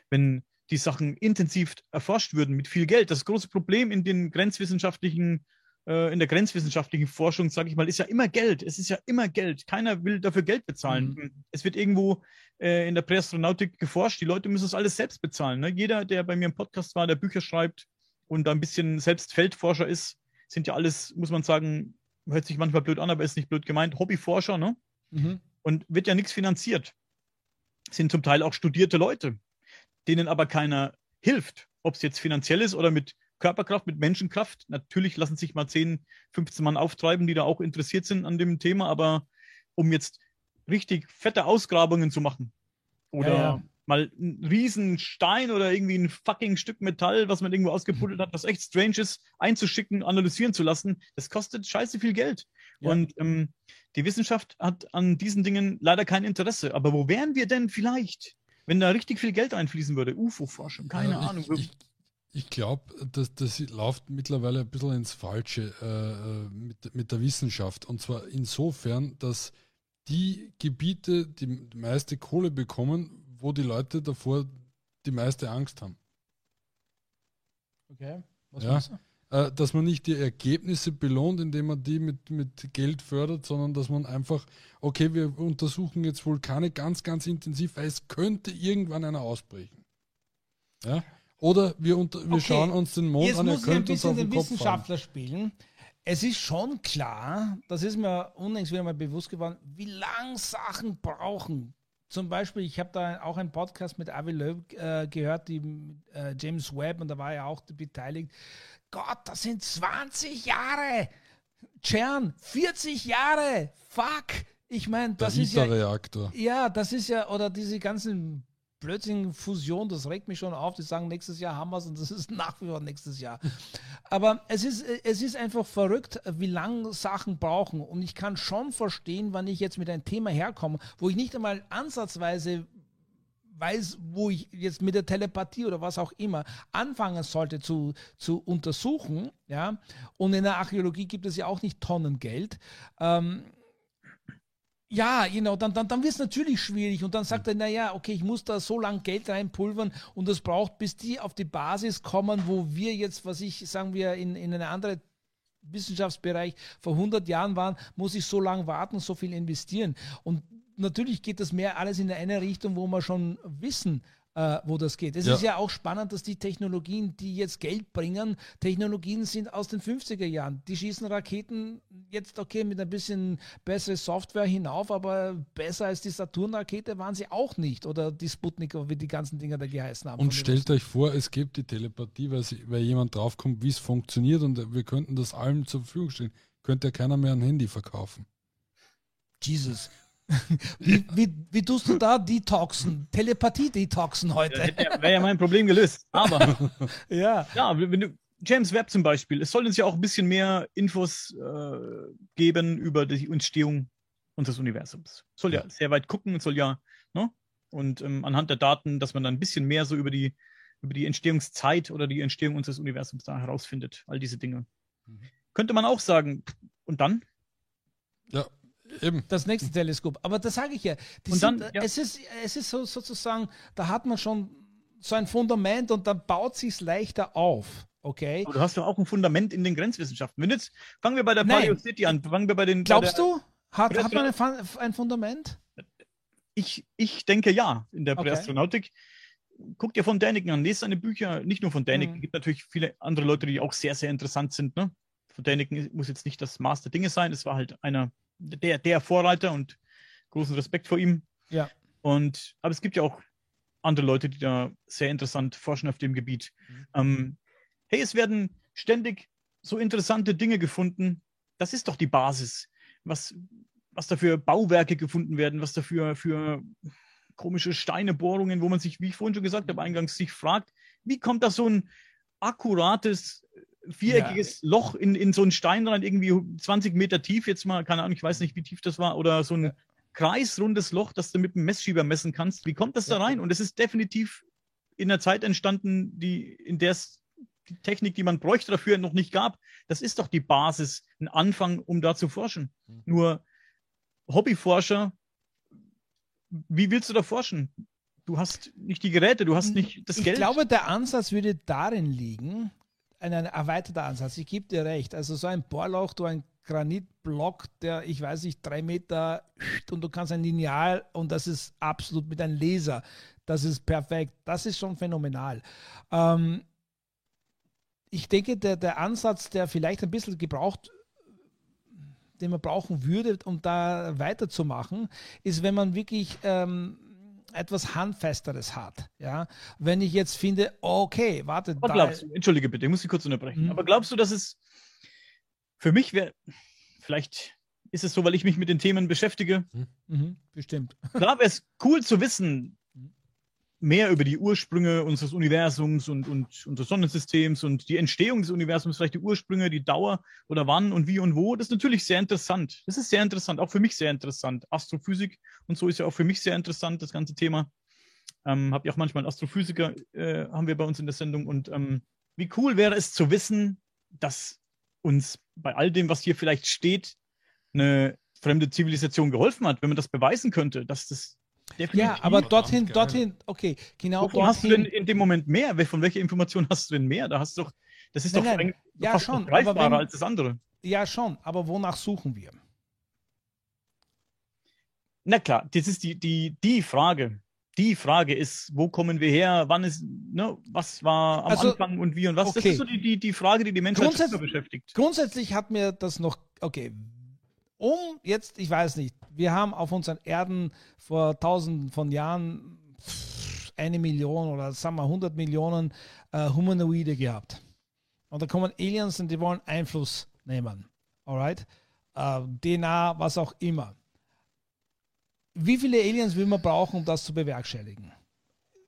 wenn die Sachen intensiv erforscht würden mit viel Geld. Das große Problem in den grenzwissenschaftlichen, äh, in der grenzwissenschaftlichen Forschung, sage ich mal, ist ja immer Geld. Es ist ja immer Geld. Keiner will dafür Geld bezahlen. Mhm. Es wird irgendwo äh, in der Präastronautik geforscht. Die Leute müssen das alles selbst bezahlen. Ne? Jeder, der bei mir im Podcast war, der Bücher schreibt und da ein bisschen selbst Feldforscher ist, sind ja alles, muss man sagen, hört sich manchmal blöd an, aber ist nicht blöd gemeint, Hobbyforscher, ne? Mhm. Und wird ja nichts finanziert. Sind zum Teil auch studierte Leute, denen aber keiner hilft. Ob es jetzt finanziell ist oder mit Körperkraft, mit Menschenkraft. Natürlich lassen sich mal 10, 15 Mann auftreiben, die da auch interessiert sind an dem Thema, aber um jetzt richtig fette Ausgrabungen zu machen oder ja, ja mal einen riesen Stein oder irgendwie ein fucking Stück Metall, was man irgendwo ausgebuddelt hat, was echt strange ist, einzuschicken, analysieren zu lassen, das kostet scheiße viel Geld. Ja. Und ähm, die Wissenschaft hat an diesen Dingen leider kein Interesse. Aber wo wären wir denn vielleicht, wenn da richtig viel Geld einfließen würde? UFO-Forschung, keine ja, Ahnung. Ich, ich glaube, das, das läuft mittlerweile ein bisschen ins Falsche äh, äh, mit, mit der Wissenschaft. Und zwar insofern, dass die Gebiete die meiste Kohle bekommen, wo die Leute davor die meiste Angst haben. Okay, was ja, meinst du? Äh, dass man nicht die Ergebnisse belohnt, indem man die mit, mit Geld fördert, sondern dass man einfach, okay, wir untersuchen jetzt Vulkane ganz, ganz intensiv, weil es könnte irgendwann einer ausbrechen. Ja? Oder wir, unter, wir okay. schauen uns den Mond jetzt an, er könnte uns auf den, den Kopf Wissenschaftler fahren. spielen. Es ist schon klar, das ist mir unlängst wieder mal bewusst geworden, wie lang Sachen brauchen, zum Beispiel, ich habe da auch einen Podcast mit Avi Löw äh, gehört, die, äh, James Webb, und da war er auch beteiligt. Gott, das sind 20 Jahre! Cern, 40 Jahre! Fuck! Ich meine, das ist ja. Reaktor. Ja, das ist ja, oder diese ganzen Blödsinn, Fusion, das regt mich schon auf. Die sagen, nächstes Jahr haben wir es und das ist nach wie vor nächstes Jahr. Aber es ist, es ist einfach verrückt, wie lange Sachen brauchen. Und ich kann schon verstehen, wann ich jetzt mit einem Thema herkomme, wo ich nicht einmal ansatzweise weiß, wo ich jetzt mit der Telepathie oder was auch immer anfangen sollte zu, zu untersuchen. Ja? Und in der Archäologie gibt es ja auch nicht Tonnen Geld. Ähm, ja, genau, dann, dann, dann wird es natürlich schwierig und dann sagt er, naja, okay, ich muss da so lange Geld reinpulvern und das braucht, bis die auf die Basis kommen, wo wir jetzt, was ich, sagen wir, in, in eine andere Wissenschaftsbereich vor 100 Jahren waren, muss ich so lange warten, so viel investieren. Und natürlich geht das mehr alles in eine Richtung, wo wir schon wissen, äh, wo das geht. Es ja. ist ja auch spannend, dass die Technologien, die jetzt Geld bringen, Technologien sind aus den 50er Jahren. Die schießen Raketen jetzt okay mit ein bisschen bessere Software hinauf, aber besser als die Saturn-Rakete waren sie auch nicht. Oder die Sputnik, wie die ganzen Dinger da geheißen haben. Und stellt euch vor, es gibt die Telepathie, weil, sie, weil jemand draufkommt, wie es funktioniert und wir könnten das allem zur Verfügung stellen. Könnte ja keiner mehr ein Handy verkaufen. Jesus. wie, wie, wie tust du da Detoxen, Telepathie-Detoxen heute? Ja, Wäre ja mein Problem gelöst. Aber ja. ja, wenn du, James Webb zum Beispiel, es soll uns ja auch ein bisschen mehr Infos äh, geben über die Entstehung unseres Universums. Soll ja sehr weit gucken, soll ja, ne? Und ähm, anhand der Daten, dass man dann ein bisschen mehr so über die, über die Entstehungszeit oder die Entstehung unseres Universums da herausfindet. All diese Dinge. Mhm. Könnte man auch sagen, und dann? Ja, Eben. Das nächste Teleskop. Aber das sage ich ja. und dann, sind, ja. Es ist, es ist so, sozusagen, da hat man schon so ein Fundament und dann baut sich es leichter auf. Okay. Aber du hast doch auch ein Fundament in den Grenzwissenschaften. Wenn jetzt, fangen wir bei der Paleo City an. Fangen wir bei den. Glaubst bei du? Hat, hat man ein, ein, Fundament? Ich, ich denke ja, in der okay. Präastronautik. Guck dir von Däniken an, lese seine Bücher, nicht nur von Däniken, mhm. gibt natürlich viele andere Leute, die auch sehr, sehr interessant sind. Ne? Von Däniken muss jetzt nicht das Maß der Dinge sein, es war halt einer der, der Vorreiter und großen Respekt vor ihm. Ja. Und, aber es gibt ja auch andere Leute, die da sehr interessant forschen auf dem Gebiet. Mhm. Ähm, hey, es werden ständig so interessante Dinge gefunden. Das ist doch die Basis. Was, was da für Bauwerke gefunden werden, was da für, für komische Steinebohrungen, wo man sich, wie ich vorhin schon gesagt habe, eingangs sich fragt, wie kommt da so ein akkurates viereckiges ja. Loch in, in so einen Stein rein, irgendwie 20 Meter tief, jetzt mal, keine Ahnung, ich weiß nicht, wie tief das war, oder so ein ja. kreisrundes Loch, das du mit einem Messschieber messen kannst. Wie kommt das da rein? Und es ist definitiv in der Zeit entstanden, die, in der es die Technik, die man bräuchte dafür, noch nicht gab. Das ist doch die Basis, ein Anfang, um da zu forschen. Mhm. Nur Hobbyforscher, wie willst du da forschen? Du hast nicht die Geräte, du hast nicht das Geld. Ich glaube, der Ansatz würde darin liegen, ein, ein erweiterter Ansatz. Ich gebe dir recht. Also so ein Bohrloch, du ein Granitblock, der, ich weiß nicht, drei Meter und du kannst ein Lineal und das ist absolut mit einem Laser. Das ist perfekt. Das ist schon phänomenal. Ähm, ich denke, der, der Ansatz, der vielleicht ein bisschen gebraucht den man brauchen würde, um da weiterzumachen, ist, wenn man wirklich ähm, etwas Handfesteres hat. Ja? Wenn ich jetzt finde, okay, warte. Aber glaubst du, entschuldige bitte, ich muss dich kurz unterbrechen. Mhm. Aber glaubst du, dass es für mich wäre, vielleicht ist es so, weil ich mich mit den Themen beschäftige? Mhm. mhm bestimmt. Klar wäre es cool zu wissen, mehr über die Ursprünge unseres Universums und, und unseres Sonnensystems und die Entstehung des Universums, vielleicht die Ursprünge, die Dauer oder wann und wie und wo. Das ist natürlich sehr interessant. Das ist sehr interessant, auch für mich sehr interessant. Astrophysik und so ist ja auch für mich sehr interessant, das ganze Thema. Ähm, Habe ich auch manchmal einen Astrophysiker, äh, haben wir bei uns in der Sendung. Und ähm, wie cool wäre es zu wissen, dass uns bei all dem, was hier vielleicht steht, eine fremde Zivilisation geholfen hat, wenn man das beweisen könnte, dass das Definitiv. Ja, aber dorthin, dorthin, okay, genau dorthin. hast du denn in dem Moment mehr? Von welcher Information hast du denn mehr? Da hast du doch, das ist nein, doch nein, ja, fast schon, greifbarer als das andere. Ja, schon, aber wonach suchen wir? Na klar, das ist die, die, die Frage. Die Frage ist, wo kommen wir her? Wann ist, ne, was war am also, Anfang und wie und was? Okay. Das ist so die, die, die Frage, die die Menschheit Grundsätz beschäftigt. Grundsätzlich hat mir das noch, okay, um jetzt, ich weiß nicht, wir haben auf unseren Erden vor tausenden von Jahren eine Million oder sagen wir 100 Millionen äh, Humanoide gehabt. Und da kommen Aliens und die wollen Einfluss nehmen. Alright? Äh, DNA, was auch immer. Wie viele Aliens will man brauchen, um das zu bewerkstelligen?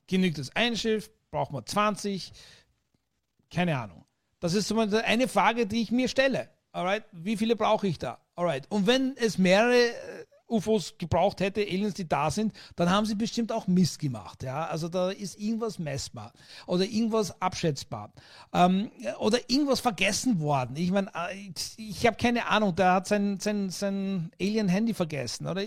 Genügt es ein Schiff? Braucht man 20? Keine Ahnung. Das ist zumindest eine Frage, die ich mir stelle. Alright? Wie viele brauche ich da? Alright. Und wenn es mehrere äh, UFOs gebraucht hätte, Aliens, die da sind, dann haben sie bestimmt auch Mist gemacht. Ja? Also da ist irgendwas messbar oder irgendwas abschätzbar ähm, oder irgendwas vergessen worden. Ich meine, äh, ich habe keine Ahnung, der hat sein, sein, sein Alien-Handy vergessen oder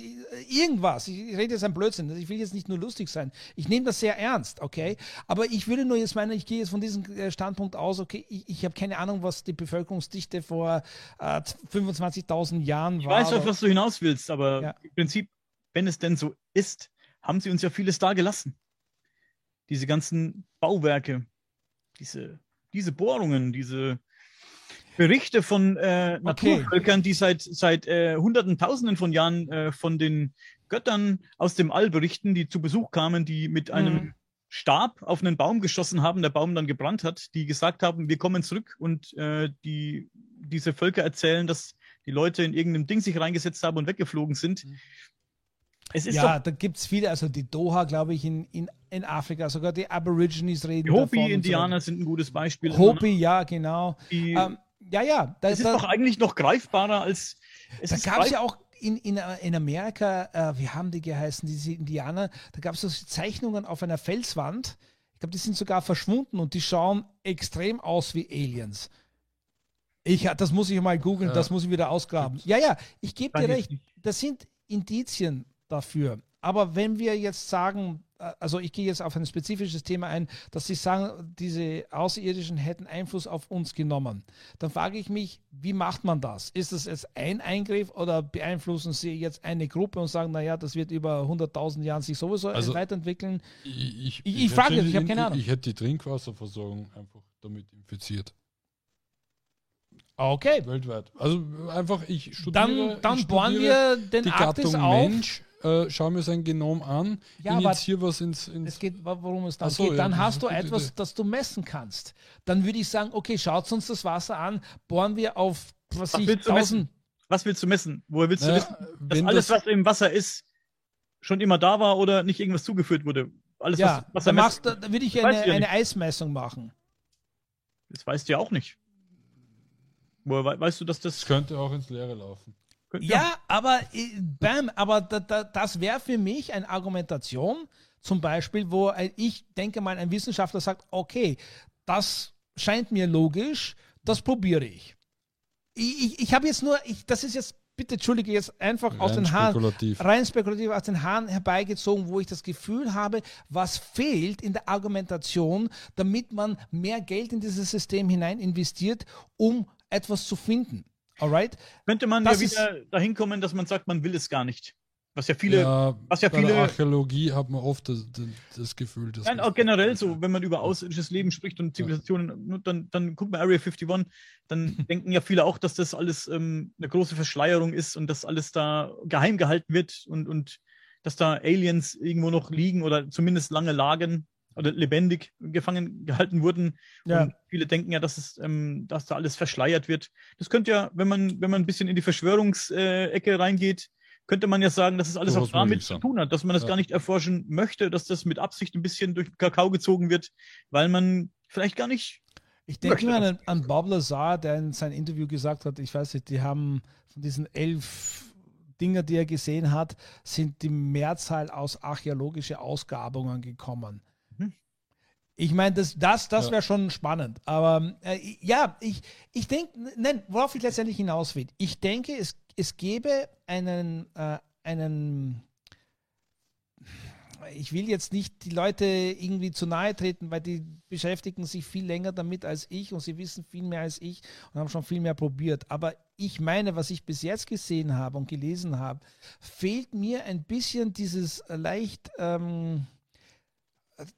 irgendwas. Ich rede jetzt ein Blödsinn. Ich will jetzt nicht nur lustig sein. Ich nehme das sehr ernst, okay? Aber ich würde nur jetzt meinen, ich gehe jetzt von diesem äh, Standpunkt aus, okay, ich, ich habe keine Ahnung, was die Bevölkerungsdichte vor äh, 25.000 Jahren war. Ich weiß, auf was du hinaus willst, aber ja im Prinzip, wenn es denn so ist, haben sie uns ja vieles da gelassen. Diese ganzen Bauwerke, diese, diese Bohrungen, diese Berichte von äh, Naturvölkern, okay. die seit, seit äh, Hunderten, Tausenden von Jahren äh, von den Göttern aus dem All berichten, die zu Besuch kamen, die mit einem mhm. Stab auf einen Baum geschossen haben, der Baum dann gebrannt hat, die gesagt haben, wir kommen zurück und äh, die, diese Völker erzählen, dass die Leute in irgendeinem Ding sich reingesetzt haben und weggeflogen sind. Mhm. Es ist ja, da gibt es viele, also die Doha, glaube ich, in, in, in Afrika, sogar die Aborigines reden. Die Hopi-Indianer so. sind ein gutes Beispiel. Hopi, ja, genau. Die, ähm, ja, ja. Das ist doch eigentlich noch greifbarer als. Es da gab es ja auch in, in, in Amerika, äh, wie haben die geheißen, diese Indianer, da gab es so Zeichnungen auf einer Felswand. Ich glaube, die sind sogar verschwunden und die schauen extrem aus wie Aliens. Ich, das muss ich mal googeln, ja. das muss ich wieder ausgraben. Ja, ja, ich gebe dir recht. Das sind Indizien dafür. Aber wenn wir jetzt sagen, äh, also ich gehe jetzt auf ein spezifisches Thema ein, dass Sie sagen, diese Außerirdischen hätten Einfluss auf uns genommen, dann frage ich mich, wie macht man das? Ist das jetzt ein Eingriff oder beeinflussen Sie jetzt eine Gruppe und sagen, naja, das wird über 100.000 Jahren sich sowieso also weiterentwickeln? Ich, ich, ich, ich frage ich habe keine Ahnung. Ich hätte die Trinkwasserversorgung einfach damit infiziert. Okay. Weltweit. Also einfach, ich studiere. Dann, dann ich bohren wir den die Arktis Gattung auf. Mensch äh, schau mir sein Genom an, ja, injiziere was ins, ins. Es geht, worum es dann so, geht. Dann ja, hast du etwas, Idee. das du messen kannst. Dann würde ich sagen, okay, schaut uns das Wasser an, bohren wir auf was, was ich, willst 1000. Was willst du messen? Woher willst du wissen, dass alles, das was im Wasser ist, schon immer da war oder nicht irgendwas zugeführt wurde? Alles, ja, was, was dann machst, da würde ich eine, eine Eismessung machen. Das weißt du ja auch nicht. Woher weißt du, dass das. Das könnte auch ins Leere laufen. Ja, aber äh, bam, aber da, da, das wäre für mich eine Argumentation, zum Beispiel, wo ich denke mal, ein Wissenschaftler sagt, okay, das scheint mir logisch, das probiere ich. Ich, ich, ich habe jetzt nur, ich, das ist jetzt, bitte entschuldige, jetzt einfach rein aus den Haaren, rein spekulativ aus den Haaren herbeigezogen, wo ich das Gefühl habe, was fehlt in der Argumentation, damit man mehr Geld in dieses System hinein investiert, um etwas zu finden. Alright? Könnte man das ja wieder dahin kommen, dass man sagt, man will es gar nicht. Was ja viele, ja, was ja viele. Archäologie hat man oft das, das Gefühl, dass. Nein, auch generell so, wenn man über außerirdisches Leben spricht und Zivilisationen, ja. dann, dann guckt man Area 51, dann denken ja viele auch, dass das alles ähm, eine große Verschleierung ist und dass alles da geheim gehalten wird und, und dass da Aliens irgendwo noch liegen oder zumindest lange lagen oder lebendig gefangen gehalten wurden. Ja. Und viele denken ja, dass es, ähm, dass da alles verschleiert wird. Das könnte ja, wenn man, wenn man ein bisschen in die Verschwörungsecke reingeht, könnte man ja sagen, dass es alles auch damit zu tun hat, dass man das ja. gar nicht erforschen möchte, dass das mit Absicht ein bisschen durch den Kakao gezogen wird, weil man vielleicht gar nicht. Ich denke mir an, an Bob Lazar, der in seinem Interview gesagt hat, ich weiß nicht, die haben von diesen elf Dinger, die er gesehen hat, sind die Mehrzahl aus archäologischen Ausgrabungen gekommen. Ich meine, das, das, das wäre schon spannend. Aber äh, ja, ich, ich denke, nein, worauf ich letztendlich hinaus will. Ich denke, es, es gäbe einen, äh, einen, ich will jetzt nicht die Leute irgendwie zu nahe treten, weil die beschäftigen sich viel länger damit als ich und sie wissen viel mehr als ich und haben schon viel mehr probiert. Aber ich meine, was ich bis jetzt gesehen habe und gelesen habe, fehlt mir ein bisschen dieses leicht. Ähm,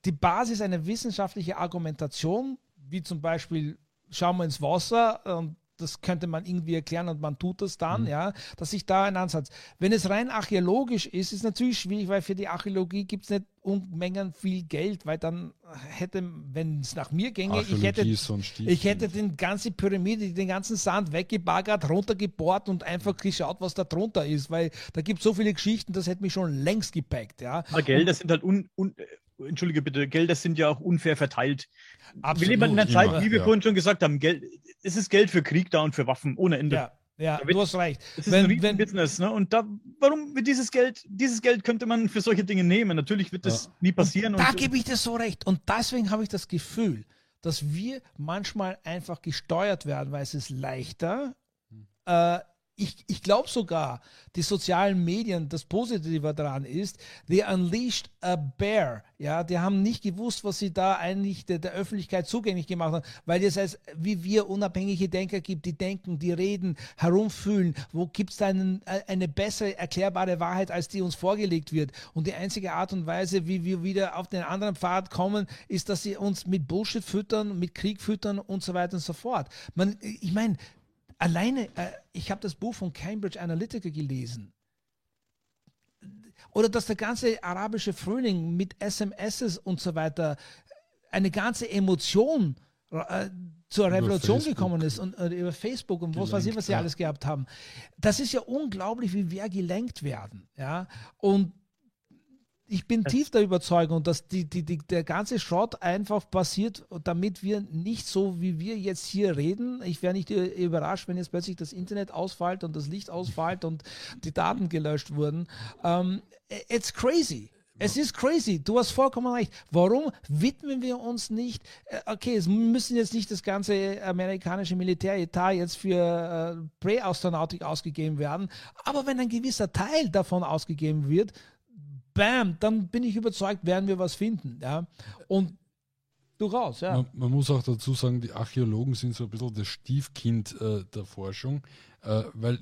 die Basis einer wissenschaftlichen Argumentation, wie zum Beispiel, schauen wir ins Wasser und das könnte man irgendwie erklären und man tut das dann, mhm. ja, dass sich da ein Ansatz. Wenn es rein archäologisch ist, ist es natürlich schwierig, weil für die Archäologie gibt es nicht Unmengen viel Geld, weil dann hätte, wenn es nach mir ginge, ich hätte, ich hätte den ganze Pyramide, den ganzen Sand weggebaggert, runtergebohrt und einfach geschaut, was da drunter ist, weil da gibt es so viele Geschichten, das hätte mich schon längst gepackt, ja. Aber Geld, das sind halt un, un, entschuldige bitte, Gelder sind ja auch unfair verteilt. Absolut, wir leben in einer Zeit, wie wir ja. vorhin schon gesagt haben, Geld, es ist Geld für Krieg da und für Waffen ohne Ende. Ja. Ja, wird, du hast recht. Es ist wenn, ein wenn, Business, ne? Und da, warum wird dieses Geld, dieses Geld könnte man für solche Dinge nehmen. Natürlich wird das ja. nie passieren. Und da gebe ich dir so recht. Und deswegen habe ich das Gefühl, dass wir manchmal einfach gesteuert werden, weil es ist leichter, hm. äh, ich, ich glaube sogar, die sozialen Medien, das Positive daran ist, they unleashed a bear. Ja, die haben nicht gewusst, was sie da eigentlich der, der Öffentlichkeit zugänglich gemacht haben, weil es heißt, wie wir unabhängige Denker gibt, die denken, die reden, herumfühlen. Wo gibt es da einen, eine bessere erklärbare Wahrheit, als die uns vorgelegt wird? Und die einzige Art und Weise, wie wir wieder auf den anderen Pfad kommen, ist, dass sie uns mit Bullshit füttern, mit Krieg füttern und so weiter und so fort. Man, ich meine, Alleine, äh, ich habe das Buch von Cambridge Analytica gelesen. Oder dass der ganze arabische Frühling mit SMS und so weiter eine ganze Emotion, äh, zur Revolution gekommen ist und äh, über Facebook und was weiß ich, was sie ja. alles gehabt haben. Das ist ja unglaublich, wie wir gelenkt werden. Ja, und ich bin tief der Überzeugung, dass die, die, die, der ganze Schrott einfach passiert, damit wir nicht so, wie wir jetzt hier reden. Ich wäre nicht überrascht, wenn jetzt plötzlich das Internet ausfällt und das Licht ausfällt und die Daten gelöscht wurden. Um, ähm, it's crazy. Es ist crazy. Du hast vollkommen recht. Warum widmen wir uns nicht? Äh, okay, es müssen jetzt nicht das ganze amerikanische Militäretat jetzt für äh, Prä-Astronautik ausgegeben werden. Aber wenn ein gewisser Teil davon ausgegeben wird, bam, dann bin ich überzeugt, werden wir was finden. Ja? Und durchaus, ja. Man, man, muss auch dazu sagen, die Archäologen sind so ein bisschen das Stiefkind äh, der Forschung, äh, weil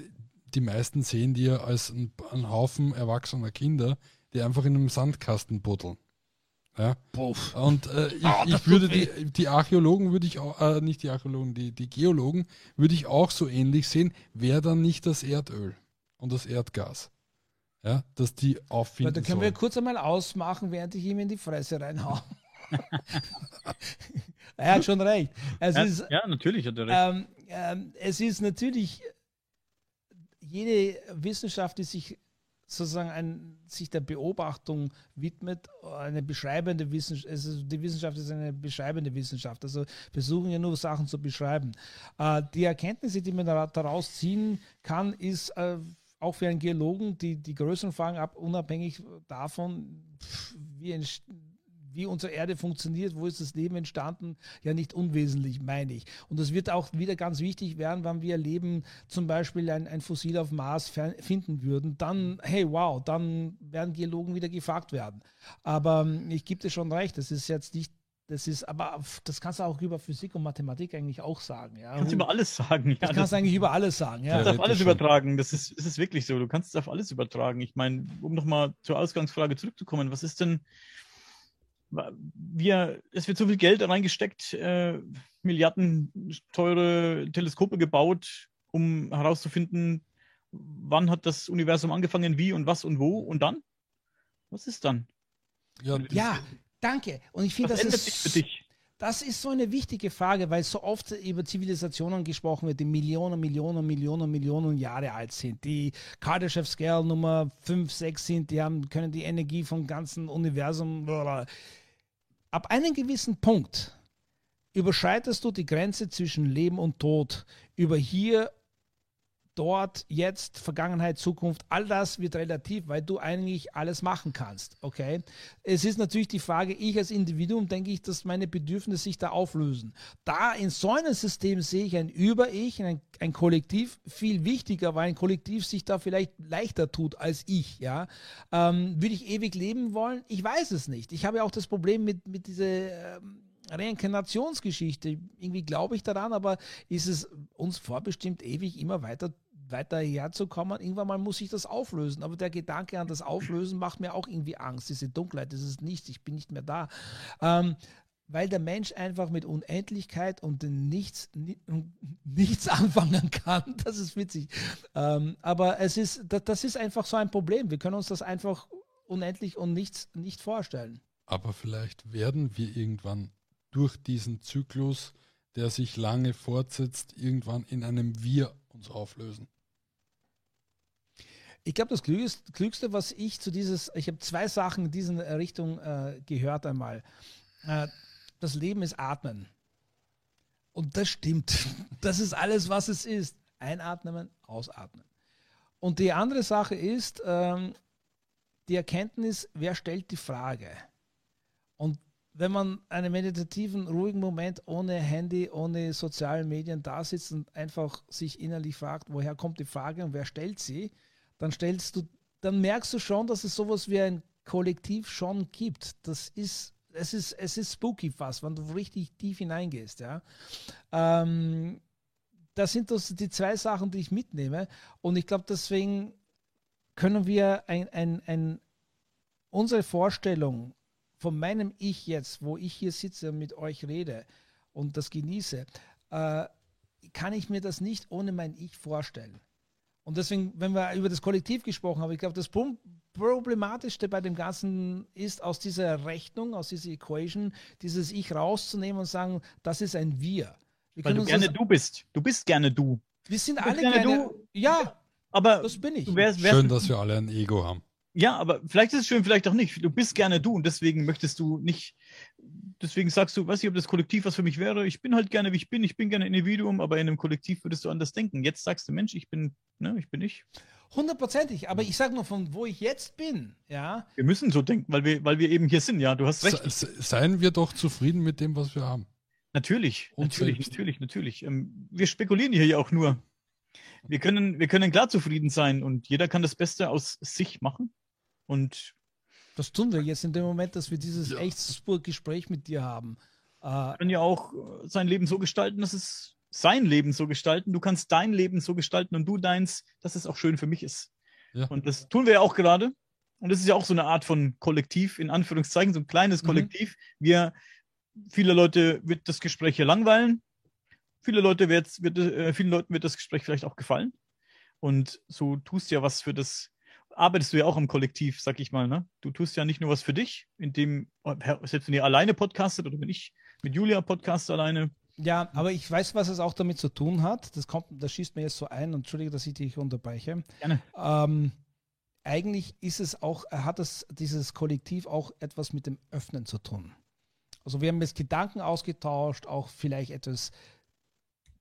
die meisten sehen die ja als einen Haufen erwachsener Kinder, die einfach in einem Sandkasten buddeln. Ja. Puff. Und äh, ich, oh, ich würde die, die, Archäologen würde ich auch, äh, nicht die Archäologen, die, die Geologen würde ich auch so ähnlich sehen, wäre dann nicht das Erdöl und das Erdgas. Ja, dass die auffinden. Da können sollen. wir kurz einmal ausmachen, während ich ihm in die Fresse reinhaue. er hat schon recht. Es ja, ist, ja, natürlich hat er recht. Ähm, ähm, es ist natürlich jede Wissenschaft, die sich sozusagen ein, sich der Beobachtung widmet, eine beschreibende Wissenschaft, also die Wissenschaft ist eine beschreibende Wissenschaft, also versuchen ja nur Sachen zu beschreiben. Äh, die Erkenntnisse, die man daraus ziehen kann, ist äh, auch für einen Geologen die, die größeren Fragen ab, unabhängig davon, wie wie unsere Erde funktioniert, wo ist das Leben entstanden, ja nicht unwesentlich, meine ich. Und das wird auch wieder ganz wichtig werden, wenn wir Leben zum Beispiel ein, ein Fossil auf Mars finden würden. Dann, hey, wow, dann werden Geologen wieder gefragt werden. Aber ähm, ich gebe dir schon recht, das ist jetzt nicht das ist, aber das kannst du auch über Physik und Mathematik eigentlich auch sagen. Ja. Kannst du über alles sagen. Ja. Das kannst du eigentlich über alles sagen. Ja. Du kannst auf alles übertragen. Das ist, das ist wirklich so. Du kannst es auf alles übertragen. Ich meine, um nochmal zur Ausgangsfrage zurückzukommen, was ist denn, wir, es wird so viel Geld reingesteckt, äh, Milliarden teure Teleskope gebaut, um herauszufinden, wann hat das Universum angefangen, wie und was und wo und dann? Was ist dann? Ja, ja danke. Und ich finde, das ist, das ist so eine wichtige Frage, weil so oft über Zivilisationen gesprochen wird, die Millionen, Millionen, Millionen, Millionen Jahre alt sind, die Kardashev Scale Nummer 5, 6 sind, die haben, können die Energie vom ganzen Universum. Blablabla ab einem gewissen Punkt überschreitest du die Grenze zwischen Leben und Tod über hier, dort, jetzt, Vergangenheit, Zukunft. All das wird relativ, weil du eigentlich alles machen kannst. Okay? Es ist natürlich die Frage, ich als Individuum denke ich, dass meine Bedürfnisse sich da auflösen. Da in so einem System sehe ich ein Über-Ich, ein, ein Kollektiv viel wichtiger, weil ein Kollektiv sich da vielleicht leichter tut als ich. Ja? Ähm, würde ich ewig leben wollen? Ich weiß es nicht. Ich habe ja auch das Problem mit, mit dieser. Ähm, Reinkarnationsgeschichte. Irgendwie glaube ich daran, aber ist es uns vorbestimmt, ewig immer weiter weiter herzukommen. Irgendwann mal muss ich das auflösen. Aber der Gedanke an das Auflösen macht mir auch irgendwie Angst. Diese Dunkelheit, das ist nichts, ich bin nicht mehr da. Ähm, weil der Mensch einfach mit Unendlichkeit und nichts, nichts anfangen kann. Das ist witzig. Ähm, aber es ist, das, das ist einfach so ein Problem. Wir können uns das einfach unendlich und nichts nicht vorstellen. Aber vielleicht werden wir irgendwann durch diesen Zyklus, der sich lange fortsetzt, irgendwann in einem Wir uns auflösen. Ich glaube, das Klügste, Klügste, was ich zu dieses, ich habe zwei Sachen in diese Richtung äh, gehört einmal. Äh, das Leben ist Atmen. Und das stimmt. Das ist alles, was es ist. Einatmen, ausatmen. Und die andere Sache ist ähm, die Erkenntnis, wer stellt die Frage? Und wenn man einen meditativen, ruhigen Moment ohne Handy, ohne soziale Medien da sitzt und einfach sich innerlich fragt, woher kommt die Frage und wer stellt sie, dann stellst du, dann merkst du schon, dass es sowas wie ein Kollektiv schon gibt. Das ist, es ist, es ist spooky fast, wenn du richtig tief hineingehst, ja. Ähm, das sind das die zwei Sachen, die ich mitnehme. Und ich glaube, deswegen können wir ein, ein, ein, unsere Vorstellung von meinem Ich jetzt, wo ich hier sitze und mit euch rede und das genieße, äh, kann ich mir das nicht ohne mein Ich vorstellen. Und deswegen, wenn wir über das Kollektiv gesprochen haben, ich glaube, das Problematischste bei dem Ganzen ist, aus dieser Rechnung, aus dieser Equation, dieses Ich rauszunehmen und sagen, das ist ein Wir. Wir Weil du gerne du bist. Du bist gerne du. Wir sind alle gerne, gerne du. Ja, aber das bin ich. Wärst, wärst Schön, dass wir alle ein Ego haben. Ja, aber vielleicht ist es schön, vielleicht auch nicht. Du bist gerne du und deswegen möchtest du nicht, deswegen sagst du, weiß ich, ob das Kollektiv was für mich wäre. Ich bin halt gerne, wie ich bin. Ich bin gerne Individuum, aber in einem Kollektiv würdest du anders denken. Jetzt sagst du, Mensch, ich bin, ne, ich bin ich. Hundertprozentig, aber ich sage nur, von wo ich jetzt bin, ja. Wir müssen so denken, weil wir, weil wir eben hier sind, ja. Du hast recht. Se, seien wir doch zufrieden mit dem, was wir haben. Natürlich, und natürlich, selbst. natürlich, natürlich. Ähm, wir spekulieren hier ja auch nur. Wir können, wir können klar zufrieden sein und jeder kann das Beste aus sich machen. Und das tun wir jetzt in dem Moment, dass wir dieses ja. echt super Gespräch mit dir haben. Äh, kann ja auch äh, sein Leben so gestalten, dass es sein Leben so gestalten. Du kannst dein Leben so gestalten und du deins, dass es auch schön für mich ist. Ja. Und das tun wir ja auch gerade. Und das ist ja auch so eine Art von Kollektiv, in Anführungszeichen, so ein kleines mhm. Kollektiv. Wir, viele Leute wird das Gespräch hier langweilen. Viele Leute wird, wird, äh, vielen Leuten wird das Gespräch vielleicht auch gefallen. Und so tust ja was für das arbeitest du ja auch im Kollektiv, sag ich mal. Ne? Du tust ja nicht nur was für dich, indem, selbst wenn ihr alleine podcastet oder wenn ich mit Julia podcast alleine. Ja, aber ich weiß, was es auch damit zu tun hat. Das kommt, das schießt mir jetzt so ein und entschuldige, dass ich dich unterbreche. Gerne. Ähm, eigentlich ist es auch, hat es dieses Kollektiv auch etwas mit dem Öffnen zu tun. Also wir haben jetzt Gedanken ausgetauscht, auch vielleicht etwas,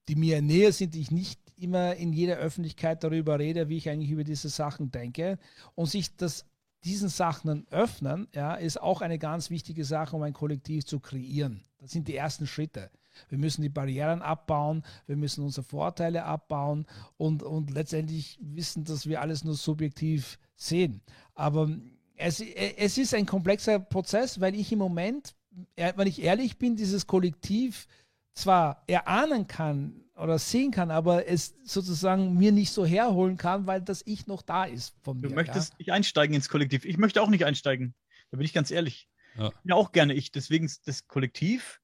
die mir näher sind, die ich nicht immer in jeder Öffentlichkeit darüber rede, wie ich eigentlich über diese Sachen denke. Und sich das, diesen Sachen öffnen, ja, ist auch eine ganz wichtige Sache, um ein Kollektiv zu kreieren. Das sind die ersten Schritte. Wir müssen die Barrieren abbauen, wir müssen unsere Vorteile abbauen und, und letztendlich wissen, dass wir alles nur subjektiv sehen. Aber es, es ist ein komplexer Prozess, weil ich im Moment, wenn ich ehrlich bin, dieses Kollektiv zwar erahnen kann, oder sehen kann, aber es sozusagen mir nicht so herholen kann, weil das Ich noch da ist von mir. Du möchtest ja? nicht einsteigen ins Kollektiv. Ich möchte auch nicht einsteigen. Da bin ich ganz ehrlich. Ja, ja auch gerne ich. Deswegen das Kollektiv,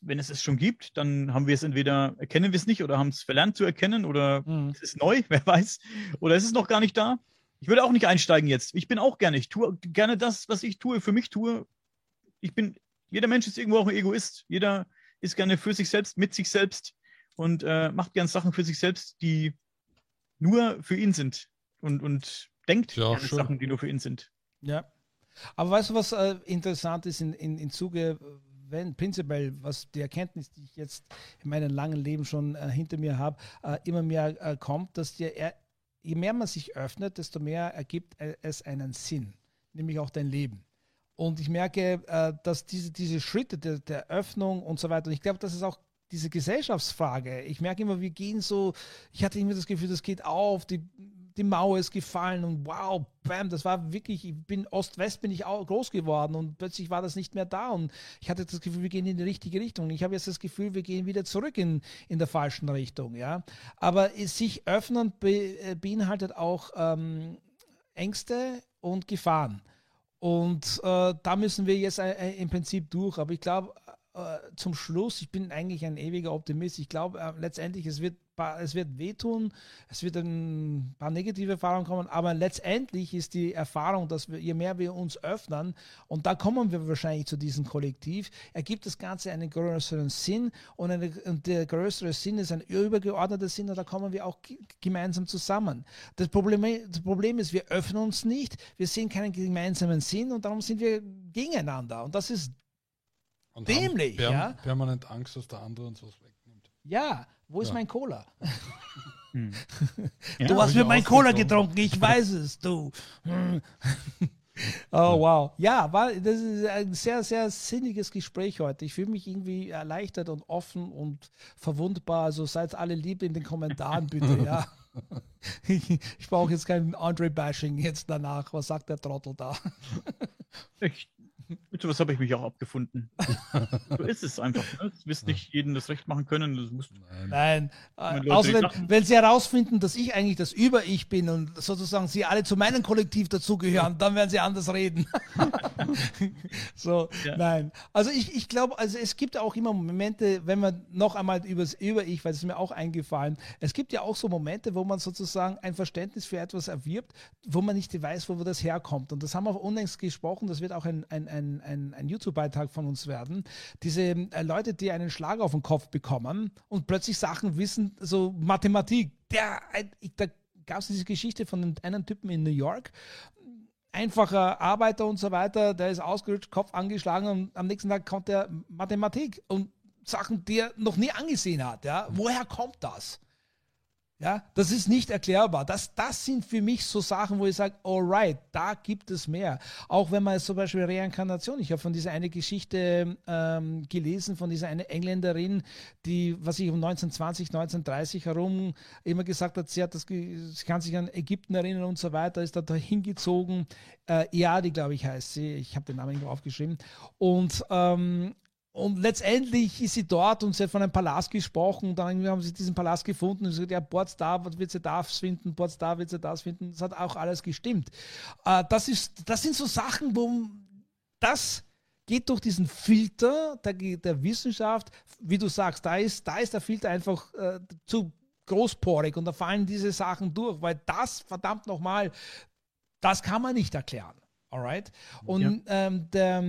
wenn es es schon gibt, dann haben wir es entweder erkennen wir es nicht oder haben es verlernt zu erkennen oder mhm. es ist neu, wer weiß. Oder es ist noch gar nicht da. Ich würde auch nicht einsteigen jetzt. Ich bin auch gerne. Ich tue gerne das, was ich tue, für mich tue. Ich bin, jeder Mensch ist irgendwo auch ein Egoist. Jeder ist gerne für sich selbst, mit sich selbst und äh, macht gern Sachen für sich selbst, die nur für ihn sind und, und denkt ja, gerne Sachen, die nur für ihn sind. Ja. Aber weißt du, was äh, interessant ist in, in, in Zuge, wenn prinzipiell, was die Erkenntnis, die ich jetzt in meinem langen Leben schon äh, hinter mir habe, äh, immer mehr äh, kommt, dass dir, er, je mehr man sich öffnet, desto mehr ergibt äh, es einen Sinn, nämlich auch dein Leben. Und ich merke, äh, dass diese, diese Schritte der, der Öffnung und so weiter, und ich glaube, das ist auch diese Gesellschaftsfrage. Ich merke immer, wir gehen so, ich hatte immer das Gefühl, das geht auf, die, die Mauer ist gefallen und wow, bam, das war wirklich, ich bin Ost-West bin ich auch groß geworden und plötzlich war das nicht mehr da und ich hatte das Gefühl, wir gehen in die richtige Richtung. Ich habe jetzt das Gefühl, wir gehen wieder zurück in, in der falschen Richtung, ja. Aber sich öffnen be, äh, beinhaltet auch ähm, Ängste und Gefahren. Und äh, da müssen wir jetzt äh, äh im Prinzip durch. Aber ich glaube, äh, zum Schluss, ich bin eigentlich ein ewiger Optimist. Ich glaube äh, letztendlich, es wird, es wird wehtun, es wird ein paar negative Erfahrungen kommen, aber letztendlich ist die Erfahrung, dass wir, je mehr wir uns öffnen, und da kommen wir wahrscheinlich zu diesem Kollektiv, ergibt das Ganze einen größeren Sinn und, eine, und der größere Sinn ist ein übergeordneter Sinn und da kommen wir auch gemeinsam zusammen. Das Problem, das Problem ist, wir öffnen uns nicht, wir sehen keinen gemeinsamen Sinn und darum sind wir gegeneinander und das ist und Dämlich, perm ja. Permanent Angst, dass der andere uns was wegnimmt. Ja, wo ist ja. mein Cola? Hm. Ja, du hast mir mein Cola getrunken, ich weiß es, du. Oh, wow. Ja, war, das ist ein sehr, sehr sinniges Gespräch heute. Ich fühle mich irgendwie erleichtert und offen und verwundbar. Also seid alle lieb in den Kommentaren, bitte, ja. ich, ich brauche jetzt kein Andre-Bashing jetzt danach. Was sagt der Trottel da? Ich mit sowas habe ich mich auch abgefunden. so ist es einfach. Ne? Du wirst nicht jedem das Recht machen können. Das musst, Nein. Nein. Außerdem, wenn sie herausfinden, dass ich eigentlich das Über-Ich bin und sozusagen sie alle zu meinem Kollektiv dazugehören, dann werden sie anders reden. so, ja. nein. Also ich, ich glaube, also es gibt auch immer Momente, wenn man noch einmal über das Über-Ich, weil es ist mir auch eingefallen, es gibt ja auch so Momente, wo man sozusagen ein Verständnis für etwas erwirbt, wo man nicht weiß, wo das herkommt. Und das haben wir auch unlängst gesprochen, das wird auch ein, ein, ein ein, ein, ein YouTube-Beitrag von uns werden. Diese äh, Leute, die einen Schlag auf den Kopf bekommen und plötzlich Sachen wissen, so Mathematik. Der, da gab es diese Geschichte von einem Typen in New York, einfacher Arbeiter und so weiter, der ist ausgerutscht, Kopf angeschlagen und am nächsten Tag kommt der Mathematik und Sachen, die er noch nie angesehen hat. Ja? Woher kommt das? Ja, das ist nicht erklärbar. Das, das sind für mich so Sachen, wo ich sage, alright, da gibt es mehr. Auch wenn man zum Beispiel Reinkarnation, ich habe von dieser eine Geschichte ähm, gelesen, von dieser eine Engländerin, die, was ich um 1920, 1930 herum immer gesagt hat, sie, hat das, sie kann sich an Ägypten erinnern und so weiter, ist da hingezogen. Äh, Eadi, glaube ich, heißt sie. Ich habe den Namen nicht aufgeschrieben. Und ähm, und letztendlich ist sie dort und sie hat von einem Palast gesprochen. Und dann haben sie diesen Palast gefunden und sie gesagt, ja, Ports da wird sie das finden, Ports da wird sie das finden. Das hat auch alles gestimmt. Äh, das, ist, das sind so Sachen, wo das geht durch diesen Filter der, der Wissenschaft. Wie du sagst, da ist, da ist der Filter einfach äh, zu großporig und da fallen diese Sachen durch, weil das, verdammt nochmal, das kann man nicht erklären. Alright? Und ja. ähm, der,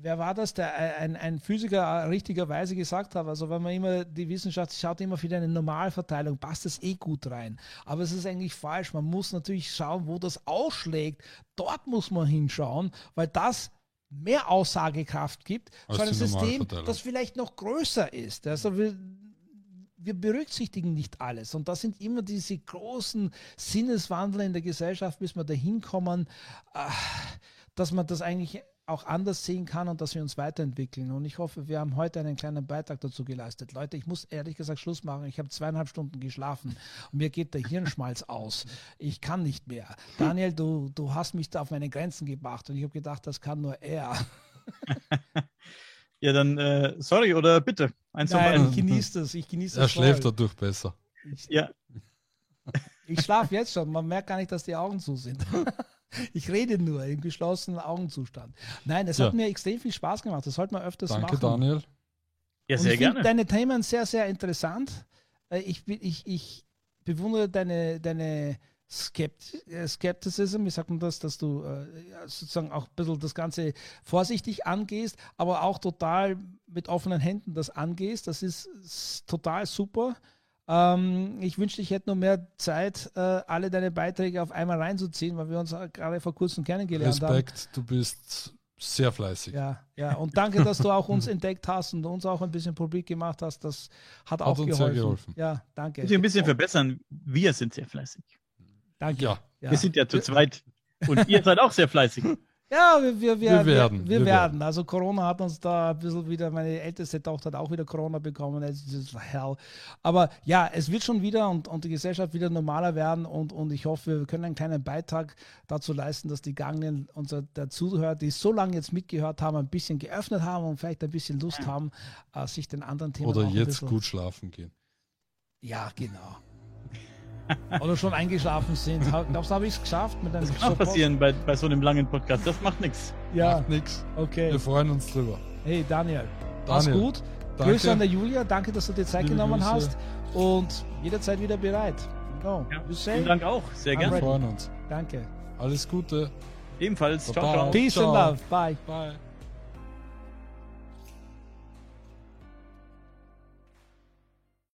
wer war das, der äh, ein, ein Physiker richtigerweise gesagt hat, also wenn man immer die Wissenschaft schaut immer für eine Normalverteilung, passt das eh gut rein. Aber es ist eigentlich falsch. Man muss natürlich schauen, wo das ausschlägt. Dort muss man hinschauen, weil das mehr Aussagekraft gibt für ein System, das vielleicht noch größer ist. Also wir, wir berücksichtigen nicht alles. Und das sind immer diese großen Sinneswandel in der Gesellschaft, bis wir dahin kommen, äh, dass man das eigentlich auch anders sehen kann und dass wir uns weiterentwickeln. Und ich hoffe, wir haben heute einen kleinen Beitrag dazu geleistet. Leute, ich muss ehrlich gesagt Schluss machen. Ich habe zweieinhalb Stunden geschlafen und mir geht der Hirnschmalz aus. Ich kann nicht mehr. Daniel, du, du hast mich da auf meine Grenzen gebracht und ich habe gedacht, das kann nur er. ja, dann äh, sorry oder bitte. Eins Nein, ich genieße das. Ich genieße Er schläft dadurch besser. Ich, ja. Ich schlafe jetzt schon. Man merkt gar nicht, dass die Augen zu sind. Ich rede nur im geschlossenen Augenzustand. Nein, es ja. hat mir extrem viel Spaß gemacht. Das sollte man öfters Danke, machen. Danke, Daniel. Ja, sehr ich gerne. deine Themen sehr, sehr interessant. Äh, ich, ich, ich bewundere deine, deine Skept äh, Skepticism, wie sagt man das, dass du äh, sozusagen auch ein bisschen das Ganze vorsichtig angehst, aber auch total mit offenen Händen das angehst. Das ist total super. Ähm, ich wünschte, ich hätte noch mehr Zeit, äh, alle deine Beiträge auf einmal reinzuziehen, weil wir uns gerade vor kurzem kennengelernt Respekt, haben. Respekt, du bist sehr fleißig. Ja, ja. Und danke, dass du auch uns entdeckt hast und uns auch ein bisschen publik gemacht hast. Das hat, hat auch uns geholfen. Sehr geholfen. Ja, danke. Ich ein bisschen verbessern. Wir sind sehr fleißig. Danke. Ja. ja. Wir sind ja zu zweit. Und ihr seid auch sehr fleißig. Ja, wir, wir, wir, wir werden. Wir, werden. Also Corona hat uns da ein bisschen wieder, meine älteste Tochter hat auch wieder Corona bekommen. Es ist hell. Aber ja, es wird schon wieder und, und die Gesellschaft wieder normaler werden und, und ich hoffe, wir können einen kleinen Beitrag dazu leisten, dass die Gangen unser der Zuhörer, die so lange jetzt mitgehört haben, ein bisschen geöffnet haben und vielleicht ein bisschen Lust haben, äh, sich den anderen Themen Oder jetzt gut schlafen gehen. Ja, genau. Oder schon eingeschlafen sind. Glaubst du, habe ich es geschafft? Mit einem das kann Support? passieren bei, bei so einem langen Podcast. Das macht nichts. Ja. Macht nichts. Okay. Wir freuen uns drüber. Hey, Daniel. Mach's gut. Danke. Grüße an der Julia. Danke, dass du dir Zeit Liebe genommen Grüße. hast. Und jederzeit wieder bereit. No. Ja, vielen Dank auch. Sehr gerne. Wir freuen uns. Danke. Alles Gute. Ebenfalls. Ciao, ciao. Peace ciao. and love. Bye. Bye.